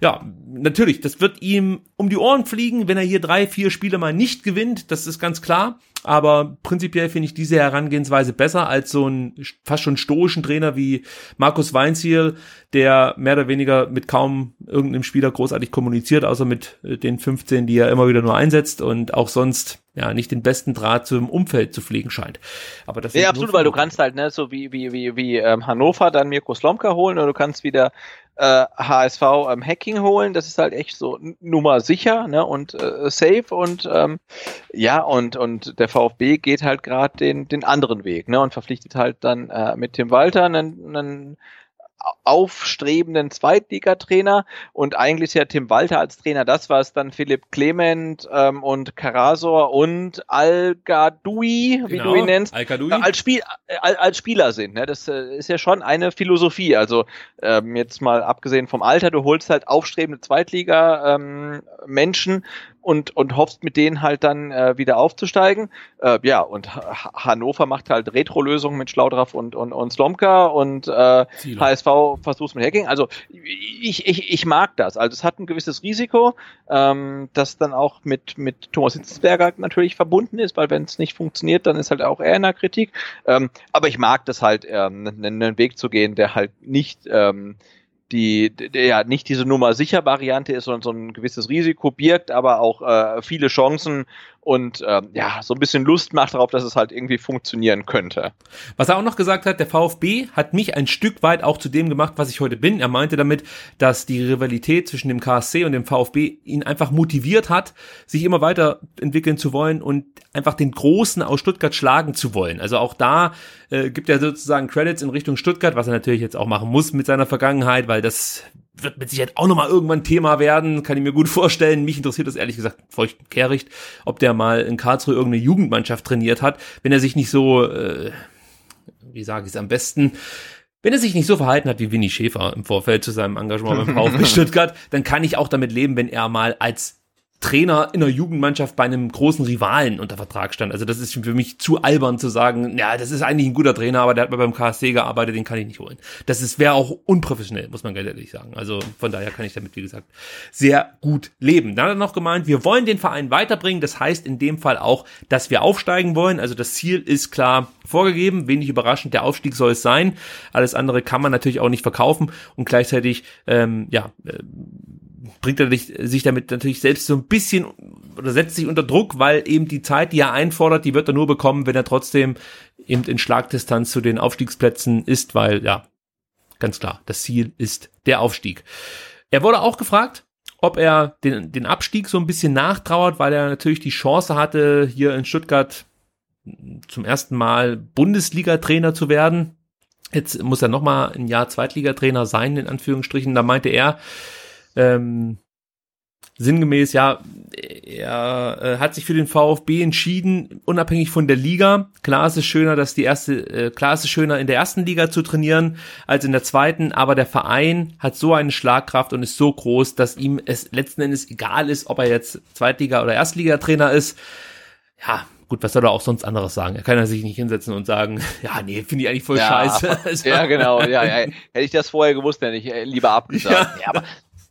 ja, natürlich, das wird ihm um die Ohren fliegen, wenn er hier drei, vier Spiele mal nicht gewinnt, das ist ganz klar. Aber prinzipiell finde ich diese Herangehensweise besser als so ein fast schon stoischen Trainer wie Markus Weinziel, der mehr oder weniger mit kaum irgendeinem Spieler großartig kommuniziert, außer mit äh, den 15, die er immer wieder nur einsetzt und auch sonst ja nicht den besten Draht zum Umfeld zu fliegen scheint. Aber das ja, absolut, weil du kannst halt ne so wie wie wie wie ähm, Hannover dann Mirko Slomka holen oder du kannst wieder äh, HSV ähm, Hacking holen. Das ist halt echt so Nummer sicher ne und äh, safe und ähm, ja und und der VfB geht halt gerade den den anderen Weg ne und verpflichtet halt dann äh, mit Tim Walter einen, einen aufstrebenden Zweitligatrainer und eigentlich ist ja Tim Walter als Trainer das, was dann Philipp Clement ähm, und Karasor und Al-Gadoui, wie genau, du ihn nennst, äh, als, Spiel, äh, als Spieler sind. Ne? Das äh, ist ja schon eine Philosophie. Also ähm, jetzt mal abgesehen vom Alter, du holst halt aufstrebende Zweitliga-Menschen ähm, und, und hoffst mit denen halt dann äh, wieder aufzusteigen. Äh, ja, und H Hannover macht halt Retro-Lösungen mit Schlaudraff und, und, und Slomka und äh, HSV versucht mit Hacking. Also ich, ich, ich mag das. Also es hat ein gewisses Risiko, ähm, das dann auch mit, mit Thomas Hitzelsberger natürlich verbunden ist, weil wenn es nicht funktioniert, dann ist halt auch er in der Kritik. Ähm, aber ich mag das halt, ähm, einen Weg zu gehen, der halt nicht ähm, die, der ja nicht diese Nummer sicher Variante ist, sondern so ein gewisses Risiko birgt, aber auch äh, viele Chancen und ähm, ja, so ein bisschen Lust macht darauf, dass es halt irgendwie funktionieren könnte. Was er auch noch gesagt hat, der VfB hat mich ein Stück weit auch zu dem gemacht, was ich heute bin. Er meinte damit, dass die Rivalität zwischen dem KSC und dem VfB ihn einfach motiviert hat, sich immer weiter entwickeln zu wollen und einfach den Großen aus Stuttgart schlagen zu wollen. Also auch da äh, gibt er sozusagen Credits in Richtung Stuttgart, was er natürlich jetzt auch machen muss mit seiner Vergangenheit, weil das wird mit Sicherheit auch nochmal irgendwann Thema werden, kann ich mir gut vorstellen. Mich interessiert das ehrlich gesagt feucht und kehricht, ob der mal in Karlsruhe irgendeine Jugendmannschaft trainiert hat, wenn er sich nicht so, äh, wie sage ich es am besten, wenn er sich nicht so verhalten hat wie Winnie Schäfer im Vorfeld zu seinem Engagement beim VfB Stuttgart, dann kann ich auch damit leben, wenn er mal als Trainer in der Jugendmannschaft bei einem großen Rivalen unter Vertrag stand. Also das ist für mich zu albern zu sagen, ja, das ist eigentlich ein guter Trainer, aber der hat mal beim KSC gearbeitet, den kann ich nicht holen. Das wäre auch unprofessionell, muss man ganz ehrlich sagen. Also von daher kann ich damit, wie gesagt, sehr gut leben. Dann hat er noch gemeint, wir wollen den Verein weiterbringen. Das heißt in dem Fall auch, dass wir aufsteigen wollen. Also das Ziel ist klar vorgegeben. Wenig überraschend, der Aufstieg soll es sein. Alles andere kann man natürlich auch nicht verkaufen und gleichzeitig, ähm, ja, äh, bringt er sich damit natürlich selbst so ein bisschen oder setzt sich unter Druck, weil eben die Zeit, die er einfordert, die wird er nur bekommen, wenn er trotzdem eben in Schlagdistanz zu den Aufstiegsplätzen ist, weil ja, ganz klar, das Ziel ist der Aufstieg. Er wurde auch gefragt, ob er den, den Abstieg so ein bisschen nachtrauert, weil er natürlich die Chance hatte, hier in Stuttgart zum ersten Mal Bundesliga-Trainer zu werden. Jetzt muss er nochmal ein Jahr Zweitligatrainer sein, in Anführungsstrichen. Da meinte er, ähm, sinngemäß, ja, er äh, hat sich für den VfB entschieden, unabhängig von der Liga. Klar ist es schöner, dass die erste, äh, klar ist es schöner, in der ersten Liga zu trainieren als in der zweiten, aber der Verein hat so eine Schlagkraft und ist so groß, dass ihm es letzten Endes egal ist, ob er jetzt Zweitliga- oder Erstligatrainer ist. Ja, gut, was soll er auch sonst anderes sagen? Er kann ja sich nicht hinsetzen und sagen, ja, nee, finde ich eigentlich voll ja, scheiße. Also, ja, genau, ja, ja. Hätte ich das vorher gewusst, hätte ich lieber abgesagt. Ja. ja aber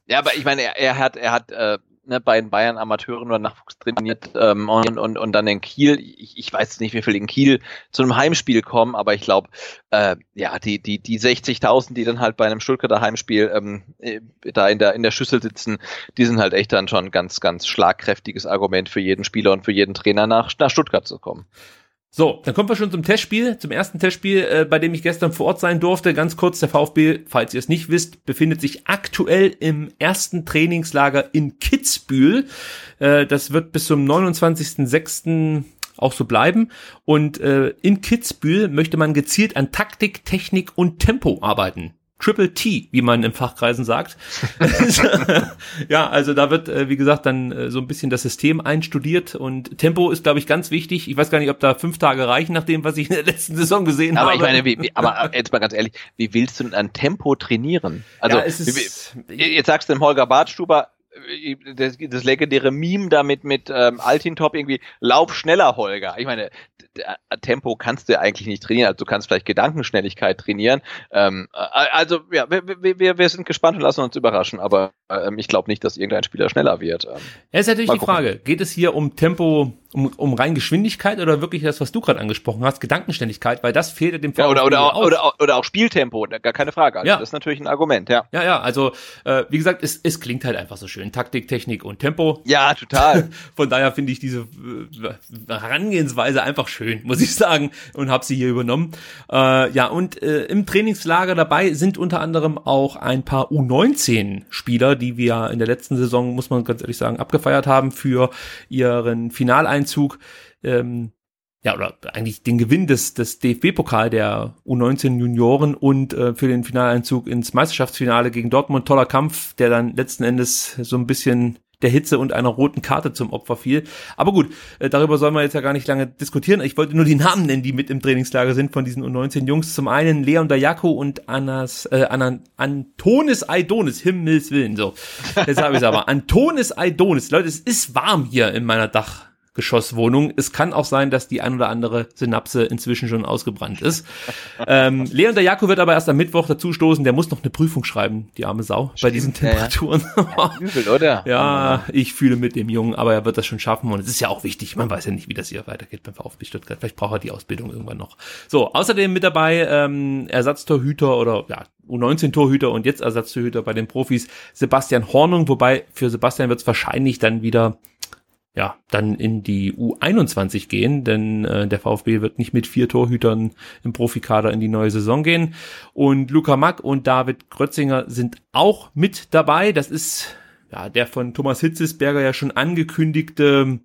ja, aber ich meine, er, er hat, er hat äh, ne, bei den Bayern Amateuren oder Nachwuchs trainiert ähm, und, und, und dann in Kiel. Ich, ich weiß nicht, wie viel in Kiel zu einem Heimspiel kommen, aber ich glaube, äh, ja, die, die, die 60.000, die dann halt bei einem Stuttgarter Heimspiel ähm, äh, da in der, in der Schüssel sitzen, die sind halt echt dann schon ganz, ganz schlagkräftiges Argument für jeden Spieler und für jeden Trainer nach, nach Stuttgart zu kommen. So, dann kommen wir schon zum Testspiel, zum ersten Testspiel, äh, bei dem ich gestern vor Ort sein durfte. Ganz kurz, der VfB, falls ihr es nicht wisst, befindet sich aktuell im ersten Trainingslager in Kitzbühel. Äh, das wird bis zum 29.06 auch so bleiben. Und äh, in Kitzbühel möchte man gezielt an Taktik, Technik und Tempo arbeiten. Triple T, wie man im Fachkreisen sagt. ja, also da wird, äh, wie gesagt, dann äh, so ein bisschen das System einstudiert und Tempo ist, glaube ich, ganz wichtig. Ich weiß gar nicht, ob da fünf Tage reichen, nach dem, was ich in der letzten Saison gesehen aber habe. Aber ich meine, wie, wie, aber jetzt mal ganz ehrlich, wie willst du denn an Tempo trainieren? Also, Ja, es ist- wie, jetzt sagst du dem Holger Bartstuber, das, das legendäre Meme da mit, ähm, Altintop irgendwie, lauf schneller, Holger. Ich meine, d- Tempo kannst du eigentlich nicht trainieren, also du kannst vielleicht Gedankenschnelligkeit trainieren. Ähm, äh, also, ja, wir, wir- wir, sind gespannt und lassen uns überraschen, aber ähm, ich glaube nicht, dass irgendein Spieler schneller wird. Ähm, Ja, ist natürlich die gucken. Frage, geht es hier um Tempo, um, um rein Geschwindigkeit oder wirklich das, was du gerade angesprochen hast, Gedankenständigkeit, weil das fehlt ja dem ja, oder, oder, auch, oder, oder auch Spieltempo, gar keine Frage. Also Ja. Das ist natürlich ein Argument, ja. Ja, ja, also äh, wie gesagt, es, es klingt halt einfach so schön. Taktik, Technik und Tempo. Ja, total. Von daher finde ich diese äh, Herangehensweise einfach schön, muss ich sagen, und habe sie hier übernommen. Äh, ja, und äh, im Trainingslager dabei sind unter anderem auch ein paar U19-Spieler, die wir in der letzten Saison, muss man ganz ehrlich sagen, abgefeiert haben für ihren Finaleinzug. Ähm, ja, oder eigentlich den Gewinn des, des DFB-Pokal der U19 Junioren und äh, für den Finaleinzug ins Meisterschaftsfinale gegen Dortmund. Toller Kampf, der dann letzten Endes so ein bisschen der Hitze und einer roten Karte zum Opfer fiel. Aber gut, äh, darüber sollen wir jetzt ja gar nicht lange diskutieren. Ich wollte nur die Namen nennen, die mit im Trainingslager sind von diesen U19 Jungs. Zum einen Leon Dayako und Anas, äh, Anan, Antonis Aidonis, Himmels Willen, so. Jetzt habe ich es aber. Antonis Aidonis. Leute, es ist warm hier in meiner Dach. Geschosswohnung. Es kann auch sein, dass die ein oder andere Synapse inzwischen schon ausgebrannt ist. ähm, Leon der Jako wird aber erst am Mittwoch dazu stoßen. Der muss noch eine Prüfung schreiben, die arme Sau, Stimmt, bei diesen Temperaturen. Ja, ja. Übel, oder? ja, ich fühle mit dem Jungen, aber er wird das schon schaffen und es ist ja auch wichtig. Man weiß ja nicht, wie das hier weitergeht beim VfB Stuttgart. Vielleicht braucht er die Ausbildung irgendwann noch. So, außerdem mit dabei ähm, Ersatztorhüter oder ja, U19-Torhüter und jetzt Ersatztorhüter bei den Profis Sebastian Hornung, wobei für Sebastian wird es wahrscheinlich dann wieder ja, dann in die U21 gehen, denn äh, der VfB wird nicht mit vier Torhütern im Profikader in die neue Saison gehen. Und Luca Mack und David Grötzinger sind auch mit dabei. Das ist ja der von Thomas Hitzesberger ja schon angekündigte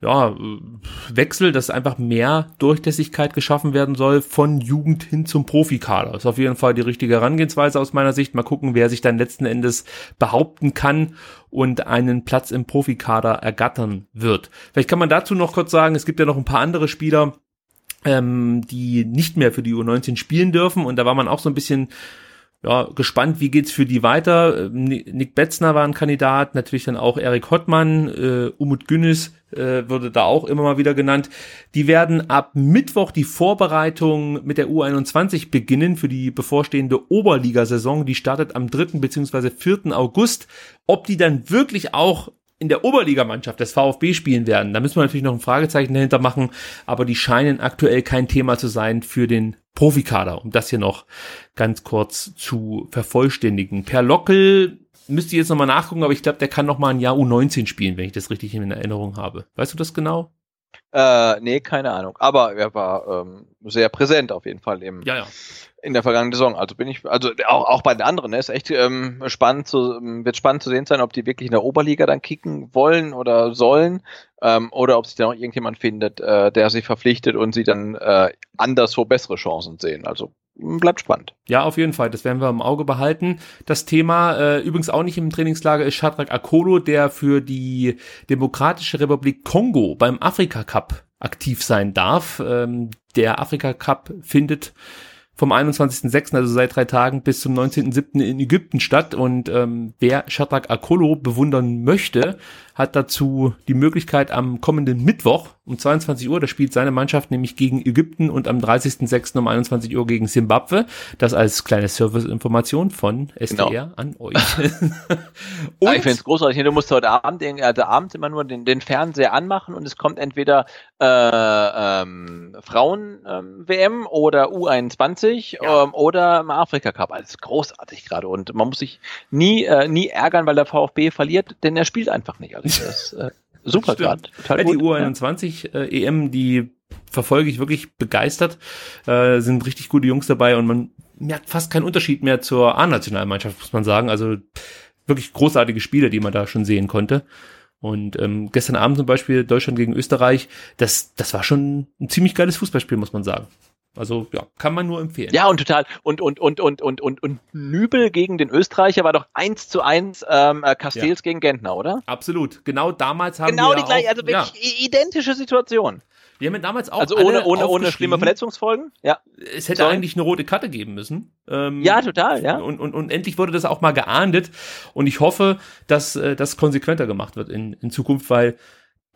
ja, Wechsel, dass einfach mehr Durchlässigkeit geschaffen werden soll von Jugend hin zum Profikader. Ist auf jeden Fall die richtige Herangehensweise aus meiner Sicht. Mal gucken, wer sich dann letzten Endes behaupten kann und einen Platz im Profikader ergattern wird. Vielleicht kann man dazu noch kurz sagen, es gibt ja noch ein paar andere Spieler, ähm, die nicht mehr für die U19 spielen dürfen und da war man auch so ein bisschen ja, gespannt, wie geht's für die weiter. Ähm, Nick Betzner war ein Kandidat, natürlich dann auch Erik Hottmann, äh, Umut Günnis äh, würde da auch immer mal wieder genannt. Die werden ab Mittwoch die Vorbereitung mit der U21 beginnen für die bevorstehende Oberligasaison. Die startet am 3. bzw. 4. August. Ob die dann wirklich auch in der Oberligamannschaft des VfB spielen werden, da müssen wir natürlich noch ein Fragezeichen dahinter machen, aber die scheinen aktuell kein Thema zu sein für den Profikader, um das hier noch ganz kurz zu vervollständigen. Per Lockel müsste ich jetzt nochmal nachgucken, aber ich glaube, der kann noch mal ein Jahr U19 spielen, wenn ich das richtig in Erinnerung habe. Weißt du das genau? Äh, nee, keine Ahnung. Aber er war ähm, sehr präsent auf jeden Fall im, ja, ja. In der vergangenen Saison. Also bin ich, also auch, auch bei den anderen, ne, ist echt ähm, spannend zu, wird spannend zu sehen sein, ob die wirklich in der Oberliga dann kicken wollen oder sollen, ähm, oder ob sich da noch irgendjemand findet, äh, der sich verpflichtet und sie dann äh, anderswo bessere Chancen sehen. Also bleibt spannend. Ja, auf jeden Fall. Das werden wir im Auge behalten. Das Thema äh, übrigens auch nicht im Trainingslager ist Shadrach Akolo, der für die Demokratische Republik Kongo beim Afrika Cup aktiv sein darf. Ähm, der Afrika Cup findet vom 21.06., also seit drei Tagen, bis zum 19.07. in Ägypten statt. Und ähm, wer Shadrach Akolo bewundern möchte, hat dazu die Möglichkeit am kommenden Mittwoch um 22 Uhr, da spielt seine Mannschaft nämlich gegen Ägypten und am 30.06. um 21 Uhr gegen Simbabwe. Das als kleine Serviceinformation von SDR genau. an euch. ja, ich finde es großartig. Du musst heute Abend, heute Abend immer nur den, den Fernseher anmachen und es kommt entweder äh, ähm, Frauen-WM ähm, oder U21 ja. ähm, oder im Afrika Cup. Alles großartig gerade und man muss sich nie, äh, nie ärgern, weil der VfB verliert, denn er spielt einfach nicht. Also das, äh, super gerade. Ja, die U21 äh, EM, die verfolge ich wirklich begeistert. Äh, sind richtig gute Jungs dabei und man merkt fast keinen Unterschied mehr zur A-Nationalmannschaft, muss man sagen. Also wirklich großartige Spiele, die man da schon sehen konnte. Und ähm, gestern Abend zum Beispiel Deutschland gegen Österreich, das, das war schon ein ziemlich geiles Fußballspiel, muss man sagen. Also ja, kann man nur empfehlen. Ja, und total. Und und und und und und und Nübel gegen den Österreicher war doch eins zu eins ähm, äh, Castells ja. gegen Gentner, oder? Absolut. Genau damals haben genau wir die gleiche, also wirklich ja. identische Situation. Wir haben ja damals auch also ohne ohne ohne schlimme Verletzungsfolgen. Ja. Es hätte Sorry. eigentlich eine rote Karte geben müssen. Ähm, ja, total. Ja. Und, und und endlich wurde das auch mal geahndet. Und ich hoffe, dass äh, das konsequenter gemacht wird in in Zukunft, weil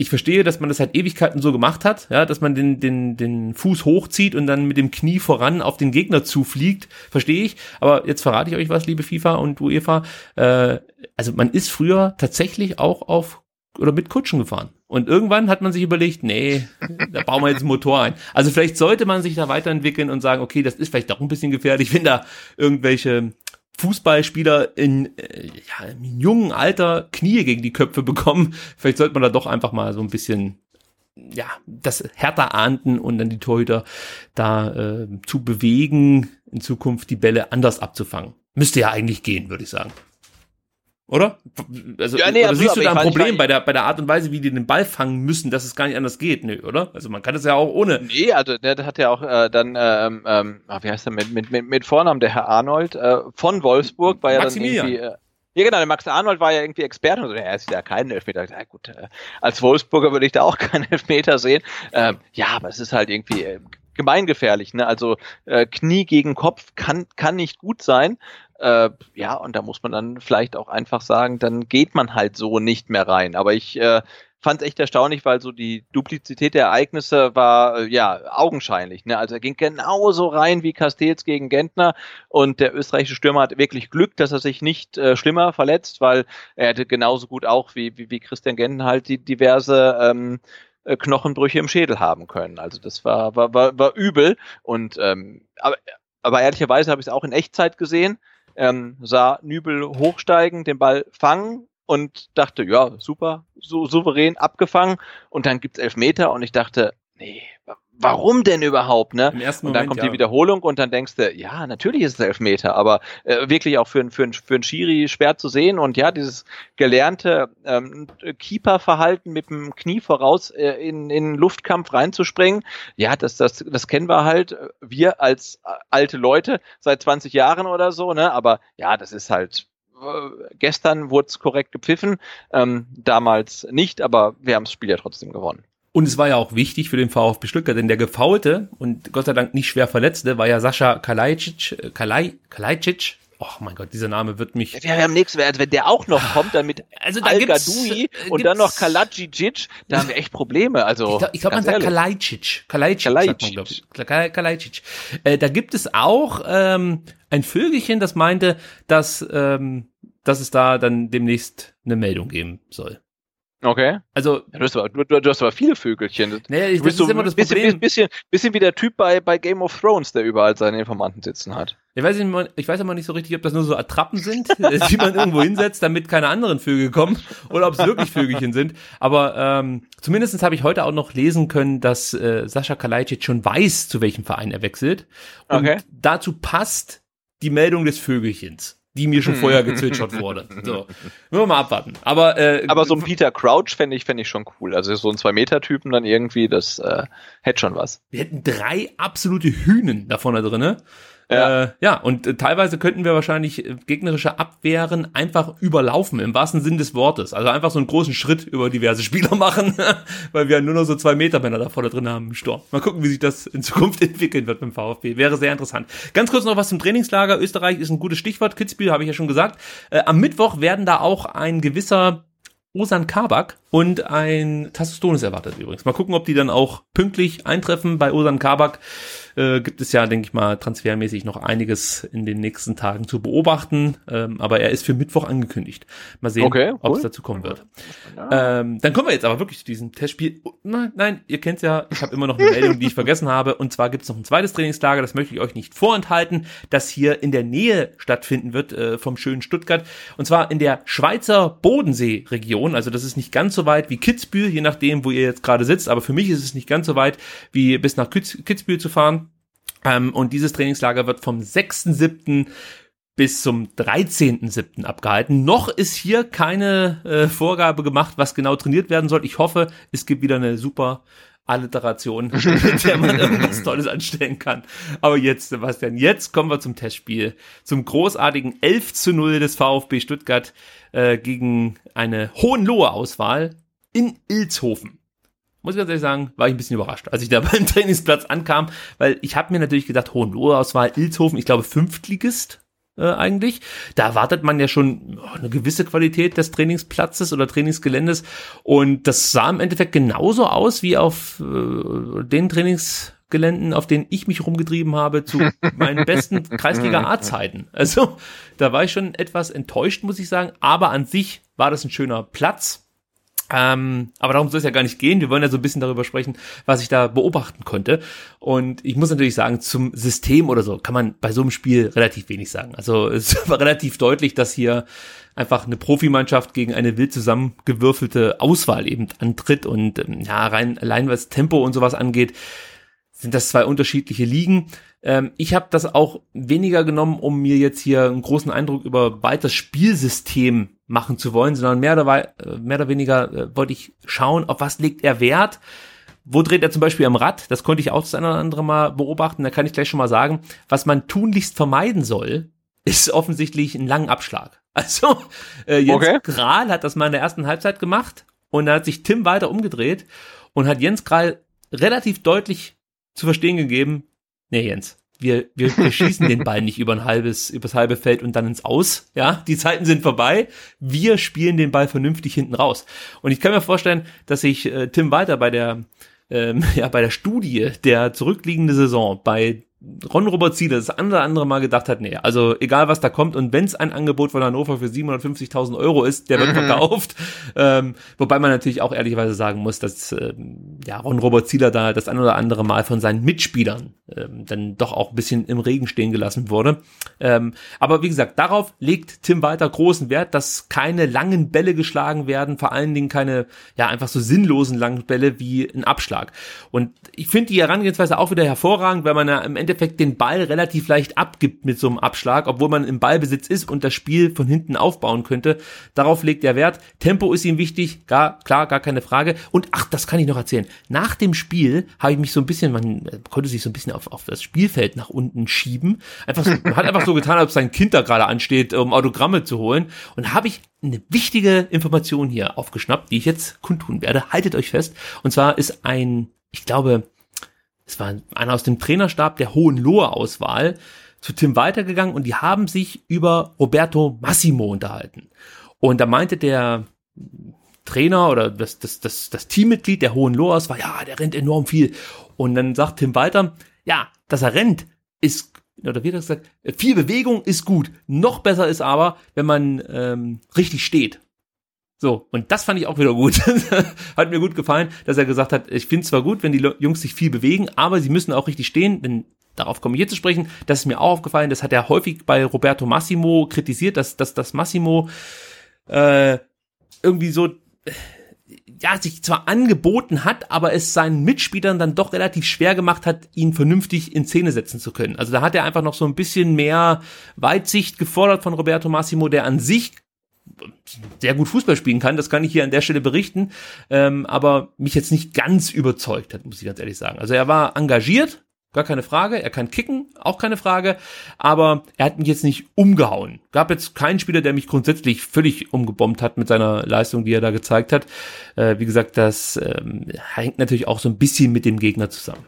ich verstehe, dass man das seit Ewigkeiten so gemacht hat, ja, dass man den, den, den Fuß hochzieht und dann mit dem Knie voran auf den Gegner zufliegt, verstehe ich. Aber jetzt verrate ich euch was, liebe FIFA und UEFA. Äh, also man ist früher tatsächlich auch auf oder mit Kutschen gefahren. Und irgendwann hat man sich überlegt, nee, da bauen wir jetzt einen Motor ein. Also vielleicht sollte man sich da weiterentwickeln und sagen, okay, das ist vielleicht doch ein bisschen gefährlich, wenn da irgendwelche Fußballspieler in, äh, ja, im jungen Alter Knie gegen die Köpfe bekommen. Vielleicht sollte man da doch einfach mal so ein bisschen ja, das härter ahnden und dann die Torhüter da äh, zu bewegen, in Zukunft die Bälle anders abzufangen. Müsste ja eigentlich gehen, würde ich sagen. Oder? Also, ja, nee, oder siehst du da ein Problem bei der, bei der Art und Weise, wie die den Ball fangen müssen, dass es gar nicht anders geht? Nö, oder? Also man kann es ja auch ohne. Nee, also der hat ja auch äh, dann, ähm, ähm, ah, wie heißt der mit, mit, mit, mit Vornamen, der Herr Arnold äh, von Wolfsburg, war ja dann irgendwie, äh, Ja, genau, der Max Arnold war ja irgendwie Experte und so, er ist ja kein Elfmeter. Ja, gut, äh, als Wolfsburger würde ich da auch keinen Elfmeter sehen. Ähm, ja, aber es ist halt irgendwie äh, gemeingefährlich, ne? Also äh, Knie gegen Kopf kann, kann nicht gut sein. Äh, ja, und da muss man dann vielleicht auch einfach sagen, dann geht man halt so nicht mehr rein. Aber ich äh, fand es echt erstaunlich, weil so die Duplizität der Ereignisse war äh, ja augenscheinlich. Ne? Also er ging genauso rein wie Castells gegen Gentner und der österreichische Stürmer hat wirklich Glück, dass er sich nicht äh, schlimmer verletzt, weil er hätte genauso gut auch wie, wie, wie Christian Gentner halt die diverse ähm, äh, Knochenbrüche im Schädel haben können. Also das war, war, war, war übel. Und ähm, aber, aber ehrlicherweise habe ich es auch in Echtzeit gesehen. Ähm, sah Nübel hochsteigen, den Ball fangen und dachte, ja, super, so souverän abgefangen. Und dann gibt's elf Meter und ich dachte, nee, warum denn überhaupt, ne? Ersten und dann Moment, kommt ja. die Wiederholung und dann denkst du, ja, natürlich ist es Elfmeter, aber äh, wirklich auch für, ein- für, ein- für ein Schiri schwer zu sehen und ja, dieses gelernte ähm, Keeper-Verhalten mit dem Knie voraus äh, in, in den Luftkampf reinzuspringen, ja, das, das, das kennen wir halt, äh, wir als äh, alte Leute seit 20 Jahren oder so, ne, aber ja, das ist halt äh, Gestern wurde es korrekt gepfiffen, ähm, damals nicht, aber wir haben das Spiel ja trotzdem gewonnen. Und es war ja auch wichtig für den VfB Stuttgart, denn der gefaulte und Gott sei Dank nicht schwer verletzte war ja Sascha Kalajdzic, äh, Kalaj, Kalajdzic. Oh mein Gott, dieser Name wird mich. Wir haben nichts also wenn der auch noch kommt, dann mit Also da Al gibt's, Gadoui äh, und dann noch gibt's- Kalajic, da haben wir echt Probleme. Also Ich glaube, glaub, man sagt. Kalajdzic. Kalajdzic, sagt man, Kalajdzic. glaube ich. Kal- Kalajdzic. Äh, da gibt es auch ähm, ein Vögelchen, das meinte, dass, ähm, dass es da dann demnächst eine Meldung geben soll. Okay. Also, Du hast, aber, du, du hast aber viele Vögelchen. naja, ich, Du das bist ist so immer das bisschen, Problem. bisschen, bisschen wie der Typ bei, bei Game of Thrones, der überall seine Informanten sitzen hat. Ich weiß, nicht, ich weiß aber nicht so richtig, ob das nur so Attrappen sind, äh, die man irgendwo hinsetzt, damit keine anderen Vögel kommen, oder ob es wirklich Vögelchen sind. Aber ähm, zumindest habe ich heute auch noch lesen können, dass äh, Sascha Kalajdzic schon weiß, zu welchem Verein er wechselt. Und Okay. dazu passt die Meldung des Vögelchens, die mir schon vorher gezwitschert wurde. So, müssen wir mal abwarten. Aber, äh, Aber so ein Peter Crouch fände ich, fände ich schon cool. Also so ein Zwei-Meter-Typen dann irgendwie, das äh, hätte schon was. wir hätten drei absolute Hühnen da vorne drinne. Ja. Äh, ja, und äh, teilweise könnten wir wahrscheinlich äh, gegnerische Abwehren einfach überlaufen, im wahrsten Sinn des Wortes. Also einfach so einen großen Schritt über diverse Spieler machen, weil wir nur noch so zwei Meter Männer da vorne drin haben im Sturm. Mal gucken, wie sich das in Zukunft entwickeln wird beim VfB. Wäre sehr interessant. Ganz kurz noch was zum Trainingslager. Österreich ist ein gutes Stichwort. Kitzbühel habe ich ja schon gesagt. Äh, am Mittwoch werden da auch ein gewisser Osan Kabak und ein Tassostonis erwartet übrigens. Mal gucken, ob die dann auch pünktlich eintreffen. Bei Osan Kabak äh, gibt es ja, denke ich mal, transfermäßig noch einiges in den nächsten Tagen zu beobachten. Ähm, aber er ist für Mittwoch angekündigt. Mal sehen, Okay, ob cool. es dazu kommen wird. Ähm, dann kommen wir jetzt aber wirklich zu diesem Testspiel. Nein, nein, ihr kennt's ja, ich habe immer noch eine Meldung, die ich vergessen habe. Und zwar gibt es noch ein zweites Trainingslager, das möchte ich euch nicht vorenthalten, das hier in der Nähe stattfinden wird äh, vom schönen Stuttgart. Und zwar in der Schweizer Bodensee-Region. Also das ist nicht ganz so weit wie Kitzbühel, je nachdem, wo ihr jetzt gerade sitzt. Aber für mich ist es nicht ganz so weit, wie bis nach Kitz Kitzbühel zu fahren. Ähm, und dieses Trainingslager wird vom 6.7 bis zum 13.7. abgehalten. Noch ist hier keine äh, Vorgabe gemacht, was genau trainiert werden soll. Ich hoffe, es gibt wieder eine super Alliteration, mit der man irgendwas Tolles anstellen kann. Aber jetzt, Sebastian, jetzt kommen wir zum Testspiel. Zum großartigen 11 zu 0 des VfB Stuttgart äh, gegen eine Hohenlohe Auswahl in Ilshofen muss ich ganz ehrlich sagen, war ich ein bisschen überrascht, als ich da beim Trainingsplatz ankam, weil ich habe mir natürlich gedacht, Hohenlohe-Auswahl, Ilshofen, ich glaube Fünftligist äh, eigentlich. Da erwartet man ja schon oh, eine gewisse Qualität des Trainingsplatzes oder Trainingsgeländes und das sah im Endeffekt genauso aus wie auf äh, den Trainingsgeländen, auf denen ich mich rumgetrieben habe zu meinen besten Kreisliga A-Zeiten. Also da war ich schon etwas enttäuscht, muss ich sagen, aber an sich war das ein schöner Platz. Ähm, aber darum soll es ja gar nicht gehen. Wir wollen ja so ein bisschen darüber sprechen, was ich da beobachten konnte. Und ich muss natürlich sagen, zum System oder so kann man bei so einem Spiel relativ wenig sagen. Also es war relativ deutlich, dass hier einfach eine Profimannschaft gegen eine wild zusammengewürfelte Auswahl eben antritt. Und ähm, ja, rein allein was Tempo und sowas angeht, sind das zwei unterschiedliche Ligen. Ähm, ich habe das auch weniger genommen, um mir jetzt hier einen großen Eindruck über weiteres Spielsystem machen zu wollen, sondern mehr oder, äh, mehr oder weniger äh, wollte ich schauen, auf was legt er Wert. Wo dreht er zum Beispiel am Rad? Das konnte ich auch das eine oder andere Mal beobachten. Da kann ich gleich schon mal sagen, was man tunlichst vermeiden soll, ist offensichtlich einen langen Abschlag. Also äh, Jens Okay. Kral hat das mal in der ersten Halbzeit gemacht und da hat sich Tim weiter umgedreht und hat Jens Kral relativ deutlich zu verstehen gegeben, nee Jens, wir, wir, wir schießen den Ball nicht über ein halbes, übers halbe Feld und dann ins Aus. Ja, die Zeiten sind vorbei. Wir spielen den Ball vernünftig hinten raus. Und ich kann mir vorstellen, dass sich äh, Tim weiter bei der, ähm, ja, bei der Studie der zurückliegende Saison bei Ron Robert Ziele das andere andere Mal gedacht hat, nee, also egal was da kommt und wenn es ein Angebot von Hannover für 750.000 Euro ist, der wird verkauft. Ähm, wobei man natürlich auch ehrlicherweise sagen muss, dass ähm, ja Ron Robert Zieler da das ein oder andere Mal von seinen Mitspielern ähm, dann doch auch ein bisschen im Regen stehen gelassen wurde. Ähm, aber wie gesagt, darauf legt Tim weiter großen Wert, dass keine langen Bälle geschlagen werden, vor allen Dingen keine ja einfach so sinnlosen langen Bälle wie ein Abschlag. Und ich finde die Herangehensweise auch wieder hervorragend, weil man ja im Endeffekt den Ball relativ leicht abgibt mit so einem Abschlag, obwohl man im Ballbesitz ist und das Spiel von hinten aufbauen könnte. Darauf legt er Wert. Tempo ist ihm wichtig, gar, klar, gar keine Frage. Und ach, das kann ich noch erzählen. Nach dem Spiel habe ich mich so ein bisschen, man konnte sich so ein bisschen auf, auf das Spielfeld nach unten schieben. Einfach so, man hat einfach so getan, als ob sein Kind da gerade ansteht, um Autogramme zu holen. Und habe ich eine wichtige Information hier aufgeschnappt, die ich jetzt kundtun werde. Haltet euch fest. Und zwar ist ein, ich glaube, es war einer aus dem Trainerstab der Hohenlohe Auswahl zu Tim weitergegangen und die haben sich über Roberto Massimo unterhalten. Und da meinte der Trainer oder das, das, das, das Teammitglied der Hohenlohe Auswahl, ja, der rennt enorm viel. Und dann sagt Tim weiter, ja, dass er rennt, ist, oder wie hat er gesagt, viel Bewegung ist gut. Noch besser ist aber, wenn man ähm, richtig steht. So, und das fand ich auch wieder gut. hat mir gut gefallen, dass er gesagt hat, ich finde zwar gut, wenn die Jungs sich viel bewegen, aber sie müssen auch richtig stehen, denn darauf komme ich hier zu sprechen. Das ist mir auch aufgefallen, das hat er häufig bei Roberto Massimo kritisiert, dass, dass, dass Massimo äh, irgendwie so ja, sich zwar angeboten hat, aber es seinen Mitspielern dann doch relativ schwer gemacht hat, ihn vernünftig in Szene setzen zu können. Also da hat er einfach noch so ein bisschen mehr Weitsicht gefordert von Roberto Massimo, der an sich sehr gut Fußball spielen kann, das kann ich hier an der Stelle berichten, ähm, aber mich jetzt nicht ganz überzeugt hat, muss ich ganz ehrlich sagen. Also er war engagiert, gar keine Frage, er kann kicken, auch keine Frage, aber er hat mich jetzt nicht umgehauen. Gab jetzt keinen Spieler, der mich grundsätzlich völlig umgebombt hat mit seiner Leistung, die er da gezeigt hat. Äh, wie gesagt, das ähm, hängt natürlich auch so ein bisschen mit dem Gegner zusammen.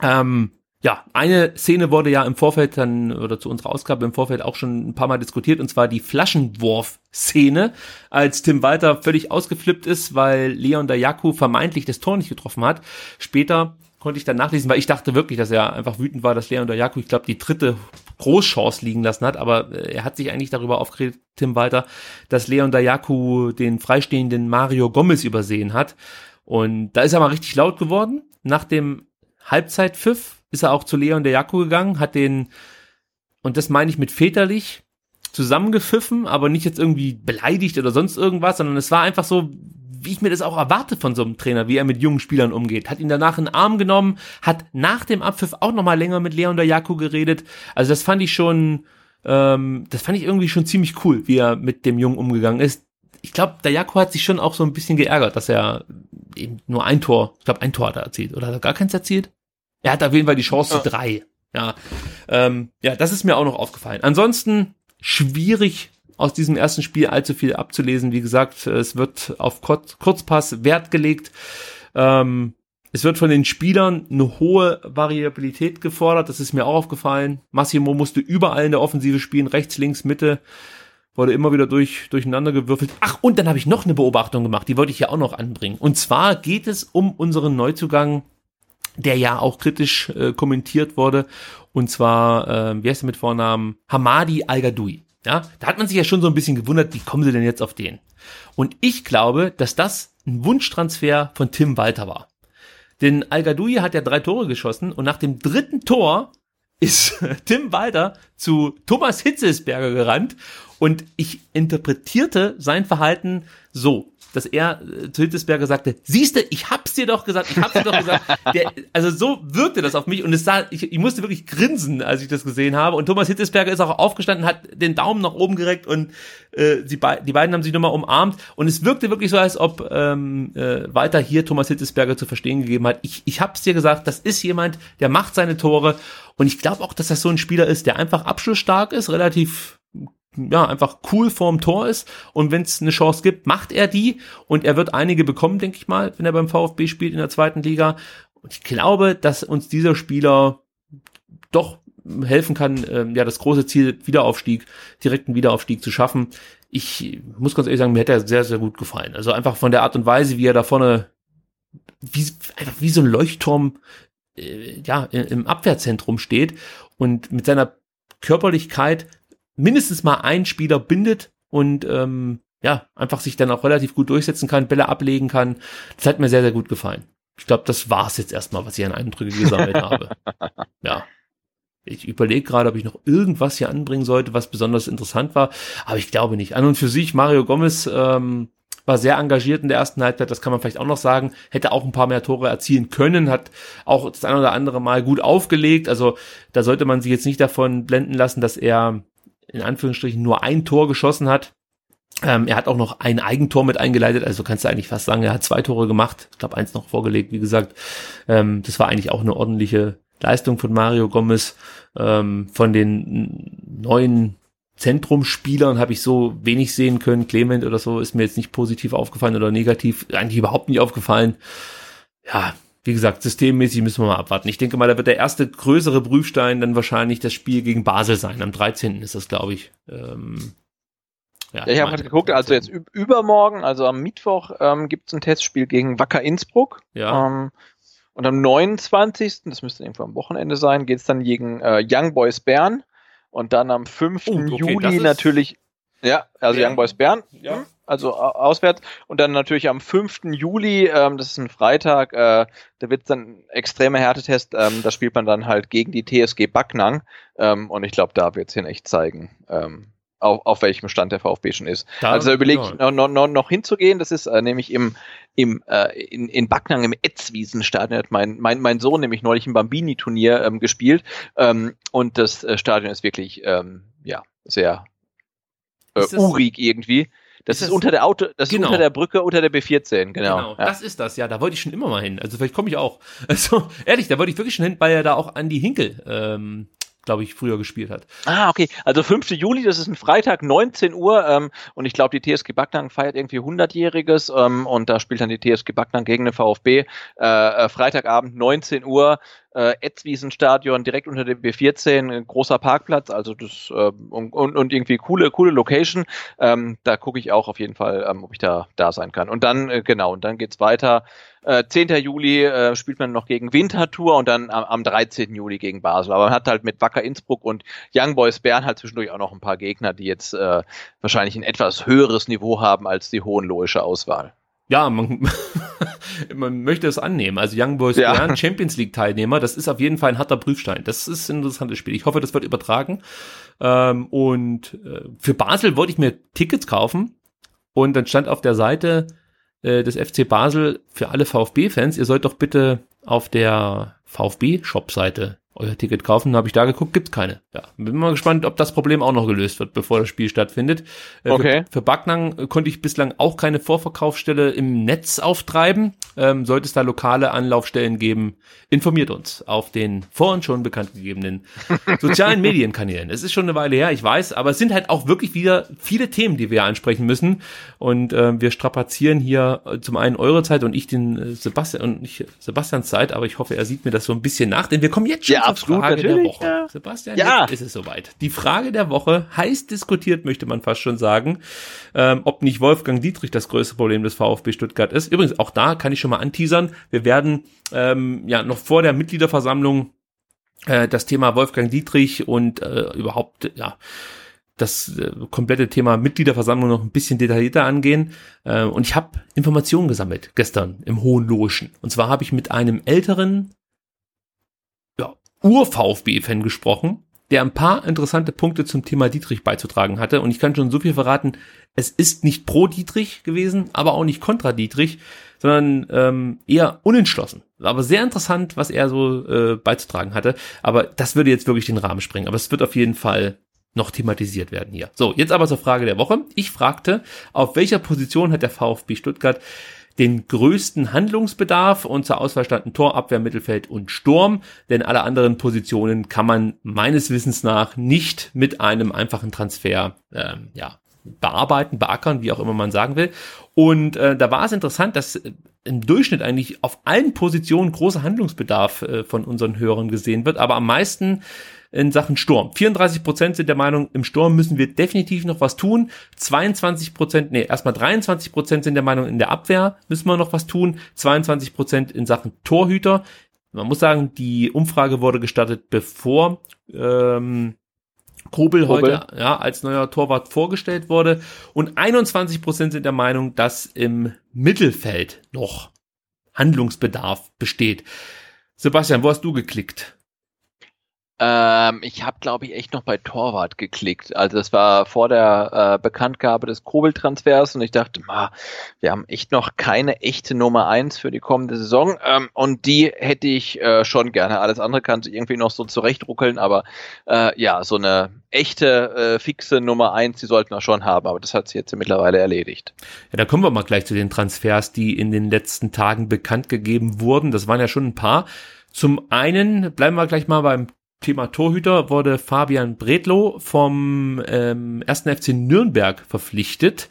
Ähm, ja, eine Szene wurde ja im Vorfeld dann, oder zu unserer Ausgabe im Vorfeld auch schon ein paar Mal diskutiert, und zwar die Flaschenwurf-Szene, als Tim Walter völlig ausgeflippt ist, weil Leon Dayaku vermeintlich das Tor nicht getroffen hat. Später konnte ich dann nachlesen, weil ich dachte wirklich, dass er einfach wütend war, dass Leon Dayaku, ich glaube, die dritte Großchance liegen lassen hat, aber äh, er hat sich eigentlich darüber aufgeregt, Tim Walter, dass Leon Dayaku den freistehenden Mario Gomez übersehen hat. Und da ist er mal richtig laut geworden. Nach dem Halbzeitpfiff ist er auch zu Leon Dayaku gegangen, hat den, und das meine ich mit väterlich, zusammengepfiffen, aber nicht jetzt irgendwie beleidigt oder sonst irgendwas, sondern es war einfach so, wie ich mir das auch erwarte von so einem Trainer, wie er mit jungen Spielern umgeht. Hat ihn danach in den Arm genommen, hat nach dem Abpfiff auch nochmal länger mit Leon Dayaku geredet. Also das fand ich schon, ähm, das fand ich irgendwie schon ziemlich cool, wie er mit dem Jungen umgegangen ist. Ich glaube, Dayaku hat sich schon auch so ein bisschen geärgert, dass er eben nur ein Tor, ich glaube ein Tor hat er erzielt, oder hat er gar keins erzielt? Er hat auf jeden Fall die Chance zu drei. Ja, ähm, ja, das ist mir auch noch aufgefallen. Ansonsten schwierig aus diesem ersten Spiel allzu viel abzulesen. Wie gesagt, es wird auf Kur Kurzpass Wert gelegt. Ähm, es wird von den Spielern eine hohe Variabilität gefordert. Das ist mir auch aufgefallen. Massimo musste überall in der Offensive spielen, rechts, links, Mitte. Wurde immer wieder durch, durcheinander gewürfelt. Ach, und dann habe ich noch eine Beobachtung gemacht, die wollte ich ja auch noch anbringen. Und zwar geht es um unseren Neuzugang der ja auch kritisch äh, kommentiert wurde. Und zwar, äh, wie heißt er mit Vornamen? Hamadi Al-Gadoui. Ja, da hat man sich ja schon so ein bisschen gewundert, wie kommen sie denn jetzt auf den? Und ich glaube, dass das ein Wunschtransfer von Tim Walter war. Denn Al-Gadoui hat ja drei Tore geschossen und nach dem dritten Tor ist Tim Walter zu Thomas Hitzelsberger gerannt und ich interpretierte sein Verhalten so, dass er äh, zu Hitzelsberger sagte, siehste, ich hab's dir doch gesagt, ich hab's dir doch gesagt. Der, also so wirkte das auf mich und es sah, ich, ich musste wirklich grinsen, als ich das gesehen habe. Und Thomas Hitzelsberger ist auch aufgestanden, hat den Daumen nach oben gereckt und äh, sie be die beiden haben sich nochmal umarmt. Und es wirkte wirklich so, als ob ähm, äh, weiter hier Thomas Hitzelsberger zu verstehen gegeben hat, ich, ich hab's dir gesagt, das ist jemand, der macht seine Tore. Und ich glaube auch, dass das so ein Spieler ist, der einfach abschlussstark ist, relativ ja, einfach cool vorm Tor ist und wenn es eine Chance gibt, macht er die und er wird einige bekommen, denke ich mal, wenn er beim VfB spielt in der zweiten Liga. Und ich glaube, dass uns dieser Spieler doch helfen kann, ähm, ja, das große Ziel Wiederaufstieg, direkten Wiederaufstieg zu schaffen. Ich muss ganz ehrlich sagen, mir hat er sehr, sehr gut gefallen. Also einfach von der Art und Weise, wie er da vorne, wie, einfach wie so ein Leuchtturm, äh, ja, im Abwehrzentrum steht und mit seiner Körperlichkeit mindestens mal ein Spieler bindet und ähm, ja, einfach sich dann auch relativ gut durchsetzen kann, Bälle ablegen kann. Das hat mir sehr, sehr gut gefallen. Ich glaube, das war's jetzt erstmal, was ich an Eindrücke gesammelt habe. Ja. Ich überlege gerade, ob ich noch irgendwas hier anbringen sollte, was besonders interessant war, aber ich glaube nicht. An und für sich, Mario Gomez ähm, war sehr engagiert in der ersten Halbzeit, das kann man vielleicht auch noch sagen, hätte auch ein paar mehr Tore erzielen können, hat auch das ein oder andere Mal gut aufgelegt, also da sollte man sich jetzt nicht davon blenden lassen, dass er in Anführungsstrichen nur ein Tor geschossen hat. Ähm, er hat auch noch ein Eigentor mit eingeleitet, also kannst du eigentlich fast sagen, er hat zwei Tore gemacht, ich glaube eins noch vorgelegt, wie gesagt. Ähm, das war eigentlich auch eine ordentliche Leistung von Mario Gomez. Ähm, von den neuen Zentrumspielern habe ich so wenig sehen können. Clement oder so ist mir jetzt nicht positiv aufgefallen oder negativ, eigentlich überhaupt nicht aufgefallen. Ja, wie gesagt, systemmäßig müssen wir mal abwarten. Ich denke mal, da wird der erste größere Prüfstein dann wahrscheinlich das Spiel gegen Basel sein. Am 13. ist das, glaube ich. Ähm, ja, ja, ich habe gerade geguckt, also jetzt übermorgen, also am Mittwoch, ähm, gibt es ein Testspiel gegen Wacker Innsbruck. Ja. Ähm, und am 29., das müsste irgendwo am Wochenende sein, geht es dann gegen äh, Young Boys Bern. Und dann am 5. Oh, okay, Juli natürlich, ja, also. Young Boys Bern, ja. Also auswärts. Und dann natürlich am 5. Juli, ähm, das ist ein Freitag, äh, da wird dann extremer Härtetest, ähm, da spielt man dann halt gegen die TSG Backnang. Ähm, und ich glaube, da wird es ihn echt zeigen. Ähm, auf, auf welchem Stand der VfB schon ist. Da, also da überlege ich noch, noch, noch hinzugehen, das ist äh, nämlich im, im äh, in, in Backnang im Etzwiesenstadion hat mein, mein, mein Sohn nämlich neulich im Bambini-Turnier ähm, gespielt ähm, und das äh, Stadion ist wirklich ähm, ja sehr äh, urig irgendwie. Das ist, ist, unter der Auto, das genau. ist unter der Brücke unter der B14, genau. Genau, ja. das ist das, ja, da wollte ich schon immer mal hin. Also vielleicht komme ich auch. Also ehrlich, da wollte ich wirklich schon hin, weil ja da auch Andi Hinkel ähm, glaube ich, früher gespielt hat. Ah, okay. Also 5. Juli, das ist ein Freitag, 19 Uhr. Ähm, und ich glaube, die TSG Backnang feiert irgendwie 100-Jähriges. Ähm, und da spielt dann die TSG Backnang gegen den VfB. Äh, äh, Freitagabend, 19 Uhr äh, Etzwiesenstadion direkt unter dem B14, großer Parkplatz, also das äh, und, und irgendwie coole, coole Location. Ähm, da gucke ich auch auf jeden Fall, ähm, ob ich da da sein kann. Und dann, äh, genau, und dann geht's weiter. Äh, 10. Juli äh, spielt man noch gegen Winterthur und dann am, am 13. Juli gegen Basel. Aber man hat halt mit Wacker Innsbruck und Young Boys Bern halt zwischendurch auch noch ein paar Gegner, die jetzt äh, wahrscheinlich ein etwas höheres Niveau haben als die hohenlohische Auswahl ja, man, man möchte es annehmen. Also Young Boys ja. Bern, Champions League Teilnehmer, das ist auf jeden Fall ein harter Prüfstein. Das ist ein interessantes Spiel. Ich hoffe, das wird übertragen. Ähm, und äh, für Basel wollte ich mir Tickets kaufen und dann stand auf der Seite äh, des FC Basel für alle VfB-Fans, ihr sollt doch bitte auf der VfB-Shop-Seite euer Ticket kaufen. Habe ich da geguckt, gibt's keine. Ja, bin mal gespannt, ob das Problem auch noch gelöst wird, bevor das Spiel stattfindet. Äh, okay. Für, für Backnang konnte ich bislang auch keine Vorverkaufsstelle im Netz auftreiben. Ähm, sollte es da lokale Anlaufstellen geben, informiert uns auf den vorhin schon bekannt gegebenen sozialen Medienkanälen. Es ist schon eine Weile her, ich weiß, aber es sind halt auch wirklich wieder viele Themen, die wir ansprechen müssen. Und äh, wir strapazieren hier äh, zum einen eure Zeit und ich den äh, Sebastian und nicht Sebastians Zeit, aber ich hoffe, er sieht mir das so ein bisschen nach, denn wir kommen jetzt schon ja, absolut, Frage der Woche. Ja. Sebastian, ja. jetzt ist es soweit. Die Frage der Woche, heiß diskutiert, möchte man fast schon sagen, ähm, ob nicht Wolfgang Dietrich das größte Problem des VfB Stuttgart ist. Übrigens, auch da kann ich schon mal anteasern. Wir werden ähm, ja noch vor der Mitgliederversammlung äh, das Thema Wolfgang Dietrich und äh, überhaupt, ja, das äh, komplette Thema Mitgliederversammlung noch ein bisschen detaillierter angehen. Äh, und ich habe Informationen gesammelt gestern im Hohen Logen. Und zwar habe ich mit einem älteren Ur-VfB-Fan gesprochen, der ein paar interessante Punkte zum Thema Dietrich beizutragen hatte. Und ich kann schon so viel verraten, es ist nicht pro Dietrich gewesen, aber auch nicht kontra Dietrich, sondern ähm, eher unentschlossen. Aber sehr interessant, was er so äh, beizutragen hatte. Aber das würde jetzt wirklich den Rahmen sprengen. Aber es wird auf jeden Fall noch thematisiert werden hier. So, jetzt aber zur Frage der Woche. Ich fragte, auf welcher Position hat der VfB Stuttgart den größten Handlungsbedarf. Und zur Auswahl standen Tor, Abwehr, Mittelfeld und Sturm, denn alle anderen Positionen kann man meines Wissens nach nicht mit einem einfachen Transfer ähm, ja, bearbeiten, beackern, wie auch immer man sagen will. Und äh, da war es interessant, dass äh, im Durchschnitt eigentlich auf allen Positionen großer Handlungsbedarf äh, von unseren Hörern gesehen wird, aber am meisten in Sachen Sturm. 34 Prozent sind der Meinung, im Sturm müssen wir definitiv noch was tun. 22 Prozent, nee, erstmal 23 Prozent sind der Meinung, in der Abwehr müssen wir noch was tun. 22 Prozent in Sachen Torhüter. Man muss sagen, die Umfrage wurde gestartet, bevor ähm, Kobel, Kobel heute ja, als neuer Torwart vorgestellt wurde. Und 21 Prozent sind der Meinung, dass im Mittelfeld noch Handlungsbedarf besteht. Sebastian, wo hast du geklickt? Ähm, ich habe, glaube ich, echt noch bei Torwart geklickt. Also das war vor der äh, Bekanntgabe des Kobel-Transfers und ich dachte, ma, wir haben echt noch keine echte Nummer eins für die kommende Saison ähm, und die hätte ich äh, schon gerne. Alles andere kann sich irgendwie noch so zurechtruckeln, aber äh, ja, so eine echte äh, fixe Nummer eins, die sollten wir schon haben, aber das hat sich jetzt mittlerweile erledigt. Ja, da kommen wir mal gleich zu den Transfers, die in den letzten Tagen bekannt gegeben wurden. Das waren ja schon ein paar. Zum einen bleiben wir gleich mal beim Thema Torhüter wurde Fabian Bredlow vom ähm, 1. FC Nürnberg verpflichtet,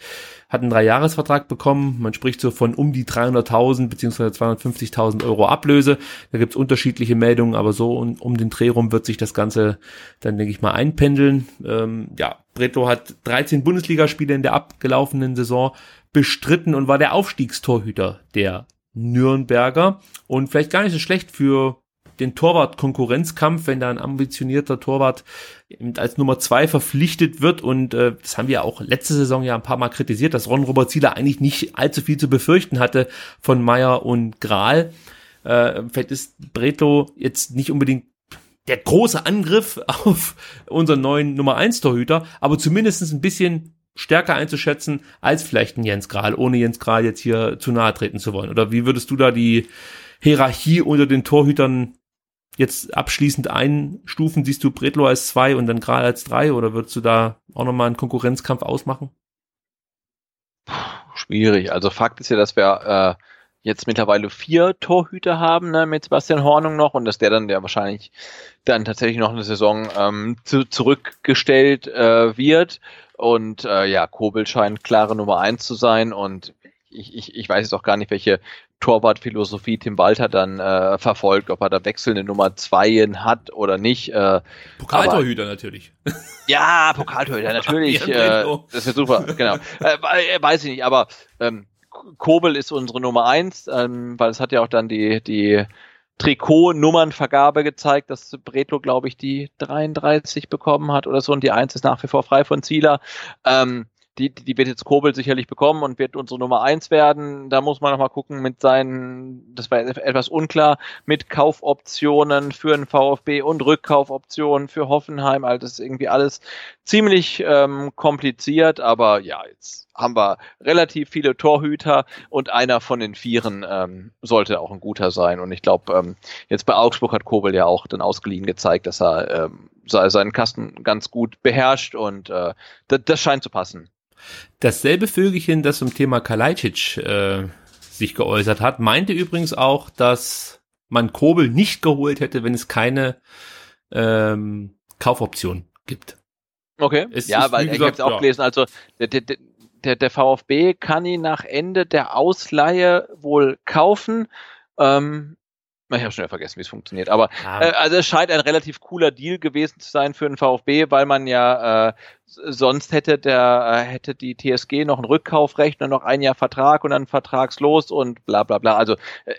hat einen Dreijahresvertrag bekommen. Man spricht so von um die 300.000 bzw. 250.000 Euro Ablöse. Da gibt's unterschiedliche Meldungen, aber so um, um den Dreh rum wird sich das Ganze dann, denke ich mal, einpendeln. Ähm, ja, Bredlow hat 13 Bundesligaspiele in der abgelaufenen Saison bestritten und war der Aufstiegstorhüter der Nürnberger und vielleicht gar nicht so schlecht für den Torwart-Konkurrenzkampf, wenn da ein ambitionierter Torwart als Nummer zwei verpflichtet wird. Und äh, das haben wir auch letzte Saison ja ein paar Mal kritisiert, dass Ron Robert Zieler eigentlich nicht allzu viel zu befürchten hatte von Meyer und Grahl. Äh, vielleicht ist Bretlo jetzt nicht unbedingt der große Angriff auf unseren neuen Nummer eins Torhüter, aber zumindestens ein bisschen stärker einzuschätzen als vielleicht ein Jens Grahl, ohne Jens Grahl jetzt hier zu nahe treten zu wollen. Oder wie würdest du da die Hierarchie unter den Torhütern jetzt abschließend einstufen? Siehst du Bredlo als zwei und dann Kral als drei oder würdest du da auch nochmal einen Konkurrenzkampf ausmachen? Schwierig. Also Fakt ist ja, dass wir äh, jetzt mittlerweile vier Torhüter haben, ne, mit Sebastian Hornung noch und dass der dann ja wahrscheinlich dann tatsächlich noch eine Saison ähm, zu, zurückgestellt äh, wird. Und äh, ja, Kobel scheint klare Nummer eins zu sein und ich, ich, ich weiß jetzt auch gar nicht, welche Torwartphilosophie Tim Walter dann äh, verfolgt, ob er da wechselnde Nummer Zweien hat oder nicht. Äh, Pokaltorhüter natürlich. Ja, Pokaltorhüter natürlich. äh, das wird super, genau. Äh, weiß ich nicht, aber ähm, Kobel ist unsere Nummer eins, ähm, weil es hat ja auch dann die die Trikot-Nummernvergabe gezeigt, dass Bretlo, glaube ich, die 33 bekommen hat oder so und die Eins ist nach wie vor frei von Zieler. Ähm, die, die wird jetzt Kobel sicherlich bekommen und wird unsere Nummer eins werden. Da muss man noch mal gucken mit seinen, das war etwas unklar, mit Kaufoptionen für den VfB und Rückkaufoptionen für Hoffenheim. Also das ist irgendwie alles ziemlich ähm, kompliziert, aber ja, jetzt haben wir relativ viele Torhüter und einer von den Vieren ähm, sollte auch ein guter sein. Und ich glaube, ähm, jetzt bei Augsburg hat Kobel ja auch dann ausgeliehen gezeigt, dass er ähm, seinen Kasten ganz gut beherrscht und äh, das, das scheint zu passen. Dasselbe Vögelchen, das zum Thema Kalajdzic äh, sich geäußert hat, meinte übrigens auch, dass man Kobel nicht geholt hätte, wenn es keine ähm, Kaufoption gibt. Okay. Es ja, weil gesagt, ich habe es auch ja. gelesen. Also der, der, der, der VfB kann ihn nach Ende der Ausleihe wohl kaufen. Ähm, ich habe schon wieder vergessen, wie es funktioniert. Aber ah. äh, also es scheint ein relativ cooler Deal gewesen zu sein für den VfB, weil man ja äh, sonst hätte der äh, hätte die TSG noch ein Rückkaufrecht und noch ein Jahr Vertrag und dann vertragslos und bla bla bla. Also äh,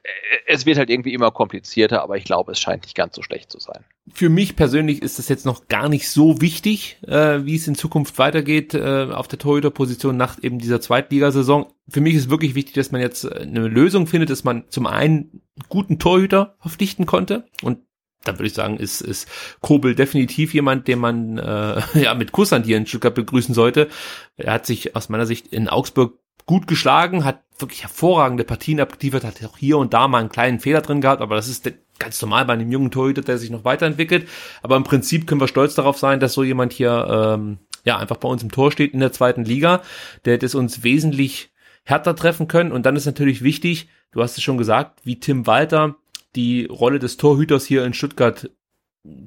es wird halt irgendwie immer komplizierter, aber ich glaube, es scheint nicht ganz so schlecht zu sein. Für mich persönlich ist das jetzt noch gar nicht so wichtig, äh, wie es in Zukunft weitergeht äh, auf der Torhüterposition nach eben dieser Zweitligasaison. Für mich ist wirklich wichtig, dass man jetzt äh, eine Lösung findet, dass man zum einen guten Torhüter verpflichten konnte und dann würde ich sagen, ist, ist Kobel definitiv jemand, den man äh, ja mit Kusshand hier in Stuttgart begrüßen sollte. Er hat sich aus meiner Sicht in Augsburg gut geschlagen, hat wirklich hervorragende Partien abgeliefert, hat auch hier und da mal einen kleinen Fehler drin gehabt, aber das ist ganz normal bei einem jungen Torhüter, der sich noch weiterentwickelt. Aber im Prinzip können wir stolz darauf sein, dass so jemand hier ähm, ja einfach bei uns im Tor steht in der zweiten Liga. Der hat es uns wesentlich härter treffen können. Und dann ist natürlich wichtig, du hast es schon gesagt, wie Tim Walter die Rolle des Torhüters hier in Stuttgart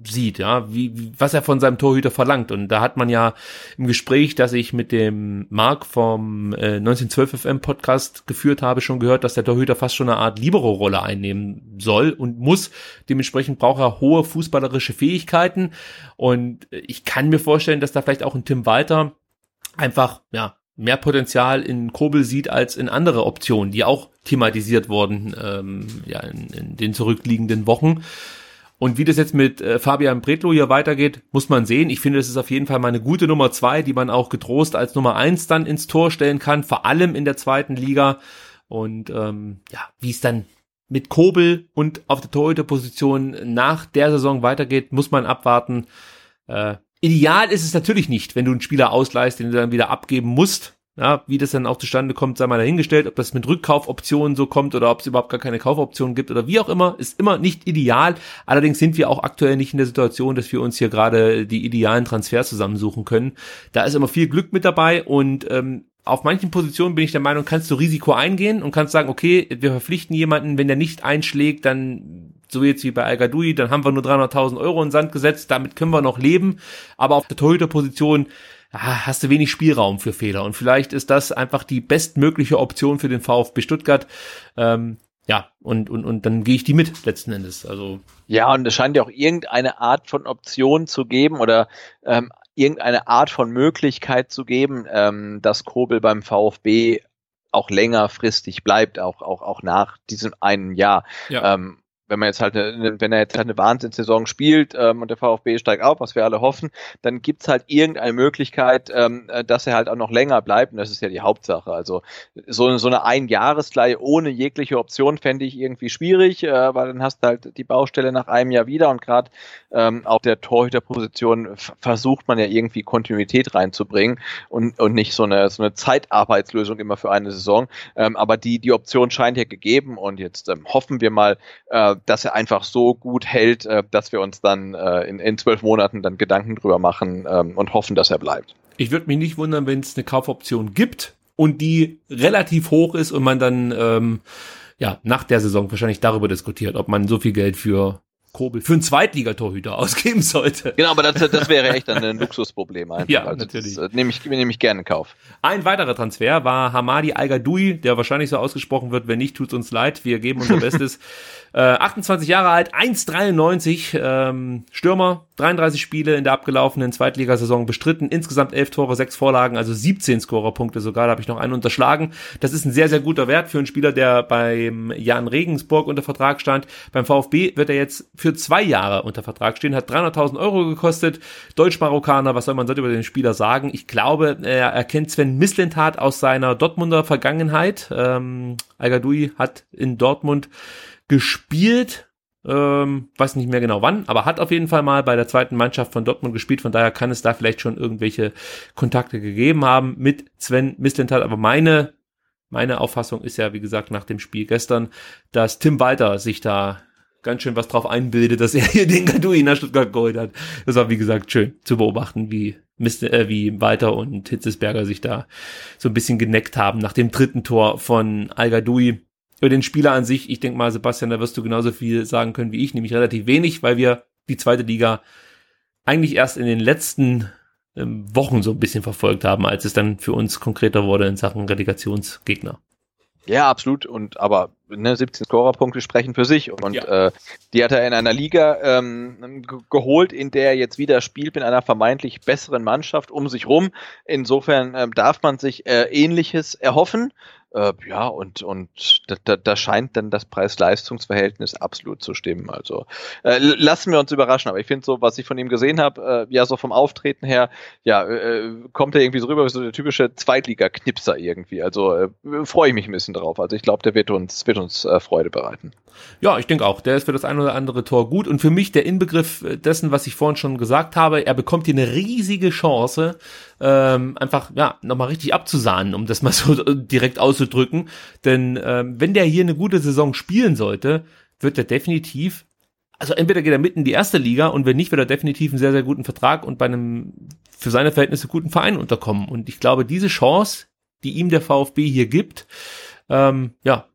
sieht, ja, wie, was er von seinem Torhüter verlangt. Und da hat man ja im Gespräch, das ich mit dem Marc vom äh, 1912 FM Podcast geführt habe, schon gehört, dass der Torhüter fast schon eine Art Libero-Rolle einnehmen soll und muss. Dementsprechend braucht er hohe fußballerische Fähigkeiten. Und ich kann mir vorstellen, dass da vielleicht auch ein Tim Walter einfach, ja, mehr Potenzial in Kobel sieht als in andere Optionen, die auch thematisiert wurden ähm, ja, in, in den zurückliegenden Wochen. Und wie das jetzt mit äh, Fabian Bretlo hier weitergeht, muss man sehen. Ich finde, das ist auf jeden Fall mal eine gute Nummer zwei, die man auch getrost als Nummer eins dann ins Tor stellen kann, vor allem in der zweiten Liga. Und ähm, ja, wie es dann mit Kobel und auf der Torhüterposition nach der Saison weitergeht, muss man abwarten. Äh, ideal ist es natürlich nicht, wenn du einen Spieler ausleihst, den du dann wieder abgeben musst. Ja, wie das dann auch zustande kommt, sei mal dahingestellt, ob das mit Rückkaufoptionen so kommt oder ob es überhaupt gar keine Kaufoptionen gibt oder wie auch immer, ist immer nicht ideal. Allerdings sind wir auch aktuell nicht in der Situation, dass wir uns hier gerade die idealen Transfers zusammensuchen können. Da ist immer viel Glück mit dabei und ähm, auf manchen Positionen bin ich der Meinung, kannst du Risiko eingehen und kannst sagen, okay, wir verpflichten jemanden, wenn der nicht einschlägt, dann so jetzt wie bei Al dann haben wir nur 300.000 Euro in Sand gesetzt, damit können wir noch leben. Aber auf der Torhüterposition ah, hast du wenig Spielraum für Fehler. Und vielleicht ist das einfach die bestmögliche Option für den VfB Stuttgart. Ähm, ja, und, und, und dann gehe ich die mit letzten Endes. Also. Ja, und es scheint ja auch irgendeine Art von Option zu geben oder ähm, irgendeine Art von Möglichkeit zu geben, ähm, dass Kobel beim VfB auch längerfristig bleibt, auch, auch, auch nach diesem einen Jahr. Ja. Ähm, wenn man jetzt halt eine, wenn er jetzt halt eine Wahnsinnssaison spielt ähm, und der VfB steigt auf, was wir alle hoffen, dann gibt's halt irgendeine Möglichkeit, ähm, äh, dass er halt auch noch länger bleibt und das ist ja die Hauptsache. Also so, so eine Einjahresleihe ohne jegliche Option fände ich irgendwie schwierig, äh, weil dann hast du halt die Baustelle nach einem Jahr wieder und gerade ähm, auf der Torhüterposition versucht man ja irgendwie Kontinuität reinzubringen und, und nicht so eine, so eine Zeitarbeitslösung immer für eine Saison. Ähm, aber die, die Option scheint ja gegeben und jetzt ähm, hoffen wir mal, äh, dass er einfach so gut hält, äh, dass wir uns dann äh, in, in zwölf Monaten dann Gedanken drüber machen ähm, und hoffen, dass er bleibt. Ich würde mich nicht wundern, wenn es eine Kaufoption gibt und die relativ hoch ist und man dann ähm, ja nach der Saison wahrscheinlich darüber diskutiert, ob man so viel Geld für Kobel für einen Zweitligatorhüter ausgeben sollte. Genau, aber das, das wäre echt ein Luxusproblem einfach. Ja, also natürlich. Das, äh, nehme ich, nehme ich gerne in Kauf. Ein weiterer Transfer war Hamadi al der wahrscheinlich so ausgesprochen wird. Wenn nicht, tut uns leid. Wir geben unser Bestes. Äh, 28 Jahre alt, 1,93, ähm, Stürmer, 33 Spiele in der abgelaufenen Zweitligasaison bestritten, insgesamt 11 Tore, 6 Vorlagen, also 17 Scorerpunkte sogar, da habe ich noch einen unterschlagen. Das ist ein sehr, sehr guter Wert für einen Spieler, der beim Jan Regensburg unter Vertrag stand. Beim VfB wird er jetzt für zwei Jahre unter Vertrag stehen, hat 300.000 Euro gekostet. Deutsch-Marokkaner, was soll man sollte über den Spieler sagen? Ich glaube, er erkennt Sven Mislintat aus seiner Dortmunder Vergangenheit. Ähm, al hat in Dortmund gespielt. Ähm, weiß nicht mehr genau wann, aber hat auf jeden Fall mal bei der zweiten Mannschaft von Dortmund gespielt. Von daher kann es da vielleicht schon irgendwelche Kontakte gegeben haben mit Sven Mislintat. Aber meine, meine Auffassung ist ja, wie gesagt, nach dem Spiel gestern, dass Tim Walter sich da ganz schön was drauf einbildet, dass er hier den Gadui nach Stuttgart geholt hat. Das war, wie gesagt, schön zu beobachten, wie, Mr., äh, wie Walter und Hitzesberger sich da so ein bisschen geneckt haben nach dem dritten Tor von Al-Gadoui über den Spieler an sich, ich denke mal, Sebastian, da wirst du genauso viel sagen können wie ich, nämlich relativ wenig, weil wir die zweite Liga eigentlich erst in den letzten ähm, Wochen so ein bisschen verfolgt haben, als es dann für uns konkreter wurde in Sachen Relegationsgegner. Ja, absolut. Und aber ne, 17 Scorerpunkte sprechen für sich. Und ja. äh, die hat er in einer Liga ähm, geholt, in der er jetzt wieder spielt mit einer vermeintlich besseren Mannschaft um sich rum. Insofern ähm, darf man sich äh, Ähnliches erhoffen. Äh, ja, und, und da, da, scheint dann das Preis-Leistungs-Verhältnis absolut zu stimmen. Also äh, lassen wir uns überraschen, aber ich finde so, was ich von ihm gesehen habe, äh, ja, so vom Auftreten her, ja, äh, kommt er irgendwie so rüber wie so der typische Zweitliga-Knipser irgendwie. Also äh, freue ich mich ein bisschen drauf. Also ich glaube, der wird uns, wird uns äh, Freude bereiten. Ja, ich denke auch. Der ist für das ein oder andere Tor gut. Und für mich der Inbegriff dessen, was ich vorhin schon gesagt habe, er bekommt hier eine riesige Chance, ähm, einfach ja nochmal richtig abzusahnen, um das mal so direkt auszudrücken. Denn ähm, wenn der hier eine gute Saison spielen sollte, wird er definitiv, also entweder geht er mitten in die erste Liga und wenn nicht, wird er definitiv einen sehr, sehr guten Vertrag und bei einem für seine Verhältnisse guten Verein unterkommen. Und ich glaube, diese Chance die ihm der VfB hier gibt, ähm, ja,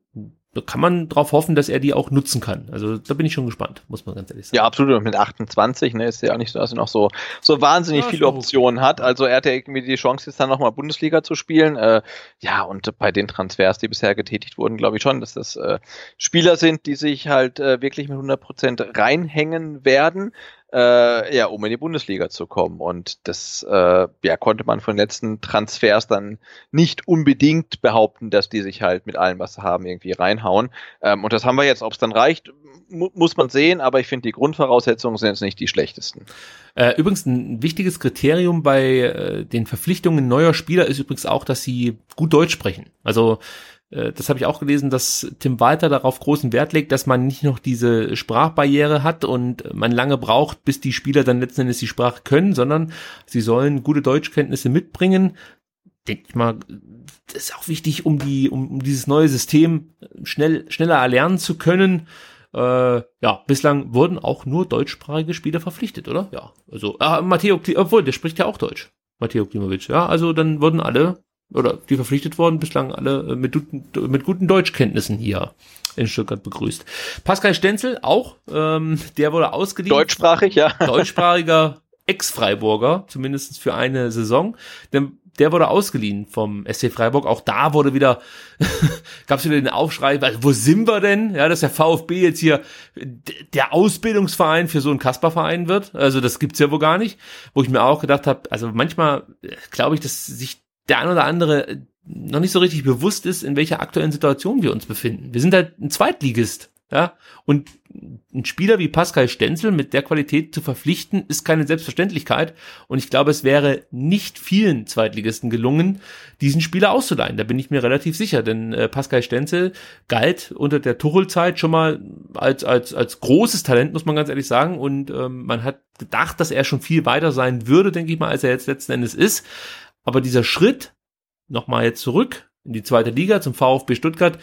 da kann man darauf hoffen, dass er die auch nutzen kann. Also da bin ich schon gespannt, muss man ganz ehrlich sagen. Ja, absolut. Mit 28 ne, ist ja auch nicht so, dass er noch so, so wahnsinnig ja, viele Optionen hat. Also er hat ja irgendwie die Chance, jetzt dann nochmal Bundesliga zu spielen. Äh, ja, und bei den Transfers, die bisher getätigt wurden, glaube ich schon, dass das äh, Spieler sind, die sich halt äh, wirklich mit 100 Prozent reinhängen werden äh, ja, um in die Bundesliga zu kommen. Und das äh, ja, konnte man von den letzten Transfers dann nicht unbedingt behaupten, dass die sich halt mit allem, was sie haben, irgendwie reinhauen. Ähm, und das haben wir jetzt, ob es dann reicht, mu muss man sehen, aber ich finde, die Grundvoraussetzungen sind jetzt nicht die schlechtesten. Äh, übrigens, ein wichtiges Kriterium bei äh, den Verpflichtungen neuer Spieler ist übrigens auch, dass sie gut Deutsch sprechen. Also das habe ich auch gelesen, dass Tim Walter darauf großen Wert legt, dass man nicht noch diese Sprachbarriere hat und man lange braucht, bis die Spieler dann letzten Endes die Sprache können, sondern sie sollen gute Deutschkenntnisse mitbringen. Denke ich mal, das ist auch wichtig, um die, um, um dieses neue System schnell, schneller erlernen zu können. Äh, ja, bislang wurden auch nur deutschsprachige Spieler verpflichtet, oder? Ja, also äh, Matteo, obwohl der spricht ja auch Deutsch. Matteo Klimovic, ja, also dann wurden alle oder die verpflichtet worden, bislang alle äh, mit, mit guten Deutschkenntnissen hier in Stuttgart begrüßt. Pascal Stenzel auch, ähm, der wurde ausgeliehen. Deutschsprachig, ja. Deutschsprachiger Ex-Freiburger, zumindest für eine Saison. Denn der wurde ausgeliehen vom SC Freiburg. Auch da wurde wieder, gab es wieder den Aufschrei, wo sind wir denn? Ja, dass der VfB jetzt hier der Ausbildungsverein für so einen Kasperverein wird. Also das gibt's ja wohl gar nicht. Wo ich mir auch gedacht habe, also manchmal äh, glaube ich, dass sich der ein oder andere noch nicht so richtig bewusst ist, in welcher aktuellen Situation wir uns befinden. Wir sind halt ein Zweitligist, ja, und ein Spieler wie Pascal Stenzel mit der Qualität zu verpflichten, ist keine Selbstverständlichkeit. Und ich glaube, es wäre nicht vielen Zweitligisten gelungen, diesen Spieler auszuleihen. Da bin ich mir relativ sicher, denn äh, Pascal Stenzel galt unter der Tuchel-Zeit schon mal als, als, als großes Talent, muss man ganz ehrlich sagen. Und ähm, man hat gedacht, dass er schon viel weiter sein würde, denke ich mal, als er jetzt letzten Endes ist. Aber dieser Schritt, nochmal jetzt zurück in die zweite Liga zum VfB Stuttgart,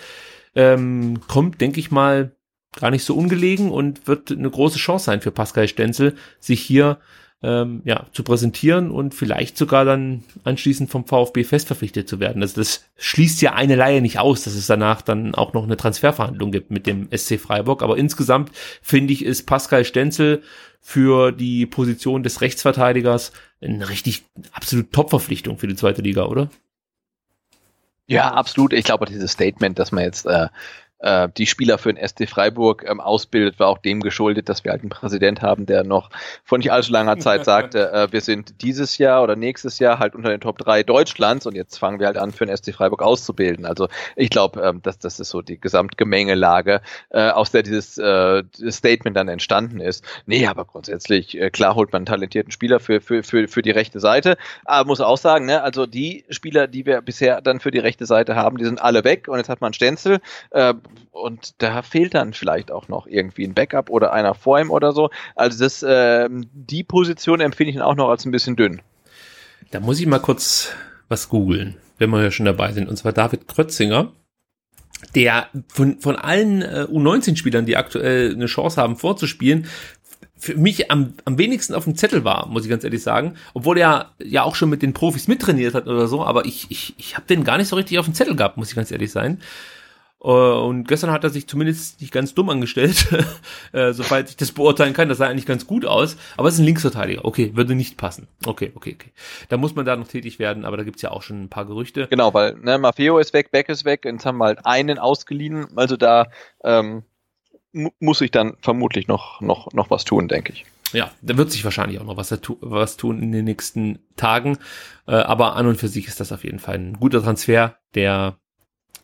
ähm, kommt, denke ich mal, gar nicht so ungelegen und wird eine große Chance sein für Pascal Stenzel, sich hier ähm, ja, zu präsentieren und vielleicht sogar dann anschließend vom VfB festverpflichtet zu werden. Also das schließt ja eine Laie nicht aus, dass es danach dann auch noch eine Transferverhandlung gibt mit dem SC Freiburg. Aber insgesamt finde ich, ist Pascal Stenzel für die Position des Rechtsverteidigers eine richtig absolut Top-Verpflichtung für die zweite Liga, oder? Ja, absolut. Ich glaube, dieses Statement, dass man jetzt äh, äh, die Spieler für den SC Freiburg ähm, ausbildet, war auch dem geschuldet, dass wir halt einen Präsident haben, der noch vor nicht allzu langer Zeit sagte, äh, wir sind dieses Jahr oder nächstes Jahr halt unter den Top 3 Deutschlands und jetzt fangen wir halt an, für den SC Freiburg auszubilden. Also ich glaube, ähm, dass das ist so die Gesamtgemengelage, äh, aus der dieses äh, Statement dann entstanden ist. Nee, aber grundsätzlich, äh, klar holt man einen talentierten Spieler für, für, für, für die rechte Seite, aber muss auch sagen, ne, also die Spieler, die wir bisher dann für die rechte Seite haben, die sind alle weg und jetzt hat man Stenzel, äh, und da fehlt dann vielleicht auch noch irgendwie ein Backup oder einer vor ihm oder so. Also das, äh, die Position empfinde ich dann auch noch als ein bisschen dünn. Da muss ich mal kurz was googeln, wenn wir ja schon dabei sind. Und zwar David Krötzinger, der von, von allen äh, U19-Spielern, die aktuell eine Chance haben vorzuspielen, für mich am, am wenigsten auf dem Zettel war, muss ich ganz ehrlich sagen. Obwohl er ja auch schon mit den Profis mittrainiert hat oder so, aber ich, ich, ich habe den gar nicht so richtig auf dem Zettel gehabt, muss ich ganz ehrlich sein. Äh, und gestern hat er sich zumindest nicht ganz dumm angestellt, äh, soweit ich das beurteilen kann. Das sah eigentlich ganz gut aus. Aber es ist ein Linksverteidiger. Okay, würde nicht passen. Okay, okay, okay. Da muss man da noch tätig werden, aber da gibt's ja auch schon ein paar Gerüchte. Genau, weil ne, Maffeo ist weg, Beck ist weg, jetzt haben wir halt einen ausgeliehen. Also da ähm, muss ich dann vermutlich noch, noch, noch was tun, denke ich. Ja, da wird sich wahrscheinlich auch noch was, was tun in den nächsten Tagen. Äh, aber an und für sich ist das auf jeden Fall ein guter Transfer, der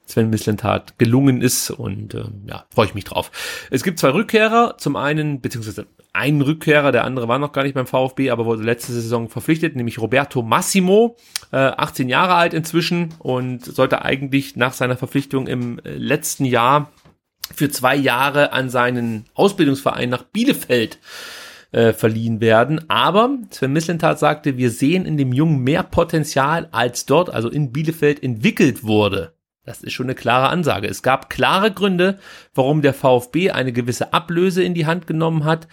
Sven Mislintat gelungen ist und äh, ja, freue ich mich drauf. Es gibt zwei Rückkehrer, zum einen, beziehungsweise ein Rückkehrer, der andere war noch gar nicht beim VfB, aber wurde letzte Saison verpflichtet, nämlich Roberto Massimo, äh, 18 Jahre alt inzwischen und sollte eigentlich nach seiner Verpflichtung im äh, letzten Jahr für zwei Jahre an seinen Ausbildungsverein nach Bielefeld äh, verliehen werden. Aber Sven Mislintat sagte, wir sehen in dem Jungen mehr Potenzial, als dort, also in Bielefeld, entwickelt wurde. Das ist schon eine klare Ansage. Es gab klare Gründe, warum der VfB eine gewisse Ablöse in die Hand genommen hat.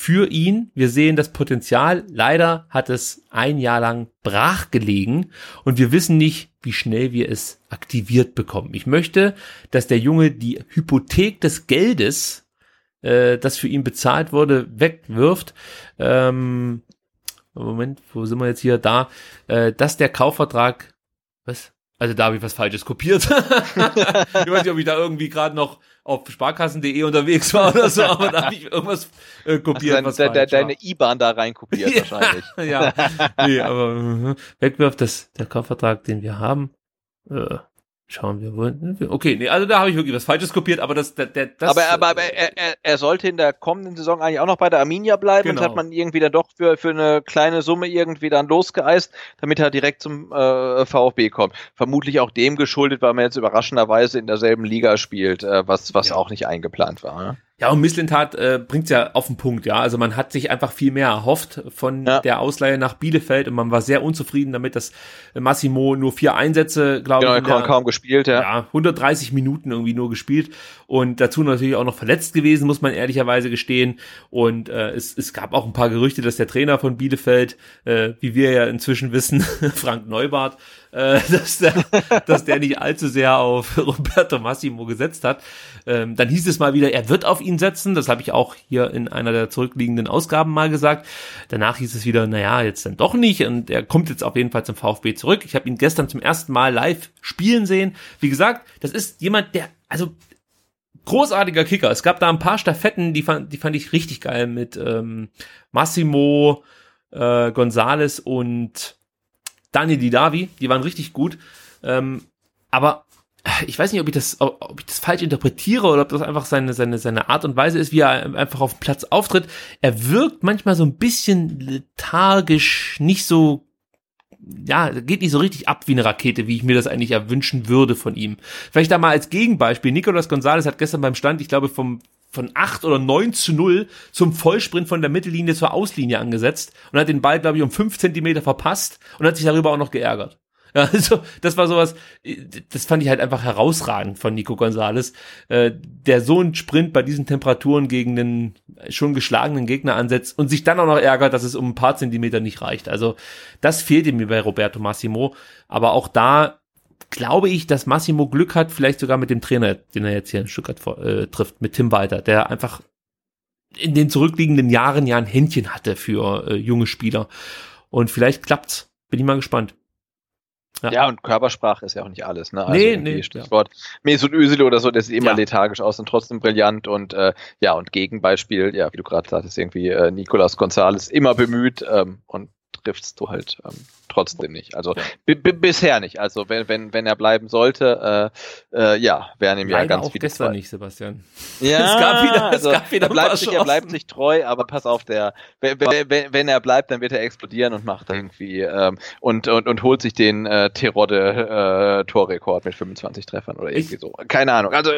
für ihn. Wir sehen das Potenzial. Leider hat es ein Jahr lang brach gelegen und wir wissen nicht, wie schnell wir es aktiviert bekommen. Ich möchte, dass der Junge die Hypothek des Geldes, äh, das für ihn bezahlt wurde, wegwirft. Ähm, Moment, wo sind wir jetzt hier? Da, äh, dass der Kaufvertrag, was? Also da habe ich was Falsches kopiert. ich weiß nicht, ob ich da irgendwie gerade noch auf sparkassen.de unterwegs war oder so, aber da habe ich irgendwas äh, kopiert. Dein, was de, de, deine IBAN da rein kopiert ja, wahrscheinlich. ja, nee, aber uh, wegwirft das der Kaufvertrag, den wir haben. Äh, Schauen wir. Okay, nee, also da habe ich wirklich was Falsches kopiert, aber das, der, der, das. Aber, aber, aber er, er, er sollte in der kommenden Saison eigentlich auch noch bei der Arminia bleiben genau. und hat man irgendwie dann doch für, für eine kleine Summe irgendwie dann losgeeist, damit er direkt zum äh, VfB kommt. Vermutlich auch dem geschuldet, weil man jetzt überraschenderweise in derselben Liga spielt, äh, was, was ja. auch nicht eingeplant war. Ne? Ja, und Misslintat äh, bringt's ja auf den Punkt, ja. Also man hat sich einfach viel mehr erhofft von ja. der Ausleihe nach Bielefeld und man war sehr unzufrieden damit, dass Massimo nur vier Einsätze, glaube genau, ich. Genau, kaum gespielt, ja. Ja, 130 Minuten irgendwie nur gespielt und dazu natürlich auch noch verletzt gewesen, muss man ehrlicherweise gestehen. Und äh, es, es gab auch ein paar Gerüchte, dass der Trainer von Bielefeld, äh, wie wir ja inzwischen wissen, Frank Neubart, äh, dass, der, dass der nicht allzu sehr auf Roberto Massimo gesetzt hat. Ähm, dann hieß es mal wieder, er wird auf ihn setzen. Das habe ich auch hier in einer der zurückliegenden Ausgaben mal gesagt. Danach hieß es wieder, naja, jetzt dann doch nicht. Und er kommt jetzt auf jeden Fall zum VfB zurück. Ich habe ihn gestern zum ersten Mal live spielen sehen. Wie gesagt, das ist jemand, der, also großartiger Kicker. Es gab da ein paar Staffetten, die fand, die fand ich richtig geil mit ähm, Massimo, äh, Gonzales und Daniel Didavi, die waren richtig gut. Ähm, aber ich weiß nicht, ob ich das, ob ich das falsch interpretiere oder ob das einfach seine, seine, seine Art und Weise ist, wie er einfach auf Platz auftritt. Er wirkt manchmal so ein bisschen lethargisch, nicht so, ja, geht nicht so richtig ab wie eine Rakete, wie ich mir das eigentlich erwünschen würde von ihm. Vielleicht da mal als Gegenbeispiel. Nicolas Gonzalez hat gestern beim Stand, ich glaube, vom, von 8 oder 9 zu 0 zum Vollsprint von der Mittellinie zur Auslinie angesetzt und hat den Ball, glaube ich, um 5 Zentimeter verpasst und hat sich darüber auch noch geärgert. Also das war sowas, das fand ich halt einfach herausragend von Nico Gonzalez, äh, der so einen Sprint bei diesen Temperaturen gegen einen schon geschlagenen Gegner ansetzt und sich dann auch noch ärgert, dass es um ein paar Zentimeter nicht reicht. Also das fehlte mir bei Roberto Massimo, aber auch da glaube ich, dass Massimo Glück hat, vielleicht sogar mit dem Trainer, den er jetzt hier in Stuttgart äh, trifft, mit Tim Walter, der einfach in den zurückliegenden Jahren ja ein Händchen hatte für äh, junge Spieler. Und vielleicht klappt's. Bin ich mal gespannt. Ja. ja, und Körpersprache ist ja auch nicht alles, ne? Also nee, nee. Stichwort ja. Mesut Özil oder so, der sieht immer ja. lethargisch aus und trotzdem brillant und äh, ja, und Gegenbeispiel, ja, wie du gerade sagtest, irgendwie äh, Nicolas Gonzalez immer bemüht ähm, und triffst du halt ähm, trotzdem nicht. Also bisher nicht. Also wenn, wenn, wenn er bleiben sollte, äh, äh, ja, wären ihm ja ganz auch viele gestern nicht, Sebastian. Ja, es gab wieder, es also, gab wieder er bleibt, sich, er bleibt sich treu, aber pass auf, der, wenn, wenn, wenn er bleibt, dann wird er explodieren und macht irgendwie ähm, und, und, und holt sich den äh, Terodde äh, Torrekord mit 25 Treffern oder irgendwie ich, so. Keine Ahnung. Also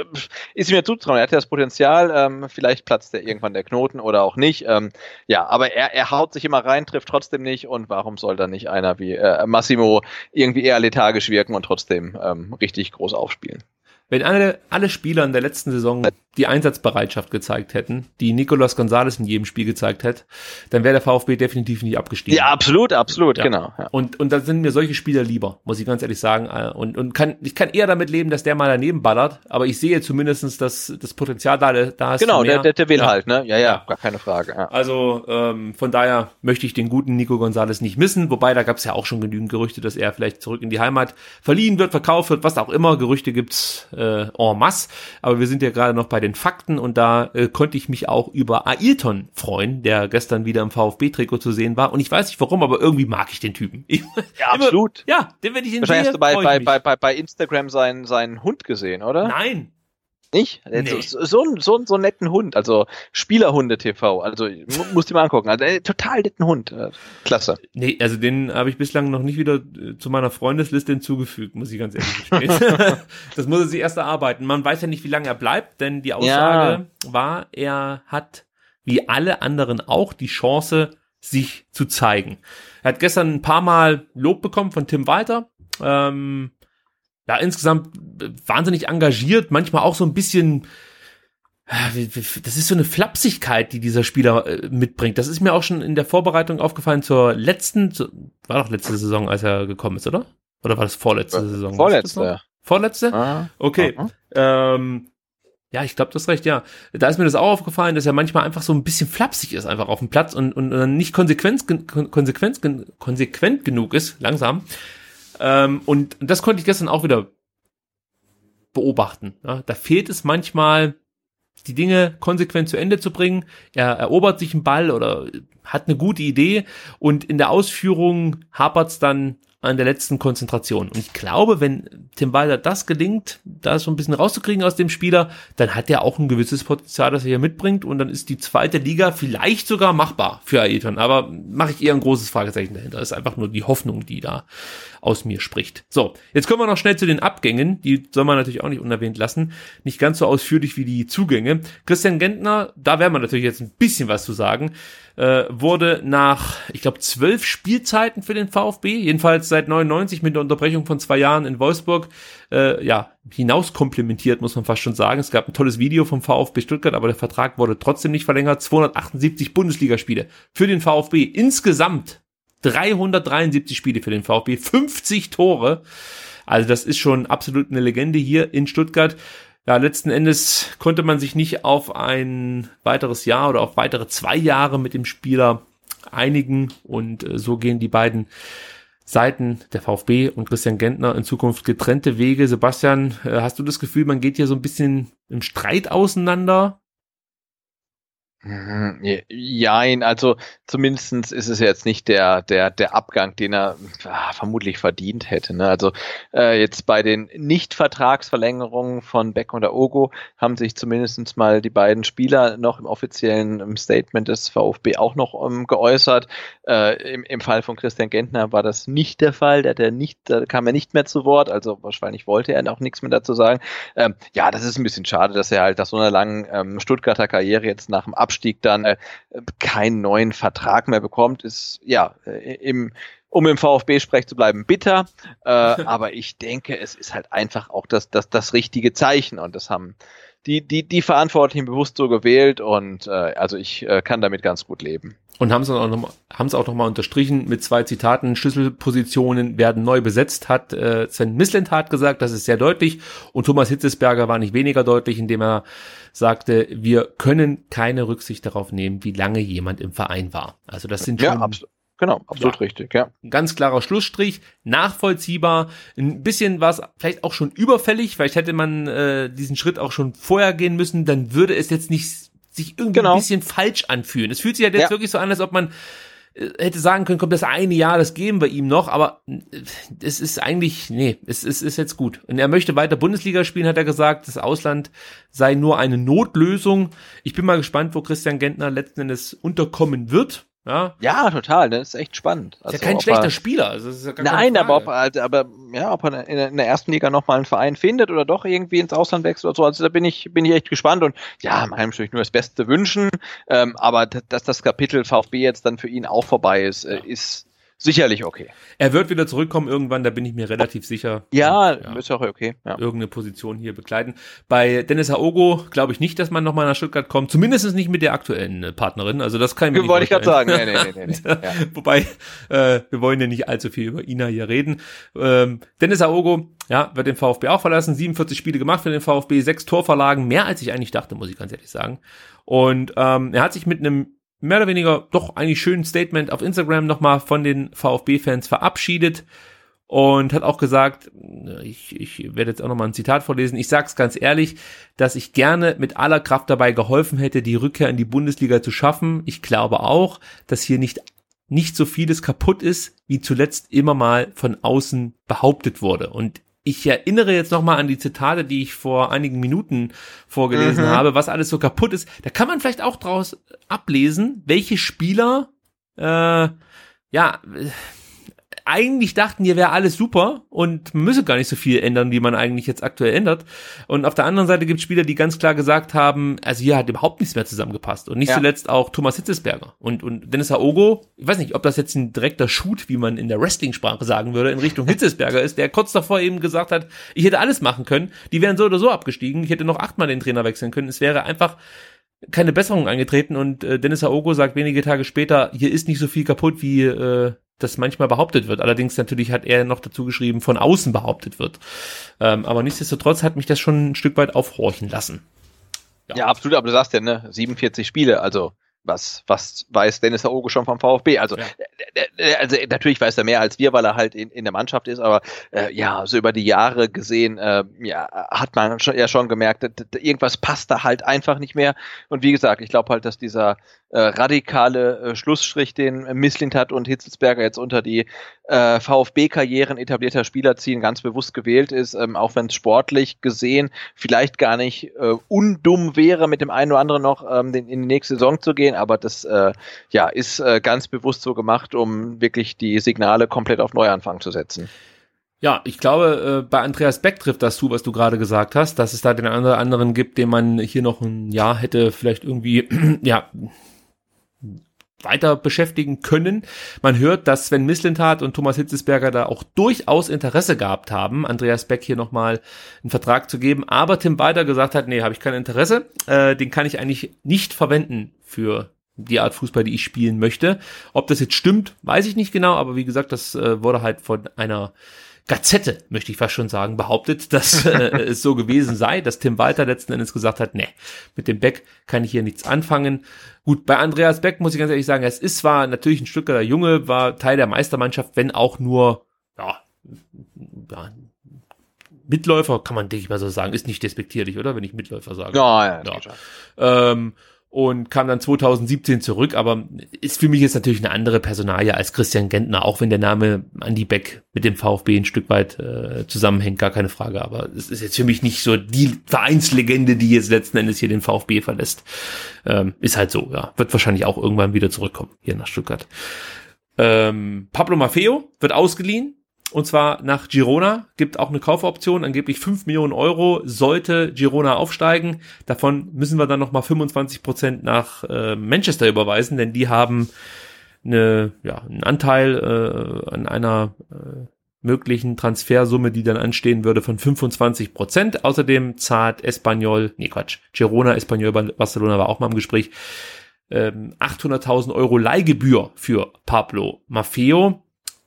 ist mir zutrauen. Er hat ja das Potenzial, ähm, vielleicht platzt er irgendwann der Knoten oder auch nicht. Ähm, ja, aber er, er haut sich immer rein, trifft trotzdem nicht und warum soll da nicht einer wie äh, Massimo irgendwie eher lethargisch wirken und trotzdem ähm, richtig groß aufspielen. Wenn alle, alle Spieler in der letzten Saison die Einsatzbereitschaft gezeigt hätten, die Nicolas Gonzalez in jedem Spiel gezeigt hätte, dann wäre der VfB definitiv nicht abgestiegen. Ja, absolut, absolut, ja. genau. Ja. Und, und da sind mir solche Spieler lieber, muss ich ganz ehrlich sagen. Und, und kann, ich kann eher damit leben, dass der mal daneben ballert, aber ich sehe zumindestens, dass das Potenzial da, da ist. Genau, der, der, der will ja. halt, ne? Ja, ja, gar keine Frage. Ja. Also ähm, von daher möchte ich den guten Nico Gonzalez nicht missen, wobei da gab es ja auch schon genügend Gerüchte, dass er vielleicht zurück in die Heimat verliehen wird, verkauft wird, was auch immer. Gerüchte gibt's äh, en masse, aber wir sind ja gerade noch bei den Fakten und da äh, konnte ich mich auch über Ailton freuen, der gestern wieder im VfB-Trikot zu sehen war. Und ich weiß nicht warum, aber irgendwie mag ich den Typen. Ich, ja, absolut. Ja, den werde ich in Wahrscheinlich sehe, hast du bei, bei, bei, bei, bei Instagram seinen, seinen Hund gesehen, oder? Nein, nicht? Nee. So, so, so, so einen netten Hund, also Spielerhunde TV, also musst du mal angucken. Also äh, total netten Hund. Äh, klasse. Nee, also den habe ich bislang noch nicht wieder äh, zu meiner Freundesliste hinzugefügt, muss ich ganz ehrlich gestehen. das muss er sich erst erarbeiten. Man weiß ja nicht, wie lange er bleibt, denn die Aussage ja. war, er hat wie alle anderen auch die Chance, sich zu zeigen. Er hat gestern ein paar Mal Lob bekommen von Tim Walter. Ähm, ja, insgesamt wahnsinnig engagiert, manchmal auch so ein bisschen das ist so eine Flapsigkeit, die dieser Spieler äh, mitbringt. Das ist mir auch schon in der Vorbereitung aufgefallen zur letzten, war doch letzte Saison, als er gekommen ist, oder? Oder war das vorletzte Äh, Saison? Vorletzte. Vorletzte? Ah, Okay. aha. Ähm, ja, ich glaube, das recht, ja. Da ist mir das auch aufgefallen, dass er manchmal einfach so ein bisschen flapsig ist, einfach auf dem Platz und, und, und nicht konsequent, konsequent, konsequent genug ist, langsam. Ähm, und das konnte ich gestern auch wieder beobachten. Ja. Da fehlt es manchmal, die Dinge konsequent zu Ende zu bringen. Er erobert sich einen Ball oder hat eine gute Idee und in der Ausführung hapert es dann an der letzten Konzentration. Und ich glaube, wenn Tim Walder das gelingt, da so ein bisschen rauszukriegen aus dem Spieler, dann hat er auch ein gewisses Potenzial, das er hier mitbringt und dann ist die zweite Liga vielleicht sogar machbar für Ayrton. Aber mache ich eher ein großes Fragezeichen dahinter. Das ist einfach nur die Hoffnung, die da aus mir spricht. So, jetzt kommen wir noch schnell zu den Abgängen. Die soll man natürlich auch nicht unerwähnt lassen. Nicht ganz so ausführlich wie die Zugänge. Christian Gentner, da werden wir natürlich jetzt ein bisschen was zu sagen, äh, wurde nach, ich glaube, zwölf Spielzeiten für den VfB, jedenfalls seit 99 mit der Unterbrechung von zwei Jahren in Wolfsburg, äh, ja, hinaus komplementiert, muss man fast schon sagen. Es gab ein tolles Video vom VfB Stuttgart, aber der Vertrag wurde trotzdem nicht verlängert. 278 Bundesligaspiele für den VfB. Insgesamt 373 Spiele für den VfB, 50 Tore. Also das ist schon absolut eine Legende hier in Stuttgart. Ja, letzten Endes konnte man sich nicht auf ein weiteres Jahr oder auf weitere zwei Jahre mit dem Spieler einigen und äh, so gehen die beiden Seiten der VfB und Christian Gentner in Zukunft getrennte Wege. Sebastian, äh, hast du das Gefühl, man geht hier so ein bisschen im Streit auseinander? Mhm, Jein, also zumindestens ist es jetzt nicht der, der, der Abgang, den er ah, vermutlich verdient hätte. Ne? Also äh, jetzt bei den Nicht-Vertragsverlängerungen von Beck und Ogo haben sich zumindestens mal die beiden Spieler noch im offiziellen Statement des VfB auch noch ähm, geäußert. Äh, im, Im Fall von Christian Gentner war das nicht der Fall, der, der nicht, da kam er nicht mehr zu Wort, also wahrscheinlich wollte er auch nichts mehr dazu sagen. Ähm, ja, das ist ein bisschen schade, dass er halt nach so einer langen ähm, Stuttgarter Karriere jetzt nach dem Abstieg dann äh, keinen neuen Vertrag mehr bekommt, ist ja äh, im um im VfB-Sprech zu bleiben, bitter. Äh, aber ich denke, es ist halt einfach auch das, das, das richtige Zeichen und das haben die, die, die Verantwortlichen bewusst so gewählt und äh, also ich äh, kann damit ganz gut leben. Und haben es auch noch mal, haben es auch noch mal unterstrichen mit zwei Zitaten. Schlüsselpositionen werden neu besetzt, hat äh, Sven Mislintat gesagt. Das ist sehr deutlich. Und Thomas Hitzesberger war nicht weniger deutlich, indem er sagte, wir können keine Rücksicht darauf nehmen, wie lange jemand im Verein war. Also das sind schon Ja, absolut. Genau, absolut Ja. richtig, ja. ein ganz klarer Schlussstrich, nachvollziehbar, ein bisschen war es vielleicht auch schon überfällig, vielleicht hätte man äh, diesen Schritt auch schon vorher gehen müssen, dann würde es jetzt nicht sich irgendwie Genau. ein bisschen falsch anfühlen. Es fühlt sich halt jetzt Ja. wirklich so an, als ob man äh, hätte sagen können, kommt das eine Jahr, das geben wir ihm noch, aber äh, es ist eigentlich, nee, es, es ist jetzt gut. Und er möchte weiter Bundesliga spielen, hat er gesagt, das Ausland sei nur eine Notlösung. Ich bin mal gespannt, wo Christian Gentner letzten Endes unterkommen wird. Ja, Ja, total, das ist echt spannend. ist ja kein schlechter er, Spieler. Also ja Nein, aber ob, er halt- aber ja, ob er in der, ersten Liga nochmal einen Verein findet oder doch irgendwie ins Ausland wechselt oder so, also da bin ich, bin ich echt gespannt und ja, man kann natürlich nur das Beste wünschen, ähm, aber dass das Kapitel VfB jetzt dann für ihn auch vorbei ist, äh, ist sicherlich okay. Er wird wieder zurückkommen irgendwann, da bin ich mir relativ sicher. Ja, Und, ist auch okay. Ja. Irgendeine Position hier begleiten. Bei Dennis Aogo glaube ich nicht, dass man nochmal nach Stuttgart kommt. Zumindest nicht mit der aktuellen äh, Partnerin. Also das kann ich mir nicht Wollte ich gerade sagen. Nee, nee, nee, nee, nee. Ja. Wobei, äh, wir wollen ja nicht allzu viel über Ina hier reden. Ähm, Dennis Aogo, ja, wird den VfB auch verlassen. 47 Spiele gemacht für den VfB, sechs Torverlagen, mehr als ich eigentlich dachte, muss ich ganz ehrlich sagen. Und ähm, er hat sich mit einem mehr oder weniger doch eigentlich schönen Statement auf Instagram nochmal von den VfB-Fans verabschiedet und hat auch gesagt, ich, ich werde jetzt auch nochmal ein Zitat vorlesen, ich sag's ganz ehrlich, dass ich gerne mit aller Kraft dabei geholfen hätte, die Rückkehr in die Bundesliga zu schaffen. Ich glaube auch, dass hier nicht nicht so vieles kaputt ist, wie zuletzt immer mal von außen behauptet wurde. Und ich erinnere jetzt nochmal an die Zitate, die ich vor einigen Minuten vorgelesen Mhm. habe, was alles so kaputt ist. Da kann man vielleicht auch draus ablesen, welche Spieler äh, ja eigentlich dachten, hier wäre alles super und man müsse gar nicht so viel ändern, wie man eigentlich jetzt aktuell ändert. Und auf der anderen Seite gibt es Spieler, die ganz klar gesagt haben, also hier hat überhaupt nichts mehr zusammengepasst. Und nicht Ja. zuletzt auch Thomas Hitzesberger und, und Dennis Aogo. Ich weiß nicht, ob das jetzt ein direkter Shoot, wie man in der Wrestling-Sprache sagen würde, in Richtung Hitzesberger ist, der kurz davor eben gesagt hat, ich hätte alles machen können. Die wären so oder so abgestiegen. Ich hätte noch achtmal den Trainer wechseln können. Es wäre einfach keine Besserung eingetreten und äh, Dennis Aogo sagt wenige Tage später, hier ist nicht so viel kaputt, wie äh, das manchmal behauptet wird. Allerdings natürlich hat er noch dazu geschrieben, von außen behauptet wird. Ähm, aber nichtsdestotrotz hat mich das schon ein Stück weit aufhorchen lassen. Ja, absolut, aber du sagst ja, ne, 47 Spiele, also was, was weiß Dennis Aogo schon vom VfB? Also, Ja. der- der- also natürlich weiß er mehr als wir, weil er halt in, in der Mannschaft ist, aber äh, ja, so über die Jahre gesehen, äh, ja, hat man schon, ja schon gemerkt, dass- dass irgendwas passt da halt einfach nicht mehr. Und wie gesagt, ich glaube halt, dass dieser äh, radikale äh, Schlussstrich, den äh, Misslintat und Hitzelsberger jetzt unter die äh, VfB-Karrieren etablierter Spieler ziehen, ganz bewusst gewählt ist, ähm, auch wenn es sportlich gesehen vielleicht gar nicht äh, undumm wäre, mit dem einen oder anderen noch ähm, in die nächste Saison zu gehen, aber das ja, ist ganz bewusst so gemacht, um wirklich die Signale komplett auf Neuanfang zu setzen. Ja, ich glaube, bei Andreas Beck trifft das zu, was du gerade gesagt hast, dass es da den anderen gibt, den man hier noch ein Jahr hätte vielleicht irgendwie, ja, weiter beschäftigen können. Man hört, dass Sven Mislintat und Thomas Hitzesberger da auch durchaus Interesse gehabt haben, Andreas Beck hier nochmal einen Vertrag zu geben, aber Tim Weider gesagt hat, nee, habe ich kein Interesse, äh, den kann ich eigentlich nicht verwenden für die Art Fußball, die ich spielen möchte. Ob das jetzt stimmt, weiß ich nicht genau, aber wie gesagt, das äh, wurde halt von einer Gazette, möchte ich fast schon sagen, behauptet, dass äh, es so gewesen sei, dass Tim Walter letzten Endes gesagt hat, nee, mit dem Beck kann ich hier nichts anfangen. Gut, bei Andreas Beck muss ich ganz ehrlich sagen, es ist zwar natürlich ein Stück der Junge, war Teil der Meistermannschaft, wenn auch nur, ja, ja Mitläufer, kann man, denke ich mal so sagen, ist nicht despektierlich, oder? Wenn ich Mitläufer sage. Ja, ja, Ja. Ähm, und kam dann 2017 zurück, aber ist für mich jetzt natürlich eine andere Personalie als Christian Gentner, auch wenn der Name Andy Beck mit dem VfB ein Stück weit äh, zusammenhängt, gar keine Frage. Aber es ist jetzt für mich nicht so die Vereinslegende, die jetzt letzten Endes hier den VfB verlässt. Ähm, ist halt so, ja. Wird wahrscheinlich auch irgendwann wieder zurückkommen hier nach Stuttgart. Ähm, Pablo Maffeo wird ausgeliehen. Und zwar nach Girona, gibt auch eine Kaufoption, angeblich 5 Millionen Euro, sollte Girona aufsteigen. Davon müssen wir dann nochmal 25 Prozent nach äh, Manchester überweisen, denn die haben eine, ja, einen Anteil äh, an einer äh, möglichen Transfersumme, die dann anstehen würde, von 25 Prozent. Außerdem zahlt Espanyol, nee Quatsch, Girona, Espanyol, Barcelona war auch mal im Gespräch, ähm, 800.000 Euro Leihgebühr für Pablo Maffeo.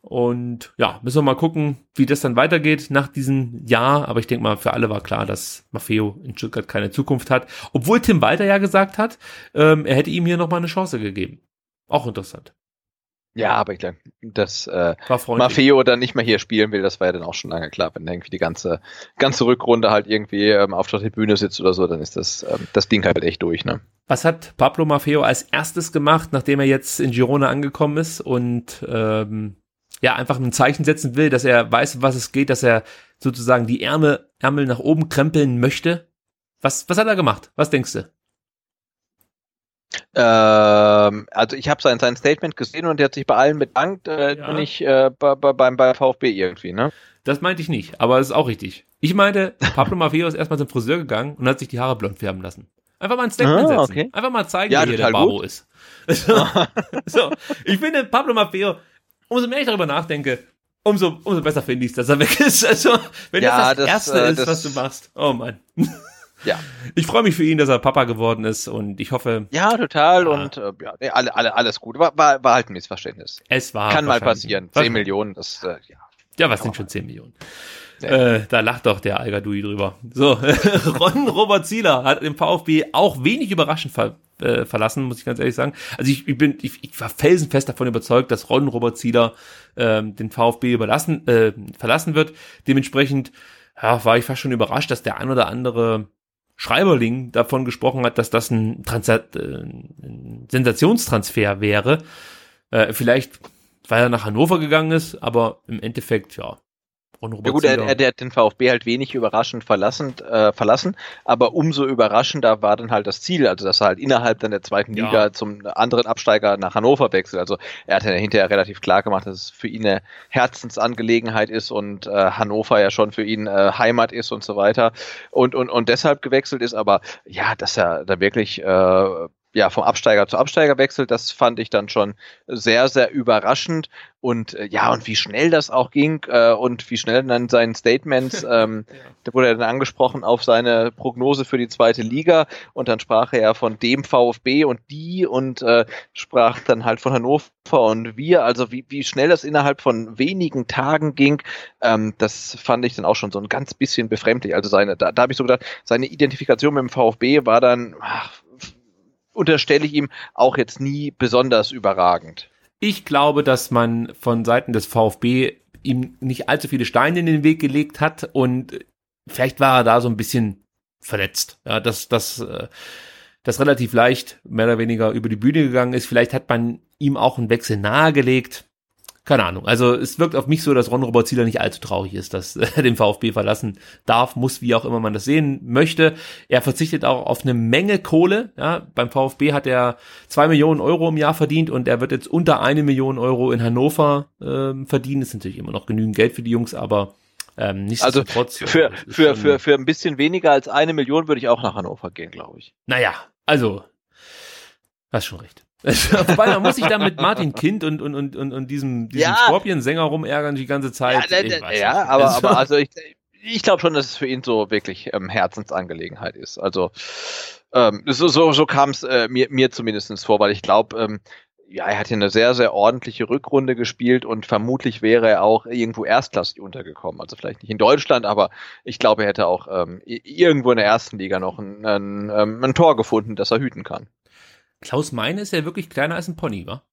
Und ja, müssen wir mal gucken, wie das dann weitergeht nach diesem Jahr. Aber ich denke mal, für alle war klar, dass Maffeo in Stuttgart keine Zukunft hat. Obwohl Tim Walter ja gesagt hat, ähm, er hätte ihm hier nochmal eine Chance gegeben. Auch interessant. Ja, aber ich glaube, dass äh. Maffeo dann nicht mehr hier spielen will, das war ja dann auch schon lange klar. Wenn irgendwie die ganze, ganze Rückrunde halt irgendwie ähm, auf der Tribüne sitzt oder so, dann ist das, ähm, das Ding halt echt durch, ne? Was hat Pablo Maffeo als erstes gemacht, nachdem er jetzt in Girona angekommen ist und ähm, ja einfach ein Zeichen setzen will, dass er weiß, was es geht, dass er sozusagen die Ärmel, Ärmel nach oben krempeln möchte? Was, was hat er gemacht? Was denkst du? Ähm, also ich habe sein, sein Statement gesehen und er hat sich bei allen bedankt, äh, Ja. nicht äh, bei, bei, beim, bei VfB irgendwie, ne? Das meinte ich nicht, aber es ist auch richtig. Ich meinte, Pablo Maffeo ist erstmal zum Friseur gegangen und hat sich die Haare blond färben lassen. Einfach mal ein Statement Ah, setzen. okay. Einfach mal zeigen, Ja, hier der Babo ist. So, so, ich finde Pablo Maffeo, umso mehr ich darüber nachdenke, umso, umso besser finde ich dass er weg ist. Also, wenn Ja, das das, das, Erste äh, ist, das- was du machst. Oh Mann. Ja. Ich freue mich für ihn, dass er Papa geworden ist und ich hoffe, Ja, total Ja. und äh, ja, nee, alle, alle, alles gut. War, war, war halt ein Missverständnis. es war. Kann mal passieren. Was- 10 Millionen, das, äh, ja. Ja, was sind schon 10 Millionen? Ja. Äh, da lacht doch der Algadui drüber. So, Ron Robert Zieler hat den VfB auch wenig überraschend ver äh, verlassen, muss ich ganz ehrlich sagen. Also ich, ich bin, ich, ich war felsenfest davon überzeugt, dass Ron Robert Zieler ähm, den VfB überlassen, äh, verlassen wird. Dementsprechend ja, war ich fast schon überrascht, dass der ein oder andere Schreiberling davon gesprochen hat, dass das ein, Trans äh, ein Sensationstransfer wäre. Äh, vielleicht, weil er nach Hannover gegangen ist, aber im Endeffekt, ja, ja gut, er, er, hat den VfB halt wenig überraschend verlassen, äh, verlassen, aber umso überraschender war dann halt das Ziel, also dass er halt innerhalb dann der zweiten ja. Liga zum anderen Absteiger nach Hannover wechselt. Also er hat ja hinterher relativ klar gemacht, dass es für ihn eine Herzensangelegenheit ist und äh, Hannover ja schon für ihn äh, Heimat ist und so weiter und, und, und deshalb gewechselt ist, aber ja, dass er da wirklich äh, ja, vom Absteiger zu Absteiger wechselt, das fand ich dann schon sehr, sehr überraschend. Und äh, ja, und wie schnell das auch ging äh, und wie schnell dann seinen Statements, ähm, ja. da wurde er dann angesprochen auf seine Prognose für die zweite Liga und dann sprach er ja von dem VfB und die und äh, sprach dann halt von Hannover und wir, also wie, wie schnell das innerhalb von wenigen Tagen ging, ähm, das fand ich dann auch schon so ein ganz bisschen befremdlich. Also seine, da, da habe ich so gedacht, seine Identifikation mit dem VfB war dann, ach, unterstelle ich ihm auch jetzt nie besonders überragend. Ich glaube, dass man von Seiten des VfB ihm nicht allzu viele Steine in den Weg gelegt hat und vielleicht war er da so ein bisschen verletzt. Ja, dass das, äh, das relativ leicht mehr oder weniger über die Bühne gegangen ist. Vielleicht hat man ihm auch einen Wechsel nahegelegt keine Ahnung. Also es wirkt auf mich so, dass Ron Robert Zieler nicht allzu traurig ist, dass er den VfB verlassen darf, muss, wie auch immer man das sehen möchte. Er verzichtet auch auf eine Menge Kohle. Ja, beim VfB hat er zwei Millionen Euro im Jahr verdient und er wird jetzt unter eine Million Euro in Hannover ähm, verdienen. Das ist natürlich immer noch genügend Geld für die Jungs, aber ähm, also für, für, für, für ein bisschen weniger als eine Million würde ich auch nach Hannover gehen, glaube ich. Naja, also, hast schon recht. Wobei, man muss sich da mit Martin Kind und, und, und, und, und diesem, diesem ja. Scorpion-Sänger rumärgern die ganze Zeit. Ja, ne, ja aber, also, aber also ich, ich glaube schon, dass es für ihn so wirklich ähm, Herzensangelegenheit ist. Also ähm, so, so, so kam es äh, mir, mir zumindest vor, weil ich glaube, ähm, ja, er hat hier eine sehr, sehr ordentliche Rückrunde gespielt und vermutlich wäre er auch irgendwo erstklassig untergekommen. Also vielleicht nicht in Deutschland, aber ich glaube, er hätte auch ähm, irgendwo in der ersten Liga noch ein, ein, ähm, ein Tor gefunden, das er hüten kann. Klaus Meine ist ja wirklich kleiner als ein Pony, wa?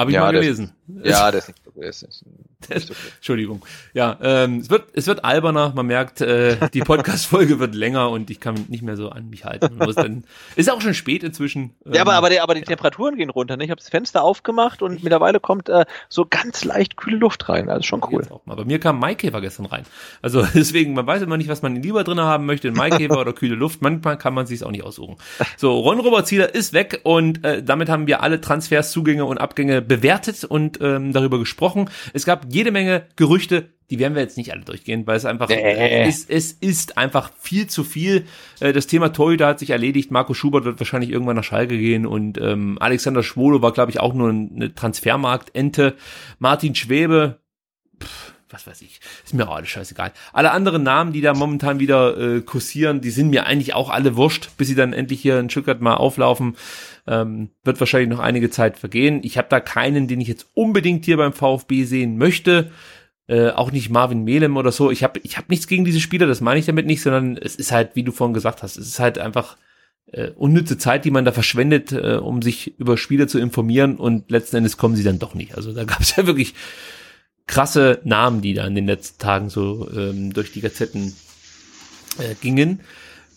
Habe ich ja, mal gelesen. Ist, ja, das ist nicht so. Das ist nicht okay. Entschuldigung. Ja, ähm, es wird es wird alberner. Man merkt, äh, die Podcast-Folge wird länger und ich kann nicht mehr so an mich halten. Dann, ist auch schon spät inzwischen. Ähm, ja, aber aber die, aber die ja. Temperaturen gehen runter. Ne? Ich habe das Fenster aufgemacht und mittlerweile kommt äh, so ganz leicht kühle Luft rein. Also schon cool. Auch mal. Bei mir kam Maikäfer gestern rein. Also deswegen, man weiß immer nicht, was man lieber drin haben möchte, ein Maikäfer oder kühle Luft. Manchmal kann man sich auch nicht aussuchen. So, Ron Robert Zieler ist weg und äh, damit haben wir alle Transfers, Zugänge und Abgänge bewertet und ähm, darüber gesprochen. Es gab jede Menge Gerüchte, die werden wir jetzt nicht alle durchgehen, weil es einfach äh. ist, es ist einfach viel zu viel. Äh, das Thema Torhüter hat sich erledigt. Marco Schubert wird wahrscheinlich irgendwann nach Schalke gehen und ähm, Alexander Schwolo war, glaube ich, auch nur eine Transfermarktente. Martin Schwebe, pff, was weiß ich, ist mir auch alles scheißegal. Alle anderen Namen, die da momentan wieder äh, kursieren, die sind mir eigentlich auch alle wurscht, bis sie dann endlich hier in Stuttgart mal auflaufen. Ähm, wird wahrscheinlich noch einige Zeit vergehen. Ich habe da keinen, den ich jetzt unbedingt hier beim VfB sehen möchte. Äh, auch nicht Marvin Melem oder so. Ich habe ich hab nichts gegen diese Spieler, das meine ich damit nicht, sondern es ist halt, wie du vorhin gesagt hast, es ist halt einfach äh, unnütze Zeit, die man da verschwendet, äh, um sich über Spieler zu informieren und letzten Endes kommen sie dann doch nicht. Also da gab es ja wirklich krasse Namen, die da in den letzten Tagen so ähm, durch die Gazetten äh, gingen.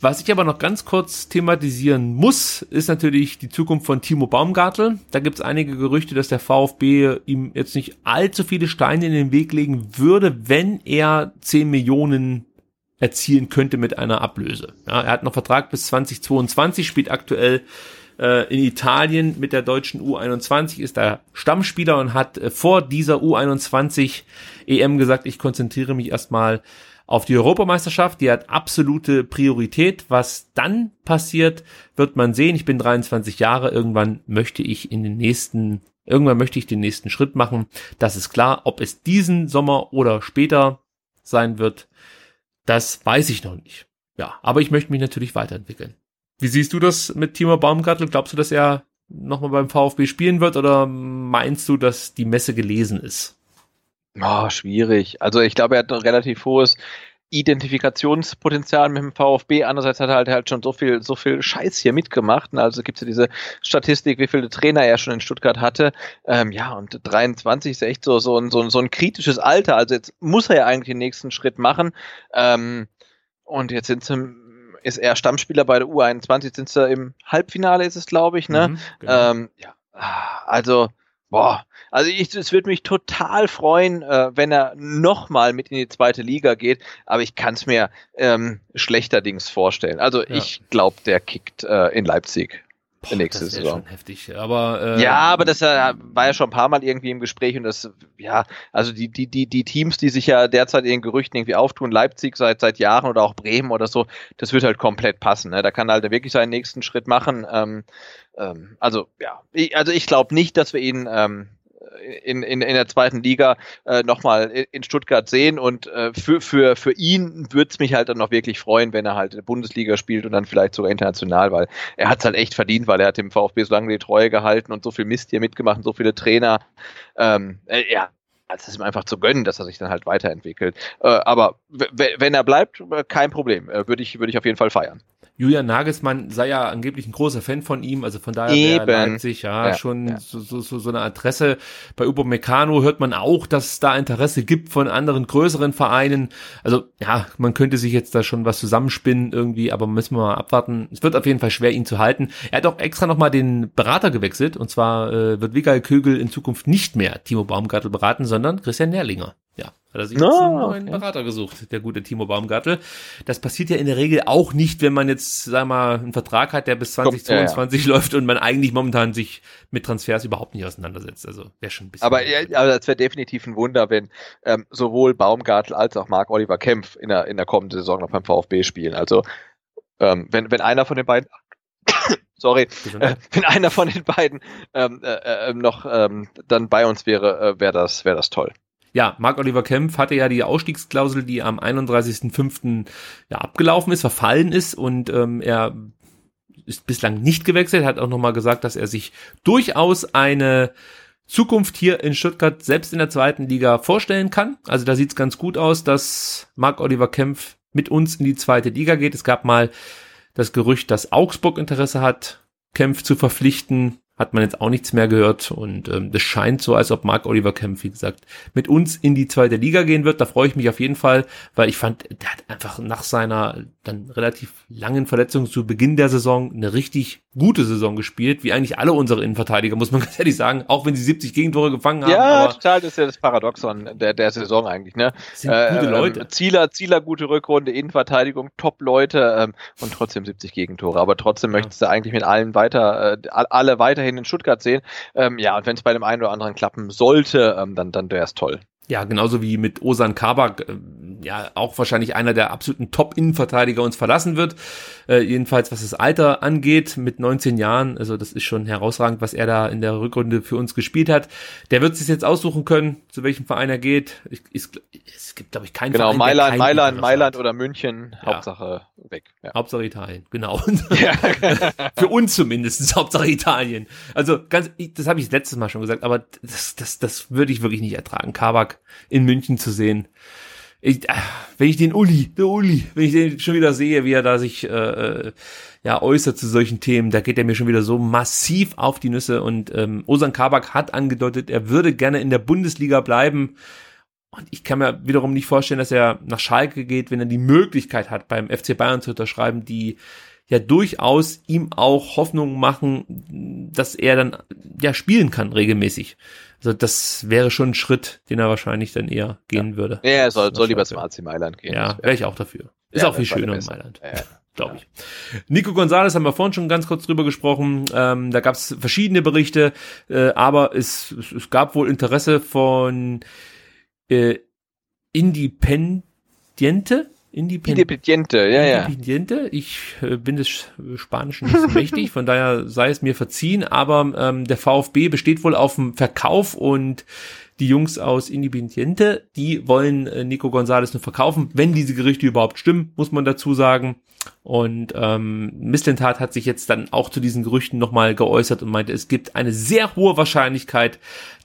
Was ich aber noch ganz kurz thematisieren muss, ist natürlich die Zukunft von Timo Baumgartel. Da gibt es einige Gerüchte, dass der VfB ihm jetzt nicht allzu viele Steine in den Weg legen würde, wenn er 10 Millionen erzielen könnte mit einer Ablöse. Ja, er hat noch Vertrag bis 2022, spielt aktuell in Italien mit der deutschen U21, ist da Stammspieler und hat äh, vor dieser U21 EM gesagt, ich konzentriere mich erstmal auf die Europameisterschaft, die hat absolute Priorität. Was dann passiert, wird man sehen. Ich bin 23 Jahre, irgendwann möchte ich in den nächsten, irgendwann möchte ich den nächsten Schritt machen. Das ist klar. Ob es diesen Sommer oder später sein wird, das weiß ich noch nicht. Ja, aber ich möchte mich natürlich weiterentwickeln. Wie siehst du das mit Timo Baumgartel? Glaubst du, dass er nochmal beim VfB spielen wird oder meinst du, dass die Messe gelesen ist? Oh, schwierig. Also ich glaube, er hat ein relativ hohes Identifikationspotenzial mit dem VfB. Andererseits hat er halt, halt schon so viel, so viel Scheiß hier mitgemacht. Also gibt es ja diese Statistik, wie viele Trainer er schon in Stuttgart hatte. Ähm, ja, und 23 ist echt so, so, ein, so, ein, so ein kritisches Alter. Also jetzt muss er ja eigentlich den nächsten Schritt machen. Ähm, und jetzt sind sie ist er Stammspieler bei der U21, sind sie im Halbfinale, ist es, glaube ich, ne? Mhm, genau. ähm, ja, also Boah, also ich, es würde mich total freuen, äh, wenn er nochmal mit in die zweite Liga geht, aber ich kann es mir ähm, schlechterdings vorstellen. Also ja. ich glaube, der kickt äh, in Leipzig. Boah, nächste das Saison. schon heftig, aber äh, ja, aber das äh, war ja schon ein paar Mal irgendwie im Gespräch und das ja, also die die die die Teams, die sich ja derzeit in den Gerüchten irgendwie auftun, Leipzig seit seit Jahren oder auch Bremen oder so, das wird halt komplett passen. Ne? Da kann halt wirklich seinen nächsten Schritt machen. Ähm, ähm, also ja, ich, also ich glaube nicht, dass wir ihn ähm, in, in, in der zweiten Liga äh, nochmal in Stuttgart sehen. Und äh, für, für, für ihn würde es mich halt dann noch wirklich freuen, wenn er halt in der Bundesliga spielt und dann vielleicht sogar international, weil er hat es halt echt verdient, weil er hat dem VfB so lange die Treue gehalten und so viel Mist hier mitgemacht und so viele Trainer. Ähm, äh, ja, es ist ihm einfach zu gönnen, dass er sich dann halt weiterentwickelt. Äh, aber wenn er bleibt, äh, kein Problem. Äh, würde ich, würde ich auf jeden Fall feiern. Julian Nagelsmann sei ja angeblich ein großer Fan von ihm, also von daher wäre Leipzig ja, ja schon ja. So, so, so, eine Adresse. Bei Ubo Meccano hört man auch, dass es da Interesse gibt von anderen größeren Vereinen. Also ja, man könnte sich jetzt da schon was zusammenspinnen irgendwie, aber müssen wir mal abwarten. Es wird auf jeden Fall schwer, ihn zu halten. Er hat auch extra nochmal den Berater gewechselt und zwar äh, wird Wigal Kögel in Zukunft nicht mehr Timo Baumgartel beraten, sondern Christian Nährlinger. Ja, hat er sich jetzt oh, einen neuen okay. Berater gesucht, der gute Timo Baumgartel. Das passiert ja in der Regel auch nicht, wenn man jetzt, sag mal, einen Vertrag hat, der bis 2022 ja, ja. läuft und man eigentlich momentan sich mit Transfers überhaupt nicht auseinandersetzt. Also wäre schon ein bisschen. Aber, ja, aber das wäre definitiv ein Wunder, wenn ähm, sowohl Baumgartel als auch Marc Oliver Kempf in der, in der kommenden Saison noch beim VfB spielen. Also ähm, wenn, wenn einer von den beiden sorry, äh, wenn einer von den beiden ähm, äh, äh, noch ähm, dann bei uns wäre, äh, wäre das, wäre das toll. Ja, Marc-Oliver Kempf hatte ja die Ausstiegsklausel, die am 31.05. Ja, abgelaufen ist, verfallen ist und ähm, er ist bislang nicht gewechselt, hat auch nochmal gesagt, dass er sich durchaus eine Zukunft hier in Stuttgart selbst in der zweiten Liga vorstellen kann. Also da sieht's ganz gut aus, dass Marc-Oliver Kempf mit uns in die zweite Liga geht. Es gab mal das Gerücht, dass Augsburg Interesse hat, Kempf zu verpflichten hat man jetzt auch nichts mehr gehört und ähm, das scheint so, als ob Mark Oliver Kempf, wie gesagt, mit uns in die zweite Liga gehen wird. Da freue ich mich auf jeden Fall, weil ich fand, der hat einfach nach seiner dann relativ langen Verletzung zu Beginn der Saison eine richtig gute Saison gespielt, wie eigentlich alle unsere Innenverteidiger, muss man ganz ehrlich sagen, auch wenn sie 70 Gegentore gefangen haben. Ja, total, das ist ja das Paradoxon der, der Saison eigentlich, ne? Sind äh, gute Leute. Ähm, Zieler, Zieler, gute Rückrunde, Innenverteidigung, Top-Leute ähm, und trotzdem 70 Gegentore. Aber trotzdem ja. möchtest du eigentlich mit allen weiter, äh, alle weiterhin in Stuttgart sehen. Ähm, ja, und wenn es bei dem einen oder anderen klappen sollte, ähm, dann, dann wäre es toll. Ja, genauso wie mit Osan Kabak, äh, ja, auch wahrscheinlich einer der absoluten Top-Innenverteidiger uns verlassen wird. Äh, jedenfalls, was das Alter angeht, mit 19 Jahren, also das ist schon herausragend, was er da in der Rückrunde für uns gespielt hat. Der wird sich jetzt aussuchen können, zu welchem Verein er geht. Ich, ich, es gibt, glaube ich, keinen genau, Verein, Mailand, kein Mailand, Mailand oder München, ja. Hauptsache weg. Ja. Hauptsache Italien, genau. Ja. für uns zumindest, Hauptsache Italien. Also ganz, das habe ich letztes Mal schon gesagt, aber das, das, das würde ich wirklich nicht ertragen. Kabak in München zu sehen. Ich, äh, wenn ich den Uli, der Uli, wenn ich den schon wieder sehe, wie er da sich äh, äh, ja äußert zu solchen Themen, da geht er mir schon wieder so massiv auf die Nüsse. Und ähm, Osan Kabak hat angedeutet, er würde gerne in der Bundesliga bleiben. Und ich kann mir wiederum nicht vorstellen, dass er nach Schalke geht, wenn er die Möglichkeit hat, beim FC Bayern zu unterschreiben, die ja durchaus ihm auch Hoffnung machen, dass er dann ja spielen kann regelmäßig. Also das wäre schon ein Schritt, den er wahrscheinlich dann eher gehen ja. würde. Ja, er soll, soll lieber zum AC Mailand gehen. Ja, wäre ich auch dafür. Ist ja, auch viel schöner in Mailand. Ja, glaube ich. Nico Gonzalez haben wir vorhin schon ganz kurz drüber gesprochen. Ähm, da gab es verschiedene Berichte, äh, aber es, es, es gab wohl Interesse von äh, Independiente, Independiente, ja, ja. Independiente. Ich äh, bin des Spanischen nicht so mächtig, von daher sei es mir verziehen, aber ähm, der VfB besteht wohl auf dem Verkauf und die Jungs aus Independiente, die wollen äh, Nico González nur verkaufen, wenn diese Gerüchte überhaupt stimmen, muss man dazu sagen. Und ähm, Mislintat hat sich jetzt dann auch zu diesen Gerüchten nochmal geäußert und meinte, es gibt eine sehr hohe Wahrscheinlichkeit,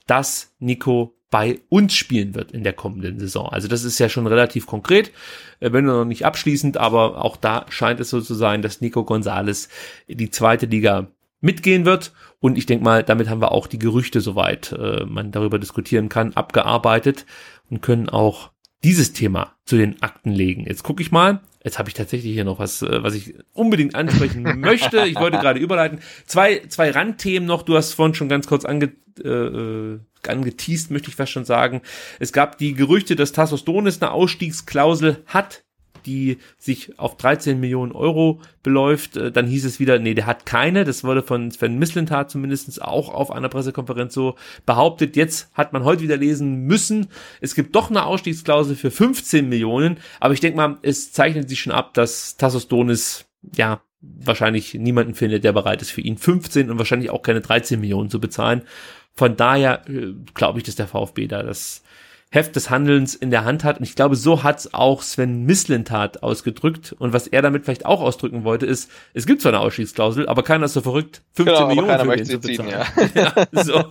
dass Nico bei uns spielen wird in der kommenden Saison. Also das ist ja schon relativ konkret, äh, wenn noch nicht abschließend, aber auch da scheint es so zu sein, dass Nico Gonzalez die zweite Liga mitgehen wird. Und ich denke mal, damit haben wir auch die Gerüchte, soweit äh, man darüber diskutieren kann, abgearbeitet und können auch dieses Thema zu den Akten legen. Jetzt gucke ich mal, Jetzt habe ich tatsächlich hier noch was, äh, was ich unbedingt ansprechen möchte. Ich wollte gerade überleiten. Zwei, zwei Randthemen noch. Du hast vorhin schon ganz kurz ange, äh, äh, angeteased, möchte ich fast schon sagen. Es gab die Gerüchte, dass Tassos Donis eine Ausstiegsklausel hat die sich auf 13 Millionen Euro beläuft. Äh, dann hieß es wieder, nee, der hat keine. Das wurde von Sven Mislintat zumindest auch auf einer Pressekonferenz so behauptet. Jetzt hat man heute wieder lesen müssen, es gibt doch eine Ausstiegsklausel für 15 Millionen. Aber ich denke mal, es zeichnet sich schon ab, dass Tassos Donis, ja, wahrscheinlich niemanden findet, der bereit ist für ihn 15 und wahrscheinlich auch keine 13 Millionen zu bezahlen. Von daher äh, glaube ich, dass der VfB da das Heft des Handelns in der Hand hat. Und ich glaube, so hat's auch Sven Mislintat ausgedrückt. Und was er damit vielleicht auch ausdrücken wollte, ist, es gibt zwar eine Ausstiegsklausel, aber keiner ist so verrückt, 15 genau, Millionen für den zu bezahlen. Ziehen, ja. ja, so,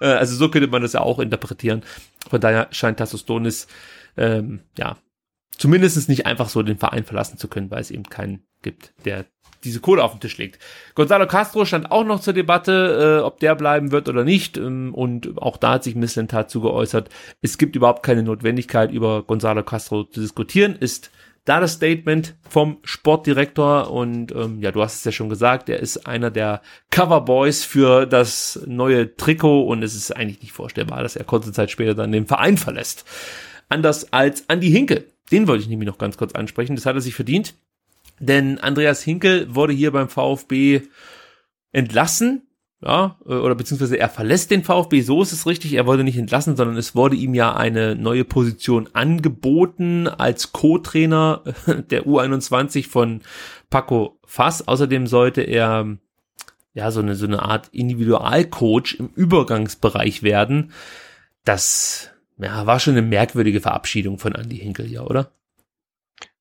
äh, also so könnte man das ja auch interpretieren. Von daher scheint Tassos Donis, ähm, ja, zumindest nicht einfach so den Verein verlassen zu können, weil es eben keinen gibt, der diese Kohle auf den Tisch legt. Gonzalo Castro stand auch noch zur Debatte, äh, ob der bleiben wird oder nicht. Ähm, und auch da hat sich Misslentat zu geäußert. Es gibt überhaupt keine Notwendigkeit, über Gonzalo Castro zu diskutieren. Ist da das Statement vom Sportdirektor und ähm, ja, du hast es ja schon gesagt, er ist einer der Coverboys für das neue Trikot und es ist eigentlich nicht vorstellbar, dass er kurze Zeit später dann den Verein verlässt. Anders als Andy Hinke. Den wollte ich nämlich noch ganz kurz ansprechen. Das hat er sich verdient. Denn Andreas Hinkel wurde hier beim VfB entlassen, ja, äh, oder beziehungsweise er verlässt den VfB, so ist es richtig, er wurde nicht entlassen, sondern es wurde ihm ja eine neue Position angeboten als Co-Trainer der U21 von Paco Fass. Außerdem sollte er ja so eine, so eine Art Individualcoach im Übergangsbereich werden. Das ja, war schon eine merkwürdige Verabschiedung von Andy Hinkel, ja, oder?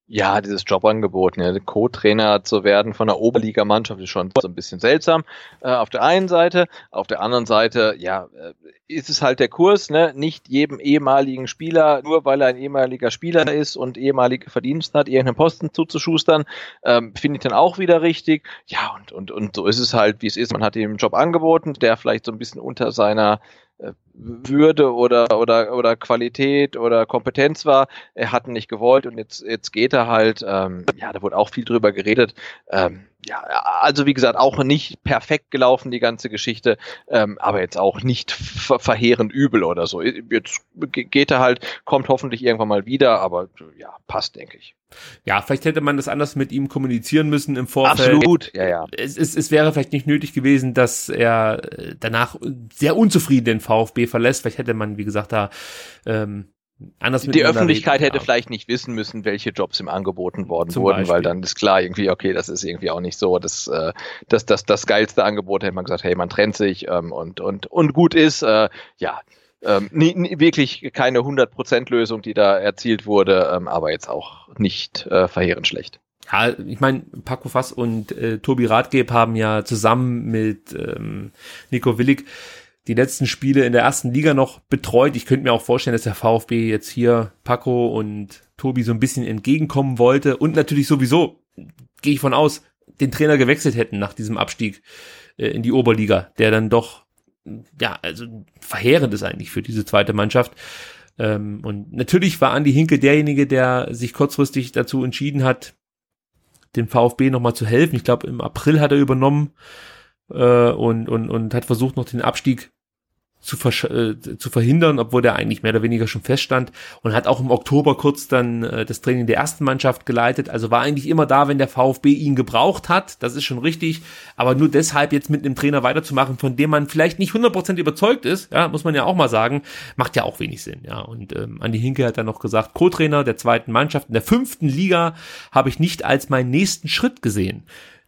Ja, dieses Jobangebot, ne, Co-Trainer zu werden von der Oberligamannschaft ist schon so ein bisschen seltsam. Äh, auf der einen Seite, auf der anderen Seite, ja, äh, ist es halt der Kurs, ne, nicht jedem ehemaligen Spieler, nur weil er ein ehemaliger Spieler ist und ehemalige Verdienste hat, irgendeinen Posten zuzuschustern, ähm, finde ich dann auch wieder richtig. Ja, und, und, und so ist es halt, wie es ist. Man hat ihm einen Job angeboten, der vielleicht so ein bisschen unter seiner würde oder oder oder Qualität oder Kompetenz war. Er hat ihn nicht gewollt und jetzt jetzt geht er halt. Ähm, ja, da wurde auch viel drüber geredet. Ähm, ja, also wie gesagt, auch nicht perfekt gelaufen die ganze Geschichte, ähm, aber jetzt auch nicht ver verheerend übel oder so. Jetzt geht er halt, kommt hoffentlich irgendwann mal wieder, aber ja, passt, denke ich. Ja, vielleicht hätte man das anders mit ihm kommunizieren müssen im Vorfeld. Absolut, ja, ja. Es, es, es wäre vielleicht nicht nötig gewesen, dass er danach sehr unzufrieden den VfB verlässt. Vielleicht hätte man, wie gesagt, da ähm, anders Die Öffentlichkeit reden, hätte ja. vielleicht nicht wissen müssen, welche Jobs ihm angeboten worden Zum wurden, Beispiel. weil dann ist klar irgendwie, okay, das ist irgendwie auch nicht so das, äh, das, das, das geilste Angebot, hätte man gesagt, hey, man trennt sich ähm, und, und, und gut ist, äh, ja, ähm, nie, nie, wirklich keine 100% Lösung, die da erzielt wurde, ähm, aber jetzt auch nicht äh, verheerend schlecht. Ja, ich meine, Paco Fass und äh, Tobi Radgeb haben ja zusammen mit ähm, Nico Willig die letzten Spiele in der ersten Liga noch betreut. Ich könnte mir auch vorstellen, dass der VfB jetzt hier Paco und Tobi so ein bisschen entgegenkommen wollte und natürlich sowieso, gehe ich von aus, den Trainer gewechselt hätten nach diesem Abstieg äh, in die Oberliga, der dann doch, ja, also verheerend ist eigentlich für diese zweite Mannschaft. Ähm, und natürlich war Andi Hinke derjenige, der sich kurzfristig dazu entschieden hat, dem VfB nochmal zu helfen. Ich glaube, im April hat er übernommen äh, und, und, und hat versucht, noch den Abstieg zu, äh, zu verhindern, obwohl der eigentlich mehr oder weniger schon feststand und hat auch im Oktober kurz dann äh, das Training der ersten Mannschaft geleitet. Also war eigentlich immer da, wenn der VfB ihn gebraucht hat. Das ist schon richtig. Aber nur deshalb jetzt mit einem Trainer weiterzumachen, von dem man vielleicht nicht 100% überzeugt ist, ja, muss man ja auch mal sagen, macht ja auch wenig Sinn. Ja, und ähm, Andi Hinke hat dann noch gesagt, Co-Trainer der zweiten Mannschaft in der fünften Liga habe ich nicht als meinen nächsten Schritt gesehen.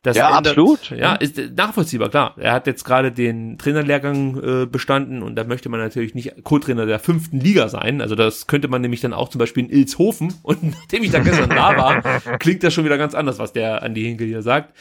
Das ja, ändert, absolut. Ja, ist nachvollziehbar, klar. Er hat jetzt gerade den Trainerlehrgang äh, bestanden und da möchte man natürlich nicht Co-Trainer der fünften Liga sein. Also das könnte man nämlich dann auch zum Beispiel in Ilshofen. Und nachdem ich da gestern da war, klingt das schon wieder ganz anders, was der Andi Hinkel hier sagt.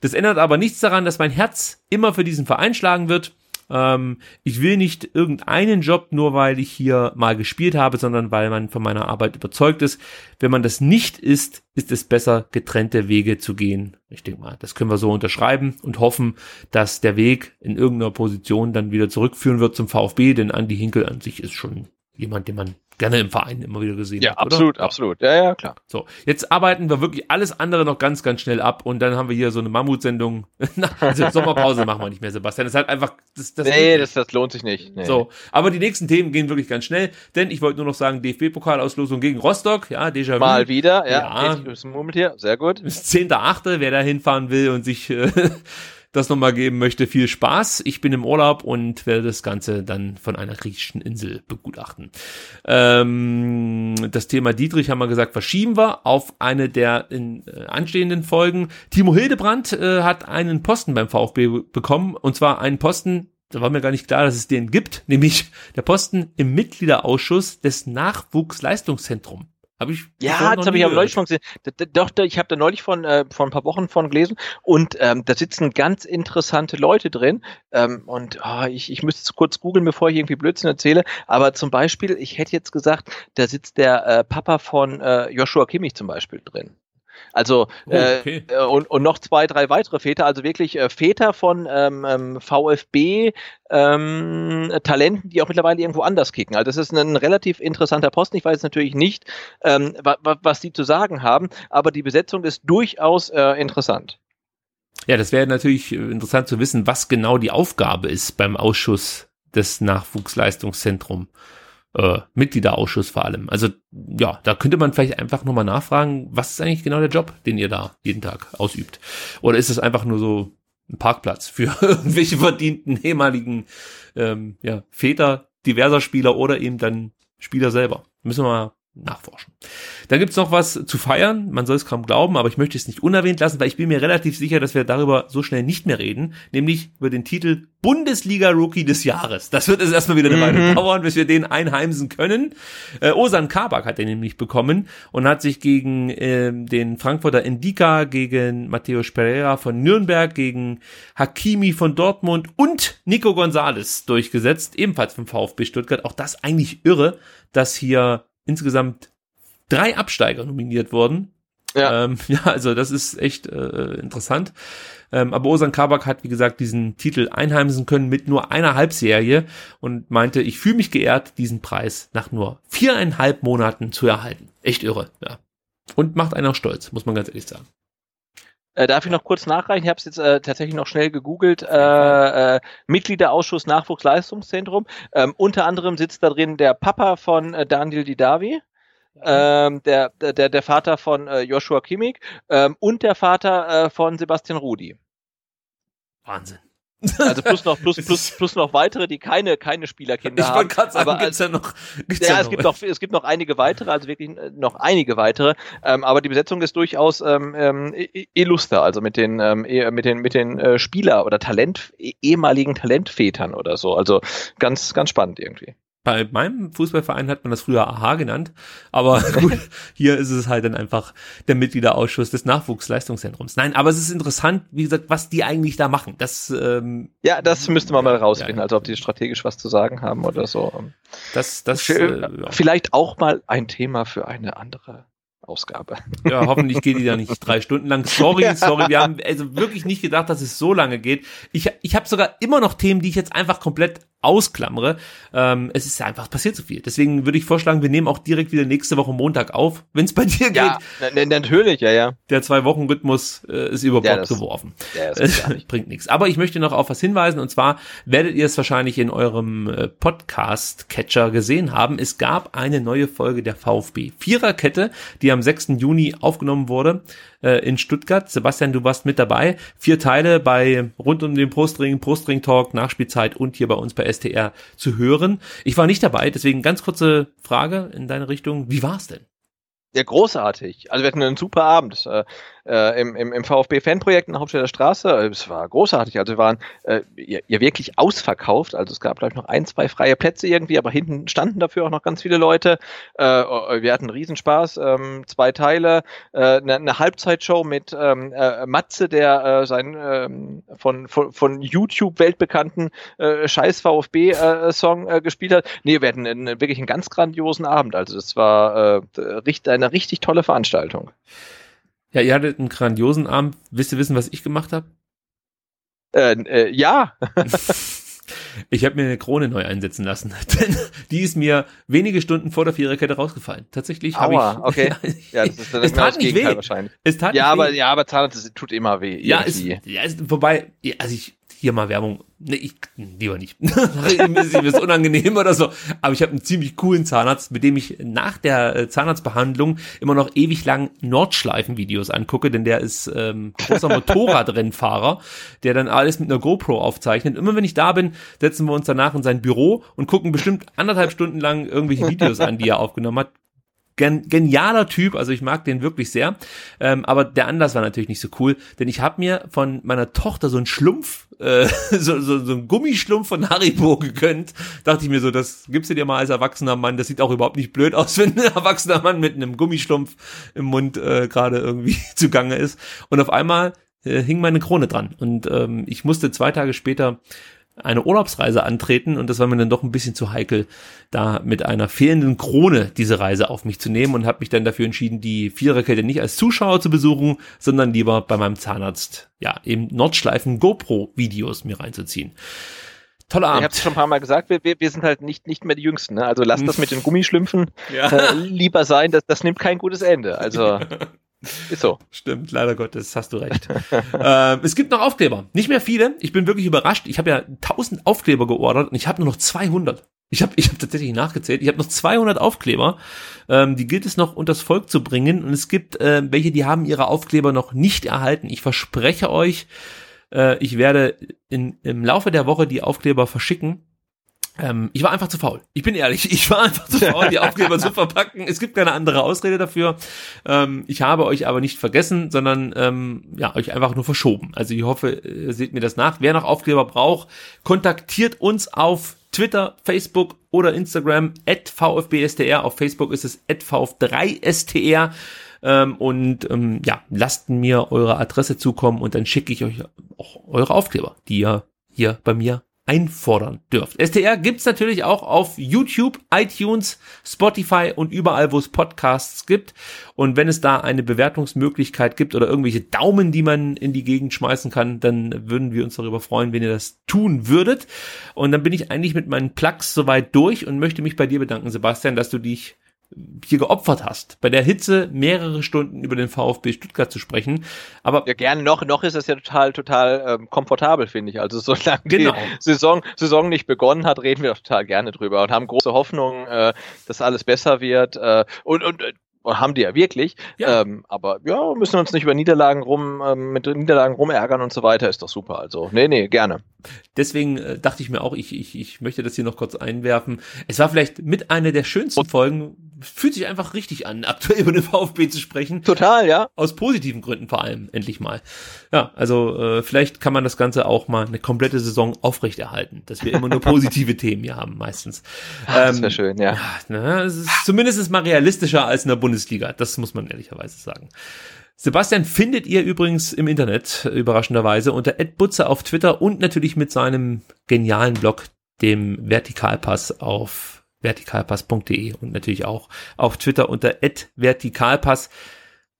Das ändert aber nichts daran, dass mein Herz immer für diesen Verein schlagen wird ähm, ich will nicht irgendeinen Job, nur weil ich hier mal gespielt habe, sondern weil man von meiner Arbeit überzeugt ist. Wenn man das nicht ist, ist es besser, getrennte Wege zu gehen. Ich denke mal, das können wir so unterschreiben und hoffen, dass der Weg in irgendeiner Position dann wieder zurückführen wird zum VfB, denn Andy Hinkel an sich ist schon jemand, den man gerne im Verein immer wieder gesehen Ja, hat, oder? absolut, absolut. Ja, ja, klar. So, jetzt arbeiten wir wirklich alles andere noch ganz, ganz schnell ab und dann haben wir hier so eine Mammutsendung. Also Sommerpause machen wir nicht mehr, Sebastian. Das ist halt einfach, das, das nee, das, das lohnt sich nicht. Nee. so, aber die nächsten Themen gehen wirklich ganz schnell, denn ich wollte nur noch sagen, DFB-Pokalauslosung gegen Rostock, ja, Déjà-vu. Mal wieder, ja. Ja. Ist Murmelt hier, sehr gut. Bis 10.8., wer da hinfahren will und sich äh, das nochmal geben möchte, viel Spaß. Ich bin im Urlaub und werde das Ganze dann von einer griechischen Insel begutachten. Ähm, das Thema Dietrich haben wir gesagt, verschieben wir auf eine der in, äh, anstehenden Folgen. Timo Hildebrand äh, hat einen Posten beim VfB be- bekommen und zwar einen Posten, da war mir gar nicht klar, dass es den gibt, nämlich der Posten im Mitgliederausschuss des Nachwuchsleistungszentrums. Habe ich Ja, das habe ich aber neulich schon gesehen. Doch, da- ich habe da neulich von äh, vor ein paar Wochen von gelesen und ähm, da sitzen ganz interessante Leute drin. Ähm, und ah, ich, ich müsste es kurz googeln, bevor ich irgendwie Blödsinn erzähle. Aber zum Beispiel, ich hätte jetzt gesagt, da sitzt der äh, Papa von äh, Joshua Kimmich zum Beispiel drin. Also Oh, äh, okay. äh, und, und noch zwei, drei weitere Väter, also wirklich äh, Väter von ähm, ähm, VfB ähm, Talenten, die auch mittlerweile irgendwo anders kicken. Also das ist ein relativ interessanter Posten. Ich weiß natürlich nicht, ähm, wa wa was die zu sagen haben, aber die Besetzung ist durchaus äh, interessant. Ja, das wäre natürlich interessant zu wissen, was genau die Aufgabe ist beim Ausschuss des Nachwuchsleistungszentrums. Äh, Mitgliederausschuss vor allem. Also ja, da könnte man vielleicht einfach nochmal nachfragen, was ist eigentlich genau der Job, den ihr da jeden Tag ausübt? Oder ist es einfach nur so ein Parkplatz für irgendwelche verdienten ehemaligen ähm, ja, Väter diverser Spieler oder eben dann Spieler selber? Müssen wir mal nachforschen. Dann gibt's noch was zu feiern. Man soll es kaum glauben, aber ich möchte es nicht unerwähnt lassen, weil ich bin mir relativ sicher, dass wir darüber so schnell nicht mehr reden, nämlich über den Titel Bundesliga-Rookie des Jahres. Das wird jetzt erstmal wieder eine Weile dauern, bis wir den einheimsen können. Äh, Osan Kabak hat den nämlich bekommen und hat sich gegen ähm, den Frankfurter Endika, gegen Matthäus Pereira von Nürnberg, gegen Hakimi von Dortmund und Nico Gonzalez durchgesetzt, ebenfalls vom VfB Stuttgart. Auch das eigentlich irre, dass hier insgesamt drei Absteiger nominiert wurden. Ja. Ähm, ja, also das ist echt äh, interessant. Ähm, aber Osan Kabak hat, wie gesagt, diesen Titel einheimsen können mit nur einer Halbserie und meinte, ich fühle mich geehrt, diesen Preis nach nur viereinhalb Monaten zu erhalten. Echt irre, ja. Und macht einen auch stolz, muss man ganz ehrlich sagen. Äh, darf ich noch kurz nachreichen? Ich habe es jetzt äh, tatsächlich noch schnell gegoogelt. Äh, äh, Mitgliederausschuss Nachwuchsleistungszentrum. Ähm, unter anderem sitzt da drin der Papa von äh, Daniel Didavi. Ähm, der, der, der Vater von äh, Joshua Kimmich ähm, und der Vater äh, von Sebastian Rudi. Wahnsinn. Also plus noch plus plus plus noch weitere, die keine keine Spielerkinder Ich haben. wollte gerade sagen, aber gibt's ja noch. Gibt's ja, ja es gibt noch, es gibt noch einige weitere, also wirklich äh, noch einige weitere, ähm, aber die Besetzung ist durchaus ähm, i- illuster, also mit den ähm, eh- mit den mit den äh, Spieler oder Talent eh- ehemaligen Talentvätern oder so, also ganz ganz spannend irgendwie. Bei meinem Fußballverein hat man das früher AHA genannt, aber gut, hier ist es halt dann einfach der Mitgliederausschuss des Nachwuchsleistungszentrums. Nein, aber es ist interessant, wie gesagt, was die eigentlich da machen. Das, ähm, Ja, das müsste man mal rausfinden, Ja. also ob die strategisch was zu sagen haben oder so. das, das, äh, ja. Vielleicht auch mal ein Thema für eine andere Ausgabe. ja, hoffentlich geht die da nicht drei Stunden lang. Sorry, sorry, wir haben also wirklich nicht gedacht, dass es so lange geht. Ich, ich habe sogar immer noch Themen, die ich jetzt einfach komplett ausklammere. Ähm, es ist einfach passiert so viel. Deswegen würde ich vorschlagen, wir nehmen auch direkt wieder nächste Woche Montag auf, wenn es bei dir geht. Ja, na- na- natürlich, ja, ja. Der Zwei-Wochen-Rhythmus äh, ist über Ja, Bord das- geworfen. Ja, das geht nicht. Bringt nichts. Aber ich möchte noch auf was hinweisen und zwar werdet ihr es wahrscheinlich in eurem äh, Podcast-Catcher gesehen haben. Es gab eine neue Folge der VfB Viererkette, die am 6. Juni aufgenommen wurde äh, in Stuttgart. Sebastian, du warst mit dabei. Vier Teile bei rund um den Brustring, Brustring Talk, Nachspielzeit und hier bei uns bei STR zu hören. Ich war nicht dabei, deswegen ganz kurze Frage in deine Richtung. Wie war's denn? Ja, großartig. Also wir hatten einen super Abend äh, äh, im, im, im VfB-Fanprojekt in der Hauptstädter Straße. Äh, Es war großartig. Also wir waren äh, ja, wirklich ausverkauft. Also es gab, glaube ich, noch ein, zwei freie Plätze irgendwie, aber hinten standen dafür auch noch ganz viele Leute. Äh, wir hatten Riesenspaß. Ähm, zwei Teile, äh, eine, eine Halbzeitshow mit ähm, äh, Matze, der äh, seinen ähm, von, von, von YouTube weltbekannten äh, Scheiß VfB-Song äh, gespielt hat. Nee, wir hatten einen, wirklich einen ganz grandiosen Abend. Also das war äh, eine richtig tolle Veranstaltung. Ja, ihr hattet einen grandiosen Abend. Wisst ihr wissen, was ich gemacht habe? Äh, äh, ja, Ich habe mir eine Krone neu einsetzen lassen, denn die ist mir wenige Stunden vor der Viererkette rausgefallen. Tatsächlich habe ich. okay. ja, das ist, das es tat nicht weh. Wahrscheinlich. Es tat ja, nicht aber weh. ja, aber Zahnarzt tut immer weh. Ja, es, ja es, wobei, also ich hier mal Werbung. Nee, ich lieber nicht. mir ist unangenehm oder so. Aber ich habe einen ziemlich coolen Zahnarzt, mit dem ich nach der äh, Zahnarztbehandlung immer noch ewig lang Nordschleifen-Videos angucke, denn der ist ähm, großer Motorradrennfahrer, der dann alles mit einer GoPro aufzeichnet. Immer wenn ich da bin, setzen wir uns danach in sein Büro und gucken bestimmt anderthalb Stunden lang irgendwelche Videos an, die er aufgenommen hat gen genialer Typ, also ich mag den wirklich sehr. Ähm, aber der Anlass war natürlich nicht so cool, denn ich habe mir von meiner Tochter so einen Schlumpf, äh, so, so, so einen Gummischlumpf von Haribo gegönnt. Dachte ich mir so, das gibst du dir mal als erwachsener Mann. Das sieht auch überhaupt nicht blöd aus, wenn ein erwachsener Mann mit einem Gummischlumpf im Mund äh, gerade irgendwie zugange ist. Und auf einmal äh, hing meine Krone dran. Und ähm, ich musste zwei Tage später eine Urlaubsreise antreten und das war mir dann doch ein bisschen zu heikel, da mit einer fehlenden Krone diese Reise auf mich zu nehmen und habe mich dann dafür entschieden, die Viererkette nicht als Zuschauer zu besuchen, sondern lieber bei meinem Zahnarzt, ja, eben Nordschleifen GoPro-Videos mir reinzuziehen. Toller Abend. Ich habe schon ein paar Mal gesagt, wir, wir, wir sind halt nicht, nicht mehr die Jüngsten. Ne? Also lasst das mit den Gummischlümpfen ja. äh, lieber sein, das, das nimmt kein gutes Ende. Also Ist so. Stimmt, leider Gottes, hast du recht. ähm, es gibt noch Aufkleber. Nicht mehr viele. Ich bin wirklich überrascht. Ich habe ja 1000 Aufkleber geordert und ich habe nur noch 200. Ich habe ich hab tatsächlich nachgezählt. Ich habe noch 200 Aufkleber. Ähm, die gilt es noch unters Volk zu bringen. Und es gibt äh, welche, die haben ihre Aufkleber noch nicht erhalten. Ich verspreche euch, äh, ich werde in, im Laufe der Woche die Aufkleber verschicken. Ähm, ich war einfach zu faul. Ich bin ehrlich, ich war einfach zu faul, die Aufkleber zu verpacken. Es gibt keine andere Ausrede dafür. Ähm, ich habe euch aber nicht vergessen, sondern ähm, ja, euch einfach nur verschoben. Also ich hoffe, ihr seht mir das nach. Wer noch Aufkleber braucht, kontaktiert uns auf Twitter, Facebook oder Instagram at VfBSTR. Auf Facebook ist es at VF3STR. Ähm, und ähm, ja, lasst mir eure Adresse zukommen und dann schicke ich euch auch eure Aufkleber, die ihr hier bei mir einfordern dürft. STR gibt's natürlich auch auf YouTube, iTunes, Spotify und überall, wo es Podcasts gibt. Und wenn es da eine Bewertungsmöglichkeit gibt oder irgendwelche Daumen, die man in die Gegend schmeißen kann, dann würden wir uns darüber freuen, wenn ihr das tun würdet. Und dann bin ich eigentlich mit meinen Plugs soweit durch und möchte mich bei dir bedanken, Sebastian, dass du dich hier geopfert hast, bei der Hitze mehrere Stunden über den VfB Stuttgart zu sprechen. Aber ja, gerne noch, noch ist es ja total, total ähm, komfortabel, finde ich. Also solange genau. die Saison, Saison nicht begonnen hat, reden wir doch total gerne drüber und haben große Hoffnung, äh, dass alles besser wird. Äh, und, und äh, haben die ja wirklich. Ja. Ähm, aber ja, müssen uns nicht über Niederlagen rum, ähm, mit Niederlagen rumärgern und so weiter, ist doch super. Also, nee, nee, gerne. Deswegen äh, dachte ich mir auch, ich, ich, ich möchte das hier noch kurz einwerfen. Es war vielleicht mit einer der schönsten Folgen, fühlt sich einfach richtig an, aktuell über den VfB zu sprechen. Total, ja. Aus positiven Gründen vor allem, endlich mal. Ja, also äh, vielleicht kann man das Ganze auch mal eine komplette Saison aufrechterhalten, dass wir immer nur positive Themen hier haben, meistens. Ach, ähm, das wäre schön, ja. ja ne, es ist zumindest ist mal realistischer als in der Bundesliga, das muss man ehrlicherweise sagen. Sebastian findet ihr übrigens im Internet, überraschenderweise, unter Butzer auf Twitter und natürlich mit seinem genialen Blog, dem Vertikalpass auf vertikalpass.de und natürlich auch auf Twitter unter @vertikalpass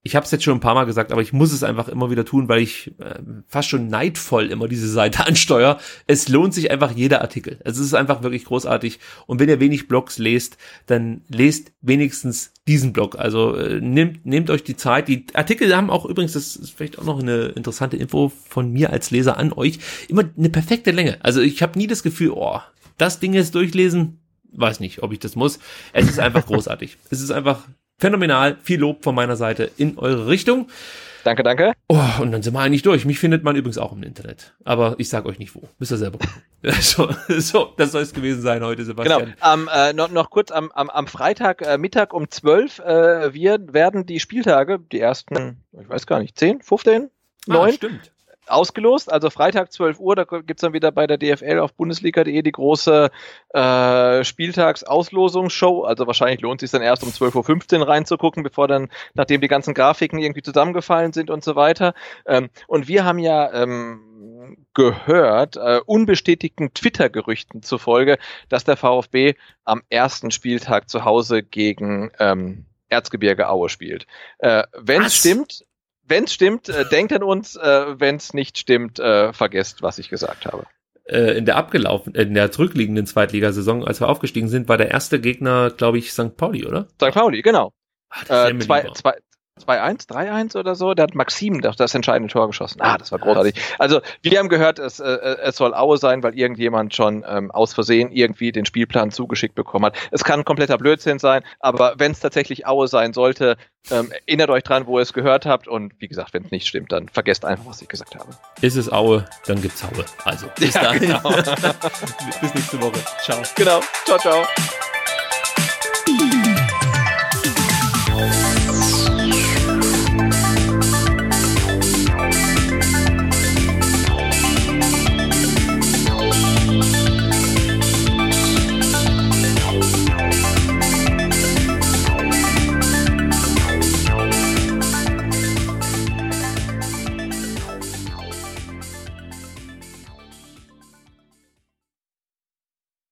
ich habe es jetzt schon ein paar Mal gesagt, aber ich muss es einfach immer wieder tun, weil ich äh, fast schon neidvoll immer diese Seite ansteuere. Es lohnt sich einfach jeder Artikel. Es ist einfach wirklich großartig. Und wenn ihr wenig Blogs lest, dann lest wenigstens diesen Blog. Also äh, nehmt, nehmt euch die Zeit. Die Artikel haben auch übrigens, das ist vielleicht auch noch eine interessante Info von mir als Leser an euch, immer eine perfekte Länge. Also ich habe nie das Gefühl, oh, das Ding jetzt durchlesen, weiß nicht, ob ich das muss. Es ist einfach großartig. Es ist einfach phänomenal. Viel Lob von meiner Seite in eure Richtung. Danke, danke. Oh, und dann sind wir eigentlich durch. Mich findet man übrigens auch im Internet. Aber ich sag euch nicht wo. Müsst ihr selber gucken. so, so, das soll es gewesen sein heute, Sebastian. Genau. Ähm, äh, noch, noch kurz am, am, am Freitag äh, Mittag um 12 äh, wir werden die Spieltage, die ersten, ich weiß gar nicht, 10, 15, 9, ah, stimmt ausgelost. Also Freitag 12 Uhr, da gibt's dann wieder bei der DFL auf bundesliga.de die große äh, Spieltagsauslosungsshow. Also wahrscheinlich lohnt es sich dann erst um 12.15 Uhr reinzugucken, bevor dann, nachdem die ganzen Grafiken irgendwie zusammengefallen sind und so weiter. Ähm, und wir haben ja ähm, gehört, äh, unbestätigten Twitter-Gerüchten zufolge, dass der VfB am ersten Spieltag zu Hause gegen ähm, Erzgebirge Aue spielt. Äh, Wenn es stimmt, wenn es stimmt, äh, denkt an uns. Äh, wenn es nicht stimmt, äh, vergesst, was ich gesagt habe. äh, in der abgelaufen, in der zurückliegenden Zweitligasaison, als wir aufgestiegen sind, war der erste Gegner, glaube ich, St. Pauli, oder? St. Pauli, genau. Ach, Äh, zwei, zwei, 2-1, 3-1 oder so. Da hat Maxim das, das entscheidende Tor geschossen. Ah, das war großartig. Also, wir haben gehört, es, äh, es soll Aue sein, weil irgendjemand schon ähm, aus Versehen irgendwie den Spielplan zugeschickt bekommen hat. Es kann kompletter Blödsinn sein, aber wenn es tatsächlich Aue sein sollte, ähm, erinnert euch dran, wo ihr es gehört habt. Und wie gesagt, wenn es nicht stimmt, dann vergesst einfach, was ich gesagt habe. Ist es Aue, dann gibt's Aue. Also, bis Ja, dahin. genau. bis nächste Woche. Ciao. Genau. Ciao, ciao.